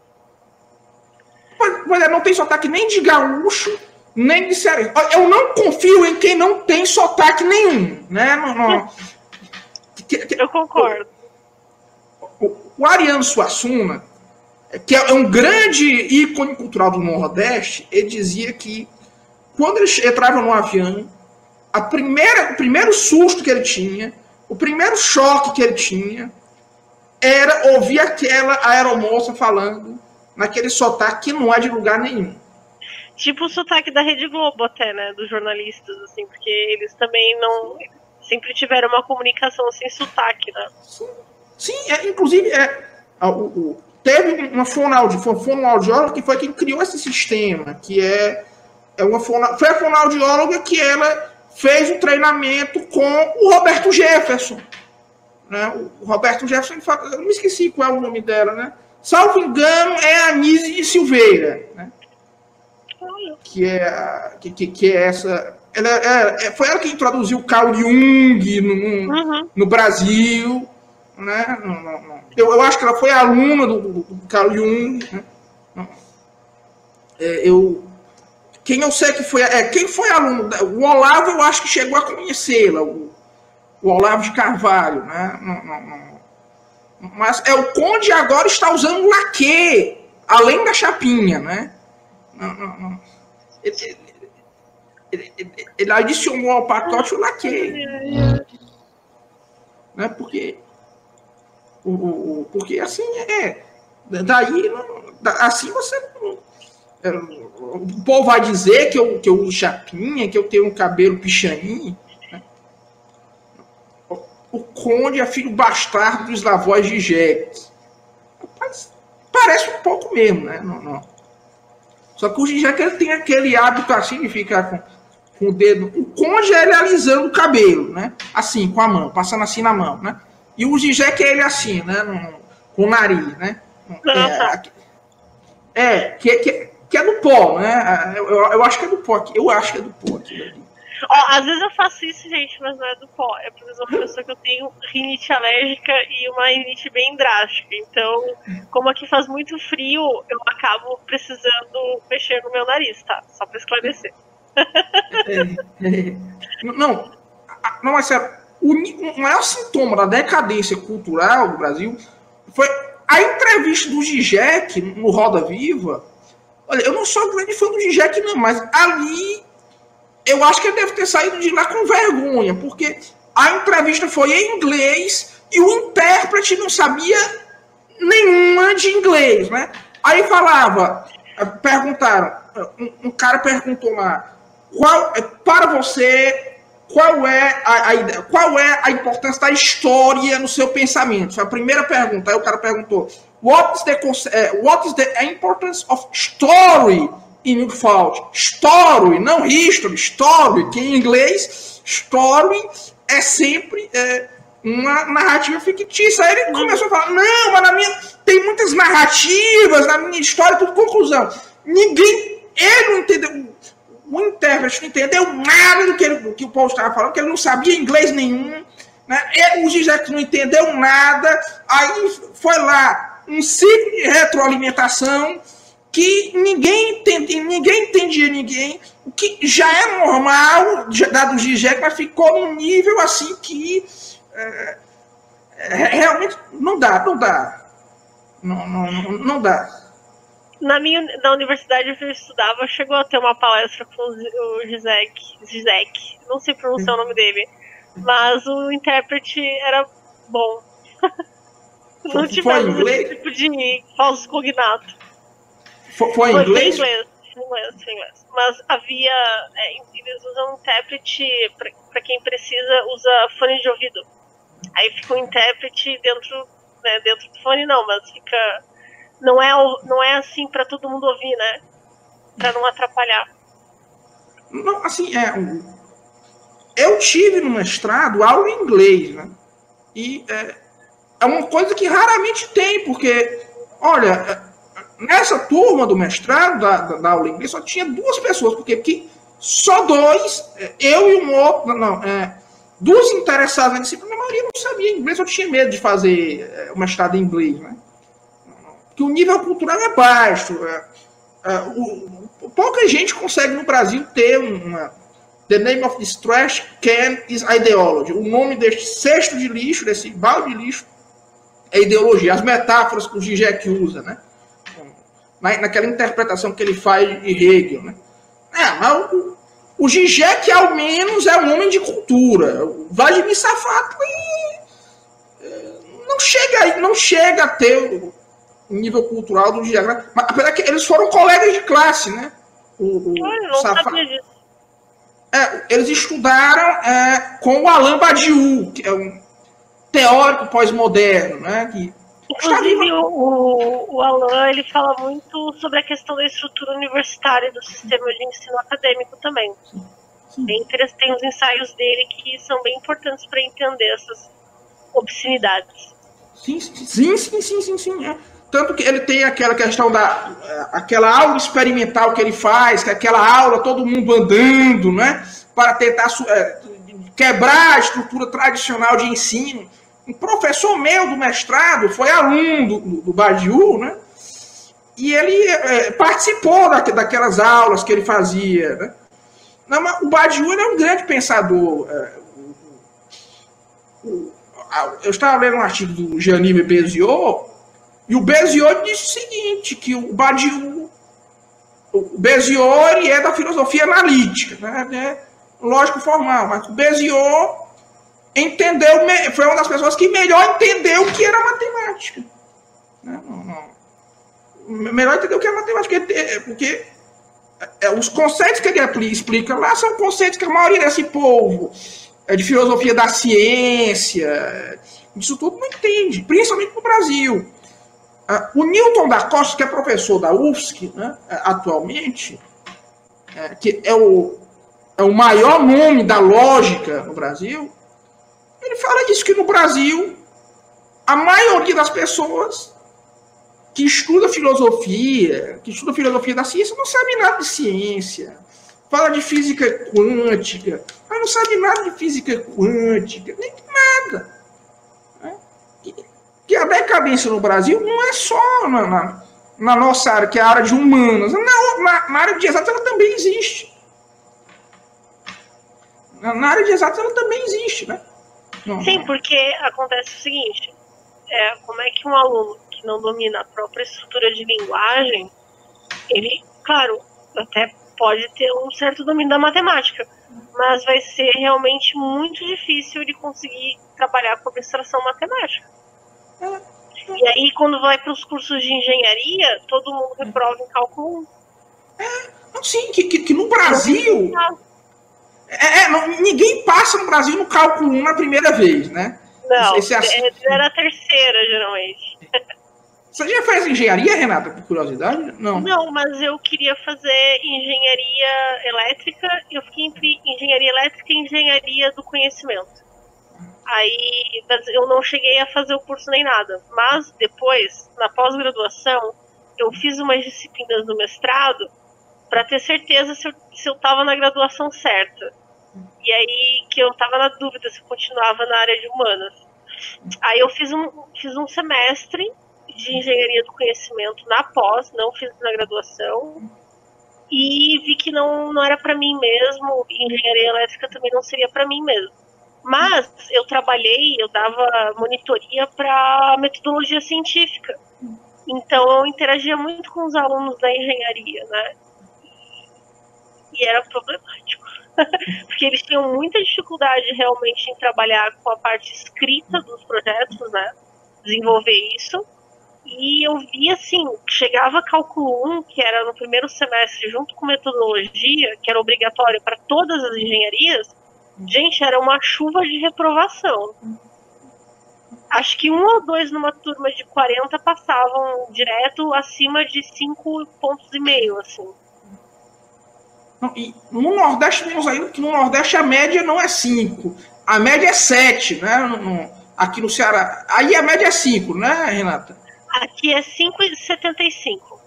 Mas, não tem sotaque nem de gaúcho, nem de cearense. Eu não confio em quem não tem sotaque nenhum, né? Não, não... Eu concordo. O, o Ariano Suassuna, que é um grande ícone cultural do Nordeste, ele dizia que quando ele entrava no avião, a primeira, o primeiro susto que ele tinha, o primeiro choque que ele tinha, era ouvir aquela aeromoça falando naquele sotaque que não é de lugar nenhum. Tipo o sotaque da Rede Globo até, né? Dos jornalistas, assim, porque eles também não. Sempre tiveram uma comunicação sem sotaque, né? Sim, Sim é, inclusive, é, o, o, teve uma fonoaudióloga que foi quem criou esse sistema, que é, é uma fono, foi a fonoaudióloga que ela fez o treinamento com o Roberto Jefferson. Né? O Roberto Jefferson, eu me esqueci qual é o nome dela, né? Salvo engano, é a Nise de Silveira, né? que é, que, que, que é essa. Ela, é, é, foi ela que introduziu o Carl Jung no, uhum. no Brasil. Né? Não, não, não. Eu, eu acho que ela foi aluna do, do, do Carl Jung. Né? É, eu, quem eu sei que foi. É, quem foi aluno. O Olavo, eu acho que chegou a conhecê-la. O, o Olavo de Carvalho. Né? Não, não, não. Mas é o Conde agora está usando laque, além da chapinha, né? Ele, ele, ele, ele adicionou ao pacote o laque. Né? Porque, o, o, porque assim é. Daí, assim você. É, o povo vai dizer que eu, que eu uso chapinha, que eu tenho um cabelo pichaninho. Né? O conde é filho bastardo dos avós de Jeques. Parece um pouco mesmo, né? Não, não. Só que o Zizek ele tem aquele hábito assim de ficar com, com o dedo, o conge é ele alisando o cabelo, né? Assim, com a mão, passando assim na mão, né? E o Zizek é ele assim, né? No, com o nariz, né? É, é que, que, que, é do pó, né? Eu, eu, eu, acho que é do pó. Eu acho que é do pó aquilo ali. Ó, às vezes eu faço isso, gente, mas não é do pó. É porque eu uma pessoa que eu tenho rinite alérgica e uma rinite bem drástica. Então, como aqui faz muito frio, eu acabo precisando mexer no meu nariz, tá? Só pra esclarecer. É. Não, não, mas sério, o, maior sintoma da decadência cultural do Brasil foi a entrevista do Zizek no Roda Viva. Olha, eu não sou grande fã do Zizek, não, mas ali eu acho que ele deve ter saído de lá com vergonha, porque a entrevista foi em inglês e o intérprete não sabia nenhuma de inglês, né? Aí falava, perguntaram, um, um cara perguntou lá, qual, para você, qual é a, a, qual é a importância da história no seu pensamento? Foi a primeira pergunta. Aí o cara perguntou, what is the, what is the importance of story in fault. Story, não history, story, que em inglês, story é sempre é, uma narrativa fictícia. Aí ele começou a falar, não, mas na minha tem muitas narrativas, na minha história, tudo conclusão. Ninguém, ele não entendeu, o intérprete não entendeu nada do que, ele, do que o Paulo estava falando, que ele não sabia inglês nenhum, né? Ele, o Gisele não entendeu nada, aí foi lá um ciclo de retroalimentação, que ninguém entende, ninguém entendia ninguém, o que já é normal, dado o GIGEC, mas ficou num nível assim que é, é, realmente não dá, não dá. Não, não, não dá. Na minha na universidade onde eu estudava, chegou a ter uma palestra com o Zizek, Zizek, não sei pronunciar o nome dele, mas o intérprete era bom. não tivemos esse tipo de falso cognato. Foi, foi em inglês? Foi inglês, inglês, inglês. Mas havia. É, eles usam intérprete, para quem precisa, usa fone de ouvido. Aí fica um intérprete dentro né, dentro do fone não, mas fica não é não é assim para todo mundo ouvir, né? Para não atrapalhar. Não, assim, é eu tive no mestrado aula em inglês, né? E é, é uma coisa que raramente tem, porque, olha, é, nessa turma do mestrado, da, da, da inglês, só tinha duas pessoas, porque, porque só dois, é, eu e um outro, não, é, duas interessadas na disciplina, a maioria não sabia inglês, eu tinha medo de fazer é, o mestrado em inglês, né? Porque o nível cultural é baixo. É, é, o, pouca gente consegue no Brasil ter uma. The name of this trash can is ideology. O nome deste cesto de lixo, desse balde de lixo, é ideologia. As metáforas que o Zizek usa, né? Na, naquela interpretação que ele faz de Hegel, né? É, mas o, o Zizek, ao menos, é um homem de cultura. O Vladimir Safato não chega, não chega a ter o nível cultural do Zizek. Né? Mas, apesar que eles foram colegas de classe, né? O, o não Safato. É, eles estudaram é, com o Alain Badiou, que é um teórico pós-moderno, né? Que Inclusive, o, o Alan ele fala muito sobre a questão da estrutura universitária do sistema de ensino acadêmico também. Sim. Tem os ensaios dele que são bem importantes para entender essas obscenidades. Sim, sim, sim, sim, sim, sim. É. Tanto que ele tem aquela questão da aquela aula experimental que ele faz, que é aquela aula todo mundo andando, né? Para tentar é, quebrar a estrutura tradicional de ensino um professor meu do mestrado foi aluno do, do Badiou, né? E ele é, participou da, daquelas aulas que ele fazia, né? Não, o Badiou é um grande pensador. É, eu estava lendo um artigo do Janime Beziot, e o Beziot disse o seguinte, que o Badiou, o Beziot é da filosofia analítica, né? É lógico formal, mas o Beziot entendeu, foi uma das pessoas que melhor entendeu o que era matemática. Né? Não, não. Melhor entendeu o que é matemática, porque é, os conceitos que ele explica lá são conceitos que a maioria desse povo é de filosofia da ciência, isso tudo não entende, principalmente no Brasil. O Newton da Costa, que é professor da UFSC né, atualmente, que é o, é o maior nome da lógica no Brasil, ele fala disso que no Brasil, a maioria das pessoas que estuda filosofia, que estuda filosofia da ciência, não sabe nada de ciência. Fala de física quântica, mas não sabe nada de física quântica, nem de nada. Né? Que a decadência no Brasil não é só na, na, na, nossa área, que é a área de humanas. Na, na, na área de exatas ela também existe. Na, área de exatas ela também existe, né? Uhum. Sim, porque acontece o seguinte: é, como é que um aluno que não domina a própria estrutura de linguagem, ele, claro, até pode ter um certo domínio da matemática, mas vai ser realmente muito difícil de conseguir trabalhar com abstração matemática. E aí, quando vai para os cursos de engenharia, todo mundo reprova em cálculo 1. É, sim, que, que, que no Brasil é, é, não, ninguém passa no Brasil no cálculo 1 na primeira vez, né? Não, Esse, esse... É, era a terceira, geralmente. Você já fez engenharia, Renata, por curiosidade? Não. Não, mas eu queria fazer engenharia elétrica. Eu fiquei entre engenharia elétrica e engenharia do conhecimento. Aí eu não cheguei a fazer o curso nem nada. Mas depois, na pós-graduação, eu fiz umas disciplinas no mestrado para ter certeza se eu, se eu tava na graduação certa. E aí que eu tava na dúvida se eu continuava na área de humanas. Aí eu fiz um, fiz um semestre de engenharia do conhecimento na pós, não fiz na graduação. E vi que não, não era para mim mesmo, e engenharia elétrica também não seria para mim mesmo. Mas eu trabalhei, eu dava monitoria para metodologia científica. Então eu interagia muito com os alunos da engenharia, né? E era problemático. Porque eles tinham muita dificuldade realmente em trabalhar com a parte escrita dos projetos, né? Desenvolver isso. E eu vi assim, chegava cálculo 1, que era no primeiro semestre, junto com metodologia, que era obrigatório para todas as engenharias, gente, era uma chuva de reprovação. acho que um ou dois numa turma de 40 passavam direto acima de 5 pontos e meio, assim. E no Nordeste menos ainda, porque no Nordeste a média não é 5. A média é 7, né? No, no, aqui no Ceará. Aí a média é 5, né, Renata? Aqui é 5,75.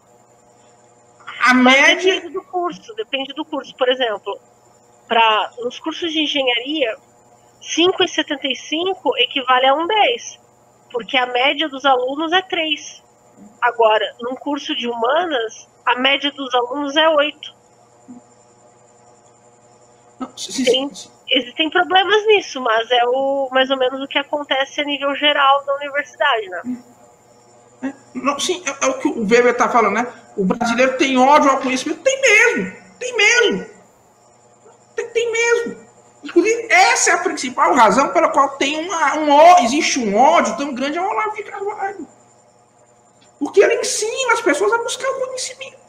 A média. Depende do curso, depende do curso. Por exemplo, para nos cursos de engenharia, 5,75 equivale a um 10, porque a média dos alunos é 3. Agora, num curso de humanas, a média dos alunos é 8. Não, existem problemas nisso, mas é o mais ou menos o que acontece a nível geral da universidade, né? É, não, sim, é, é o que o Weber está falando, né? O brasileiro tem ódio ao conhecimento. Tem mesmo, tem mesmo. Tem, tem mesmo. Inclusive, essa é a principal razão pela qual tem uma, um, existe um ódio tão grande ao Olavo de Carvalho. Porque ele ensina as pessoas a buscar o conhecimento.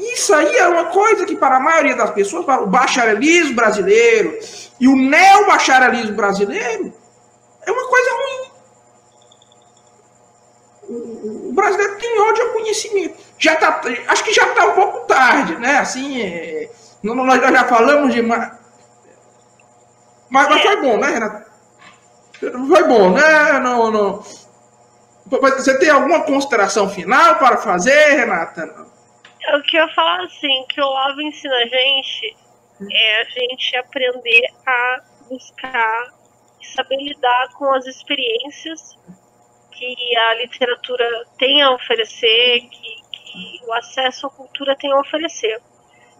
Isso aí é uma coisa que, para a maioria das pessoas, para o bacharelismo brasileiro e o neo-bacharelismo brasileiro, é uma coisa ruim. O brasileiro tem ódio ao conhecimento. Já tá, acho que já está um pouco tarde, né? Assim, é, nós já falamos de. ma- Mas, mas foi bom, né, Renato? Foi bom, né? Não, não. Você tem alguma consideração final para fazer, Renata? O que eu ia falar assim, que o Olavo ensina a gente é a gente aprender a buscar e saber lidar com as experiências que a literatura tem a oferecer, que, que o acesso à cultura tem a oferecer.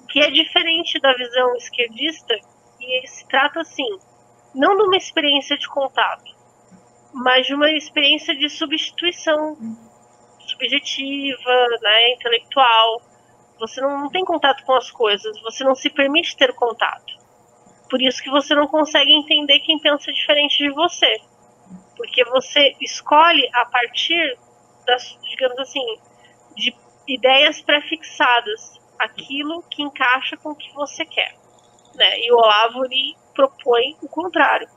Que é diferente da visão esquerdista, que se trata assim, não de uma experiência de contato, mas de uma experiência de substituição subjetiva, né, intelectual. Você não, não tem contato com as coisas, você não se permite ter contato. Por isso que você não consegue entender quem pensa diferente de você. Porque você escolhe a partir das, digamos assim, de ideias pré-fixadas, aquilo que encaixa com o que você quer. Né? E o Olavo ele propõe o contrário.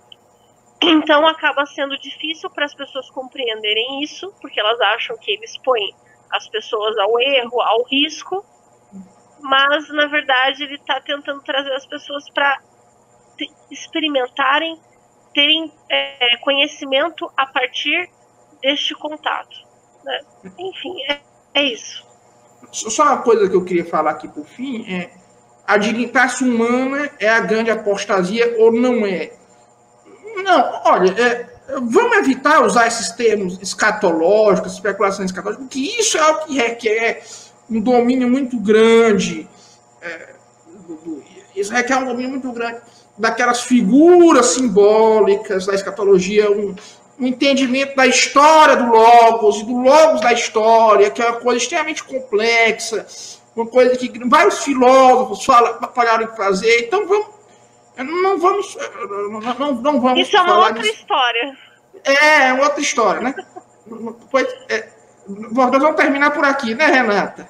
Então acaba sendo difícil para as pessoas compreenderem isso, porque elas acham que ele expõe as pessoas ao erro, ao risco, mas na verdade ele está tentando trazer as pessoas para experimentarem, terem é, conhecimento a partir deste contato. Né? Enfim, é, é isso. Só uma coisa que eu queria falar aqui por fim é a dignidade humana é a grande apostasia ou não é? Não, olha, é, vamos evitar usar esses termos escatológicos, especulações escatológicas, porque isso é o que requer um domínio muito grande. É, do, do, isso requer um domínio muito grande daquelas figuras simbólicas da escatologia, um, um entendimento da história do Logos e do Logos da história, que é uma coisa extremamente complexa, uma coisa que vários filósofos falaram em fazer. Então vamos, não vamos, não, não vamos. Isso é uma outra disso. história. É, é outra história, né? pois, é, nós vamos terminar por aqui, né, Renata?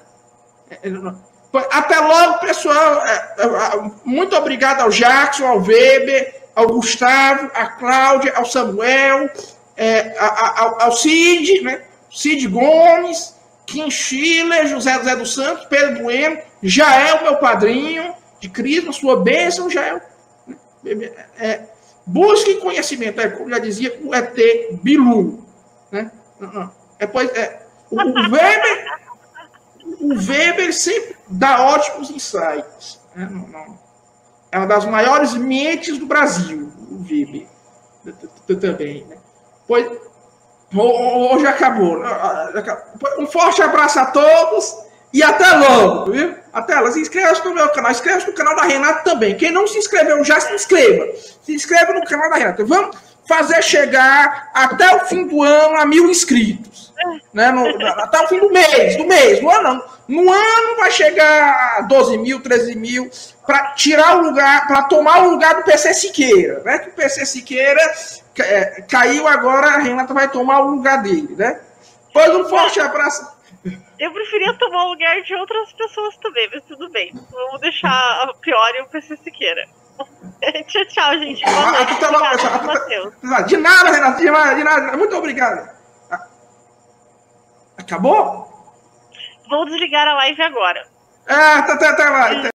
Até logo, pessoal. É, Muito obrigado ao Jackson, ao Weber, ao Gustavo, à Cláudia, ao Samuel, é, ao, Cid, né? Cid Gomes, Kim Schiller, José José dos Santos, Pedro Bueno, é o meu padrinho de Crisma, sua bênção, já é. é busque conhecimento, é, como já dizia o ET Bilu. Né? É, pois, é, o, Weber o Weber sempre dá ótimos insights. Né? Não, não. É uma das maiores mentes do Brasil, o Weber. Também. Né? Pois, hoje acabou. Um forte abraço a todos e até logo, viu? Até lá. Se no meu canal. Inscreva-se no canal da Renata também. Quem não se inscreveu já se inscreva. Se inscreva no canal da Renata. Vamos fazer chegar até o fim do ano a mil inscritos. Né? No, até o fim do mês, do mês, no ano não. No ano vai chegar a 12 mil, 13 mil, para tirar o lugar, para tomar o lugar do PC Siqueira, né? Que o PC Siqueira é, caiu agora, a Renata vai tomar o lugar dele, né? Pois um forte abraço. Eu preferia tomar o lugar de outras pessoas também, mas tudo bem. Vamos deixar a Priori e o PC Siqueira. tchau, tchau, gente. Boa noite. Até logo, pessoal. De nada, Renato. De nada, de nada. Muito obrigado. Acabou? Vou desligar a live agora. Ah, tá, tá, tá. Vai.